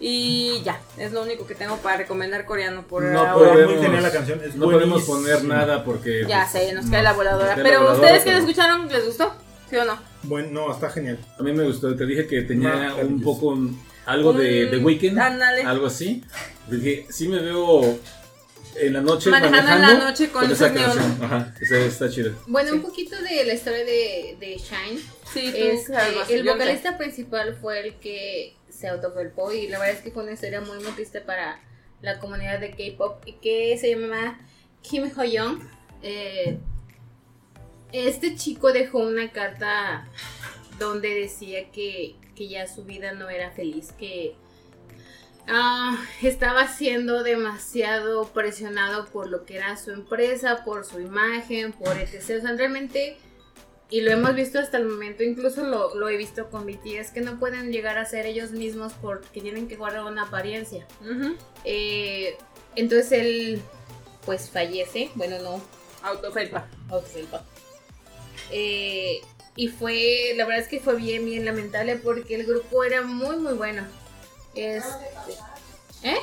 Y ya, es lo único que tengo para recomendar coreano por No ahora. Muy podemos, genial la canción, es no podemos poner nada porque. Ya pues, sé, nos cae la voladora. la Pero voladora, ustedes que lo escucharon, ¿les gustó? ¿Sí o no? Bueno, no, está genial. A mí me gustó, te dije que tenía un poco un- algo de, de Weekend, ándale. algo así. Dije, sí me veo en la noche Manejando en la noche con esa luces neón. canción. Ajá, está, está chido. Bueno, Sí. un poquito de la historia de, de Shine. Sí, tú Este, el vocalista principal fue el que se autofelpó y la verdad es que fue una historia muy muy triste para la comunidad de K-pop y que se llama Kim Ho-young. Eh, este chico dejó una carta donde decía que, que ya su vida no era feliz, que ah, estaba siendo demasiado presionado por lo que era su empresa, por su imagen, por etc. O sea, realmente y lo hemos visto hasta el momento, incluso lo, lo he visto con BTS, que no pueden llegar a ser ellos mismos porque tienen que guardar una apariencia. Eh, entonces él, pues fallece, bueno, no, Autofelpa. autofelpa. Eh, y fue, la verdad es que fue bien, bien lamentable porque el grupo era muy, muy bueno. Este, ¿Eh?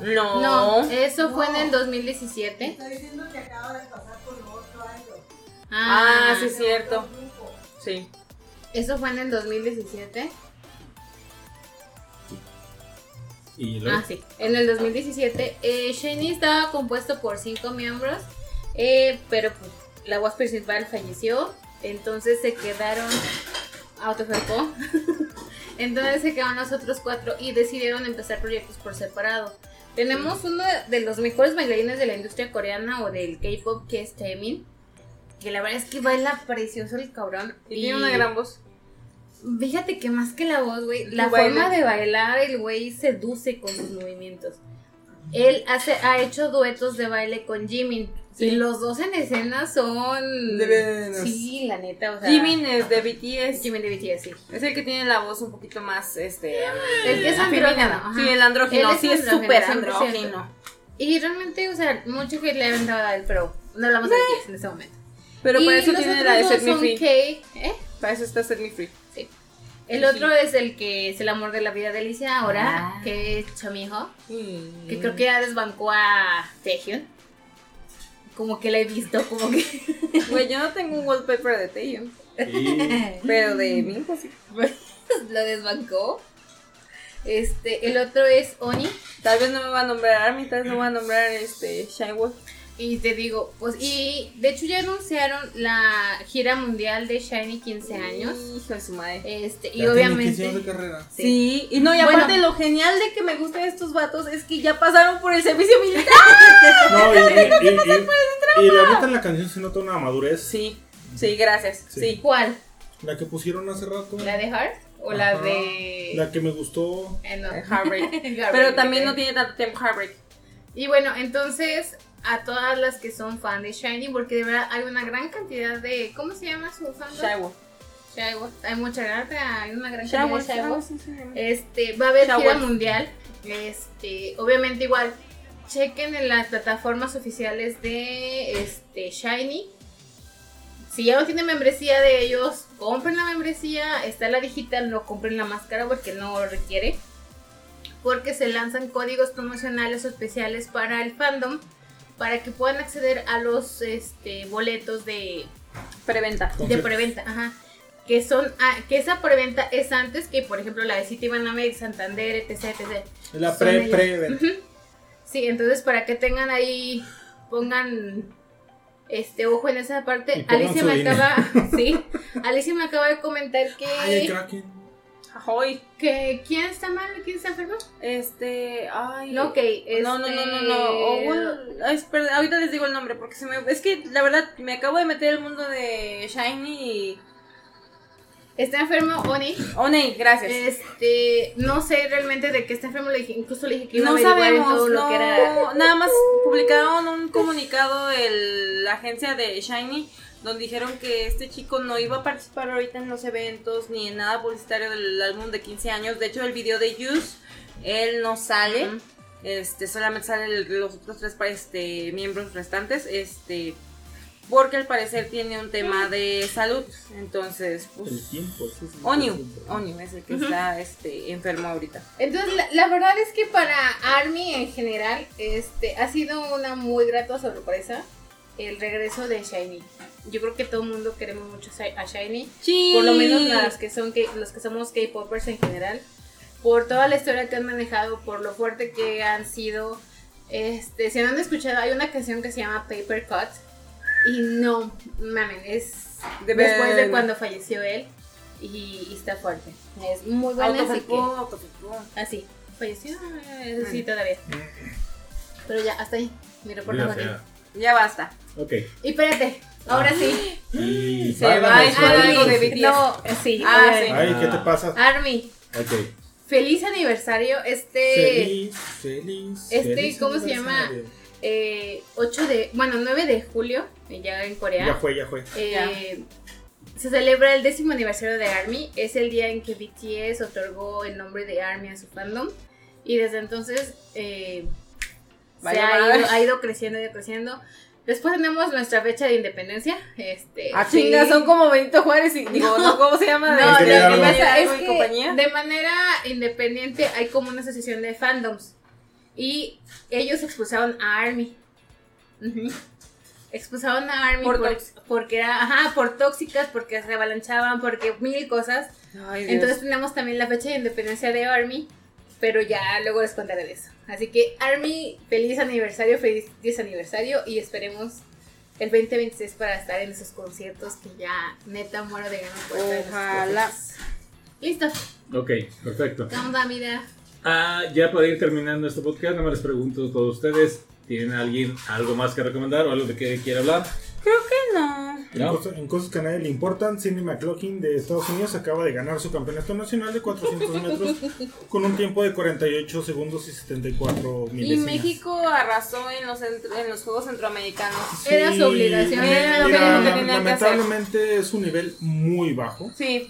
No. No, eso fue en el 2017. Estoy diciendo que acaba de pasar con otro año. Ah, sí, es cierto. Sí. Eso fue en el 2017. Y luego, Ah, sí. En el 2017, eh, Shiny estaba compuesto por cinco miembros, eh, pero pues, la voz principal falleció, entonces se quedaron autofelpó. entonces se quedaron los otros cuatro y decidieron empezar proyectos por separado. Tenemos uno de los mejores bailarines de la industria coreana o del K-pop que es Taemin, que la verdad es que baila precioso el cabrón. Y tiene una gran voz. Fíjate que más que la voz, güey, la baile. forma de bailar, el güey seduce con sus movimientos. él hace, ha hecho duetos de baile con Jimin. Y los dos en escena son. De. Sí, la neta, o sea. Jimin es de BTS. Jimin de BTS, sí. Es el que tiene la voz un poquito más, este... El que es ajá. Sí, el andrógino. Él es sí, es súper 100%. andrógino. Y realmente, o sea, mucho que le ha aventado a él, pero no hablamos de BTS en este momento. Pero y para eso tiene la de Set Me Free. Kay, ¿eh? Para eso está Set Me Free. El otro es el que es el amor de la vida de Alicia ahora, Ah. que es Chamiho, Mm. que creo que ya desbancó a Taehyun. Como que la he visto, como que. Güey, yo no tengo un wallpaper de Taeyong. Y Pero de mi hijo sí. lo desbancó. Este, el otro es Oni. Tal vez no me va a nombrar Army, tal vez no me va a nombrar este Shine Wolf. Y te digo, pues, y de hecho ya anunciaron la gira mundial de Shiny 15 años. Hijo de su madre. Este, y Ya tiene 15 obviamente. años de carrera. Sí, y no, y Bueno. aparte lo genial de que me gustan estos vatos es que ya pasaron por el servicio militar. No, y, y, y, y- la neta en la canción se nota una madurez. Sí, sí, gracias. Sí. Sí. ¿Cuál? La que pusieron hace rato. ¿La de Heart? ¿O la de.? La que me gustó. Eh, no. Heartbreak. Heartbreak, Pero también no tiene tanto tiempo Heartbreak. Y bueno, entonces a todas las que son fan de Shiny, porque de verdad hay una gran cantidad de. ¿Cómo se llama su? Shine Wolf. Shywolf. Hay mucha gran, hay una gran cantidad de sí. Este, va a haber gira mundial. Este, obviamente igual, chequen en las plataformas oficiales de este Shiny. Si ya no tienen membresía de ellos, compren la membresía. Está la digital, no compren la máscara porque no lo requiere. Porque se lanzan códigos promocionales o especiales para el fandom. Para que puedan acceder a los este, boletos de, Preventa. de preventa, ajá. Que son, ah, que esa preventa es antes que, por ejemplo, la de Citibanamex, Santander, etc, etc. La pre ellas. pre Ujú. Sí, entonces para que tengan ahí, pongan este ojo en esa parte. Alicia me dinero. acaba, sí, Alicia me acaba de comentar que, Ay, el Kraken. Ahoy. que quién está mal, quién está enfermo. Este. Ay. No, ok, este, No, no, no, no, no. Owl- ay, espera, ahorita les digo el nombre porque se me. Es que la verdad me acabo de meter el mundo de Shiny y. Está enfermo Oni. Oney, gracias. Este, no sé realmente de qué está enfermo, le dije, incluso le dije que iba no a sabemos, todo lo no, que era. nada más publicaron un comunicado de la agencia de Shiny donde dijeron que este chico no iba a participar ahorita en los eventos ni en nada publicitario del álbum de 15 años. De hecho, el video de Use, él no sale, este, solamente salen los otros tres este, miembros restantes, este, porque al parecer tiene un tema de salud. Entonces, pues, El tiempo. es el Onyu. Onyu es el que Ujú. está este, enfermo ahorita. Entonces, la, la verdad es que para Army en general, este, ha sido una muy grata sorpresa el regreso de Shiny. Yo creo que todo el mundo queremos mucho a Shiny, Sí. por lo menos las que son los que somos K-popers en general, por toda la historia que han manejado, por lo fuerte que han sido. Este, si no han escuchado, hay una canción que se llama Paper Cut y no, mamen, es De después de cuando falleció él y, y está fuerte. Es muy buena, así que-. Así, falleció, eh, sí, todavía. Pero ya, hasta ahí, mi reporte fea. Ya basta. Ok. Y espérate, ahora sí. Y Se va algo de BTS. No, eh, sí, Ah, sí. Ay, ¿qué te pasa? Army, Ok. feliz aniversario. Este Feliz, feliz. este, feliz ¿cómo se llama? Aniversario. eh, 8 de, bueno, 9 de julio, eh, ya en Corea. Ya fue, ya fue. eh, se celebra el décimo aniversario de ARMY. Es el día en que BTS otorgó el nombre de ARMY a su fandom. Y desde entonces eh, se ha ido, ha ido creciendo, ha ido creciendo. Después tenemos nuestra fecha de independencia. Este, Ah, sí. chinga, son como Benito Juárez y digo, no, ¿cómo se llama? No, compañía. de manera independiente hay como una asociación de fandoms. Y ellos expulsaron a ARMY. Expulsaron a ARMY Por porque era, ajá, por tóxicas, porque se avalanchaban, porque mil cosas. Ay. Entonces tenemos también la fecha de independencia de ARMY, pero ya luego les contaré de eso. Así que ARMY, feliz aniversario, feliz 10 aniversario y esperemos el 2026 para estar en esos conciertos que ya neta muero de ganas por estar en esos Ojalá. Listo, Ok, perfecto. ¿qué onda, mira? Ah, ya para ir terminando este podcast, no me les pregunto a todos ustedes, ¿tienen alguien algo más que recomendar o algo de que quiera hablar? Creo que no. En, No. cosas, en cosas que a nadie le importan, Cindy McLaughlin de Estados Unidos acaba de ganar su campeonato nacional de 400 metros con un tiempo de 48 segundos y 74 Y milésimas. México arrasó en los, centro- en los Juegos Centroamericanos. Era su obligación, era lo que mira, tenían que hacer. lamentablemente es un nivel muy bajo. Sí.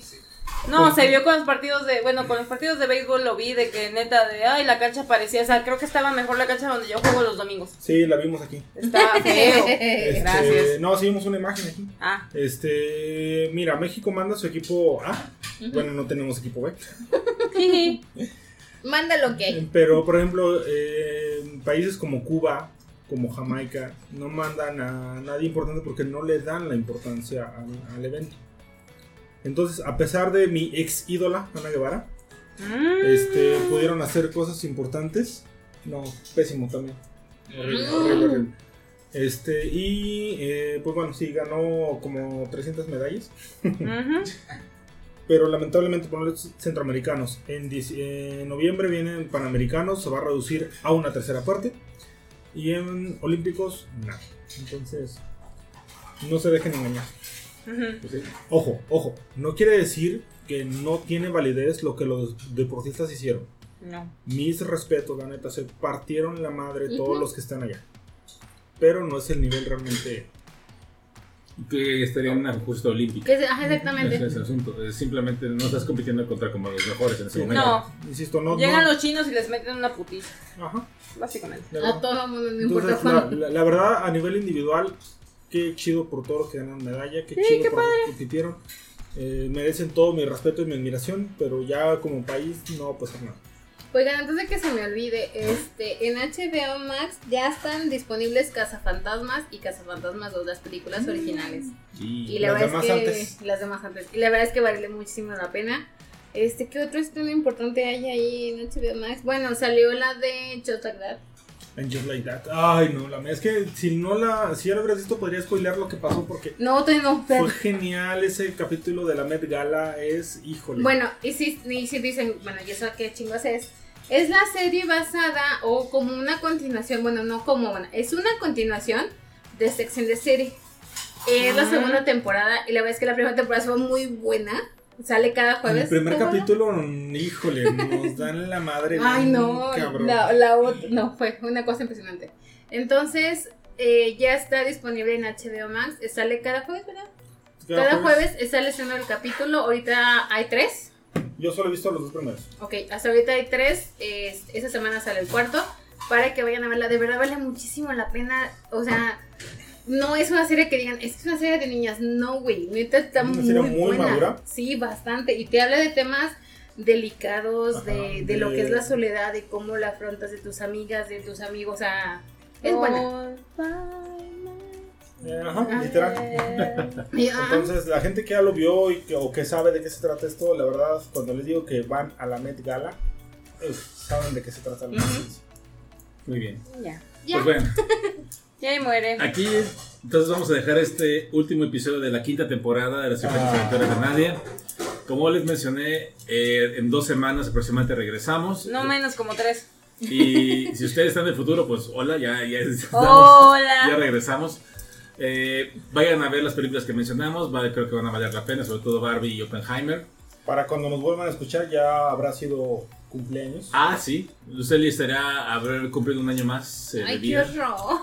No, se vio con los partidos de, bueno, con los partidos de béisbol lo vi de que neta de, ay, la cancha parecía, o sea, creo que estaba mejor la cancha donde yo juego los domingos. Sí, la vimos aquí. Estaba feo. Este, Gracias. No, sí vimos una imagen aquí. Ah, Este, mira, México manda su equipo A. Bueno, no tenemos equipo B. Manda lo que. Pero, por ejemplo, eh, países como Cuba, como Jamaica, no mandan a nadie importante porque no le dan la importancia al, al evento. Entonces, a pesar de mi ex ídola, Ana Guevara, Mm. este, pudieron hacer cosas importantes. No, pésimo también. Horrible, horrible, horrible. Este, y eh, pues bueno, sí, ganó como 300 medallas. Pero lamentablemente por los centroamericanos. En, en noviembre vienen panamericanos, se va a reducir a una tercera parte. Y en olímpicos, nada. Entonces, no se dejen engañar. Ujú. Pues sí. Ojo, ojo, no quiere decir que no tiene validez lo que los deportistas hicieron. No. Mis respetos, la neta, se partieron la madre todos Ujú. los que están allá. Pero no es el nivel realmente. Que estaría en una justa olímpica. Ese exactamente. es el asunto. Es Simplemente no estás compitiendo contra como los mejores en ese Sí, momento. No. Insisto, no. Llegan no- los chinos y les meten una putiza, Ajá, básicamente. A todo el mundo, no importa Entonces, la, la- la verdad, a nivel individual, qué chido por todos los que ganaron medalla, qué Sí, chido qué por los que compitieron. Eh, merecen todo mi respeto y mi admiración, pero ya como país no va a pasar nada. Oigan, antes de que se me olvide, este, en HBO Max ya están disponibles Cazafantasmas y Cazafantasmas 2, las películas originales. Y Y la Las verdad es demás que antes. las demás antes. Y la verdad es que vale muchísimo la pena. Este, ¿qué otro estreno importante hay ahí en HBO Max? Bueno, salió la de Just Like That. And just like that. Ay, no, la es que si no la, si ya lo hubieras visto, podría spoilear lo que pasó porque No, todavía no, pero- fue genial ese capítulo de la Met Gala. Es, híjole. Bueno, y si, y si dicen, bueno, ¿y eso qué chingos es? Es la serie basada o como una continuación, bueno, no como una, es una continuación de Sex and the City. Es la Ah. segunda temporada y la verdad es que la primera temporada fue muy buena. Sale cada jueves. el primer ¿Qué bueno? capítulo, híjole, nos dan la madre. Ay, no, cabrón. la, la no, fue una cosa impresionante. Entonces, eh, ya está disponible en HBO Max. eh, Sale cada jueves, ¿verdad? Cada, jueves eh, sale uno el capítulo. Ahorita hay tres. Yo solo he visto los dos primeros. Ok, hasta ahorita hay tres. es- esta semana sale el cuarto. Para que vayan a verla. De verdad vale muchísimo la pena. O sea, no es una serie que digan, es que es una serie de niñas. No, güey. Neta está ¿Es una muy, serie muy buena. madura? Sí, bastante. Y te habla de temas delicados, Ajá, de, de lo que es la soledad, de cómo la afrontas de tus amigas, de tus amigos. O sea, es buena. Eh, Ajá, literal. Entonces, la gente que ya lo vio y que, o que sabe de qué se trata esto, la verdad, cuando les digo que van a la Met Gala, uf, saben de qué se trata la noticia. Muy bien. Ya. ya. Pues bueno, Y ahí muere. aquí entonces vamos a dejar este último episodio de la quinta temporada de las secretas Ah. aventuras de Nadia. Como les mencioné, eh, en dos semanas aproximadamente regresamos. No menos como tres. Y si ustedes están del futuro, pues hola, ya, ya, estamos- Hola. ya regresamos. Eh, vayan a ver las películas que mencionamos, creo que van a valer la pena, sobre todo Barbie y Oppenheimer. Para cuando nos vuelvan a escuchar, ya habrá sido cumpleaños. Ah, sí, Lucely estará haber cumplido un año más eh, Ay, qué horror.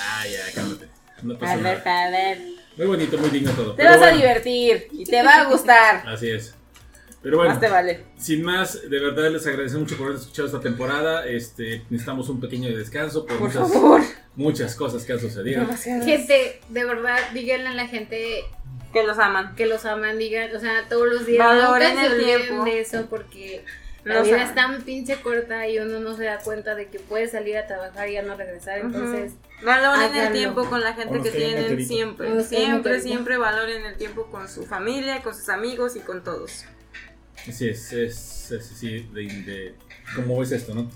Ah, ya, cálmate. No pasa A ver, nada. a ver. Muy bonito, muy digno todo. Te Pero vas a divertir y te va a gustar. Así es. Pero bueno, Más te vale. sin más, de verdad les agradecemos mucho por haber escuchado esta temporada. Este, necesitamos un pequeño descanso por, Por muchas, favor. muchas cosas que han sucedido. Gente, de verdad, díganle a la gente Que los aman. que los aman, digan, o sea, todos los días Valoren se el tiempo. de eso porque la vida es tan pinche corta y uno no se da cuenta de que puede salir a trabajar y ya no regresar, entonces Valoren el tiempo con la gente que tienen siempre. Siempre, siempre valoren el tiempo con su familia, con sus amigos y con todos. Así es, es, es así de, de- cómo es esto, ¿no?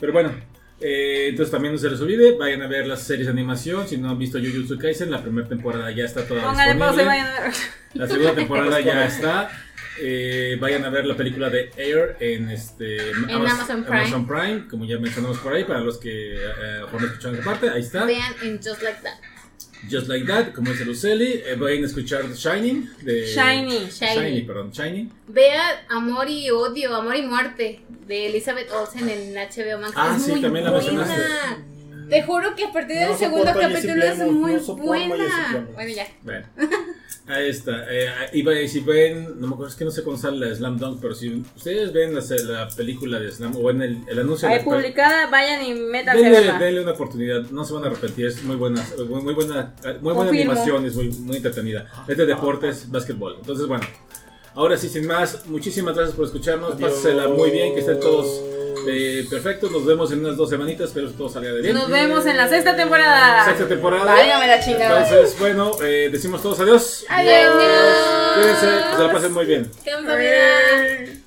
Pero bueno, eh, entonces también no se les olvide, vayan a ver las series de animación. Si no han visto Jujutsu Kaisen, la primera temporada ya está toda Pónganle pausa y disponible. vayan a ver. La segunda temporada ya está. Eh, vayan a ver la película de Air en este Amazon Prime. Amazon Prime, como ya mencionamos por ahí, para los que eh, no escucharon esa parte, ahí está. vean en Just Like That. Just Like That, como dice Luceli. Eh, vayan a escuchar Shining. De, Shiny. Shiny, perdón, Shiny. Vea Amor y Odio, Amor y Muerte de Elizabeth Olsen en HBO Max. Ah, es sí, muy también la buena. mencionaste. Te juro que a partir del No segundo capítulo es muy no buena. Bueno, ya. Bueno, ahí está. Eh, y si ven, no me acuerdo, es que no sé cómo sale la Slam Dunk, pero si ustedes ven la, la película de Slam, o en el, el anuncio de Ahí la pel- publicada, vayan y métanse Denle, denle una oportunidad, no se van a arrepentir, es muy buena, muy, muy buena, muy buena Confirmo. animación, es muy, muy entretenida. Es de deportes, básquetbol. Entonces, bueno, ahora sí, sin más, muchísimas gracias por escucharnos, Adiós. pásensela muy bien, que estén todos eh, perfectos, nos vemos en unas dos semanitas, espero que todo salga de bien. Nos vemos en la sexta temporada. Sexta temporada. Válgame la chingada. Entonces, bueno, eh, decimos todos adiós. Adiós. Cuídense, que se la pasen muy bien. ¡Qué familia!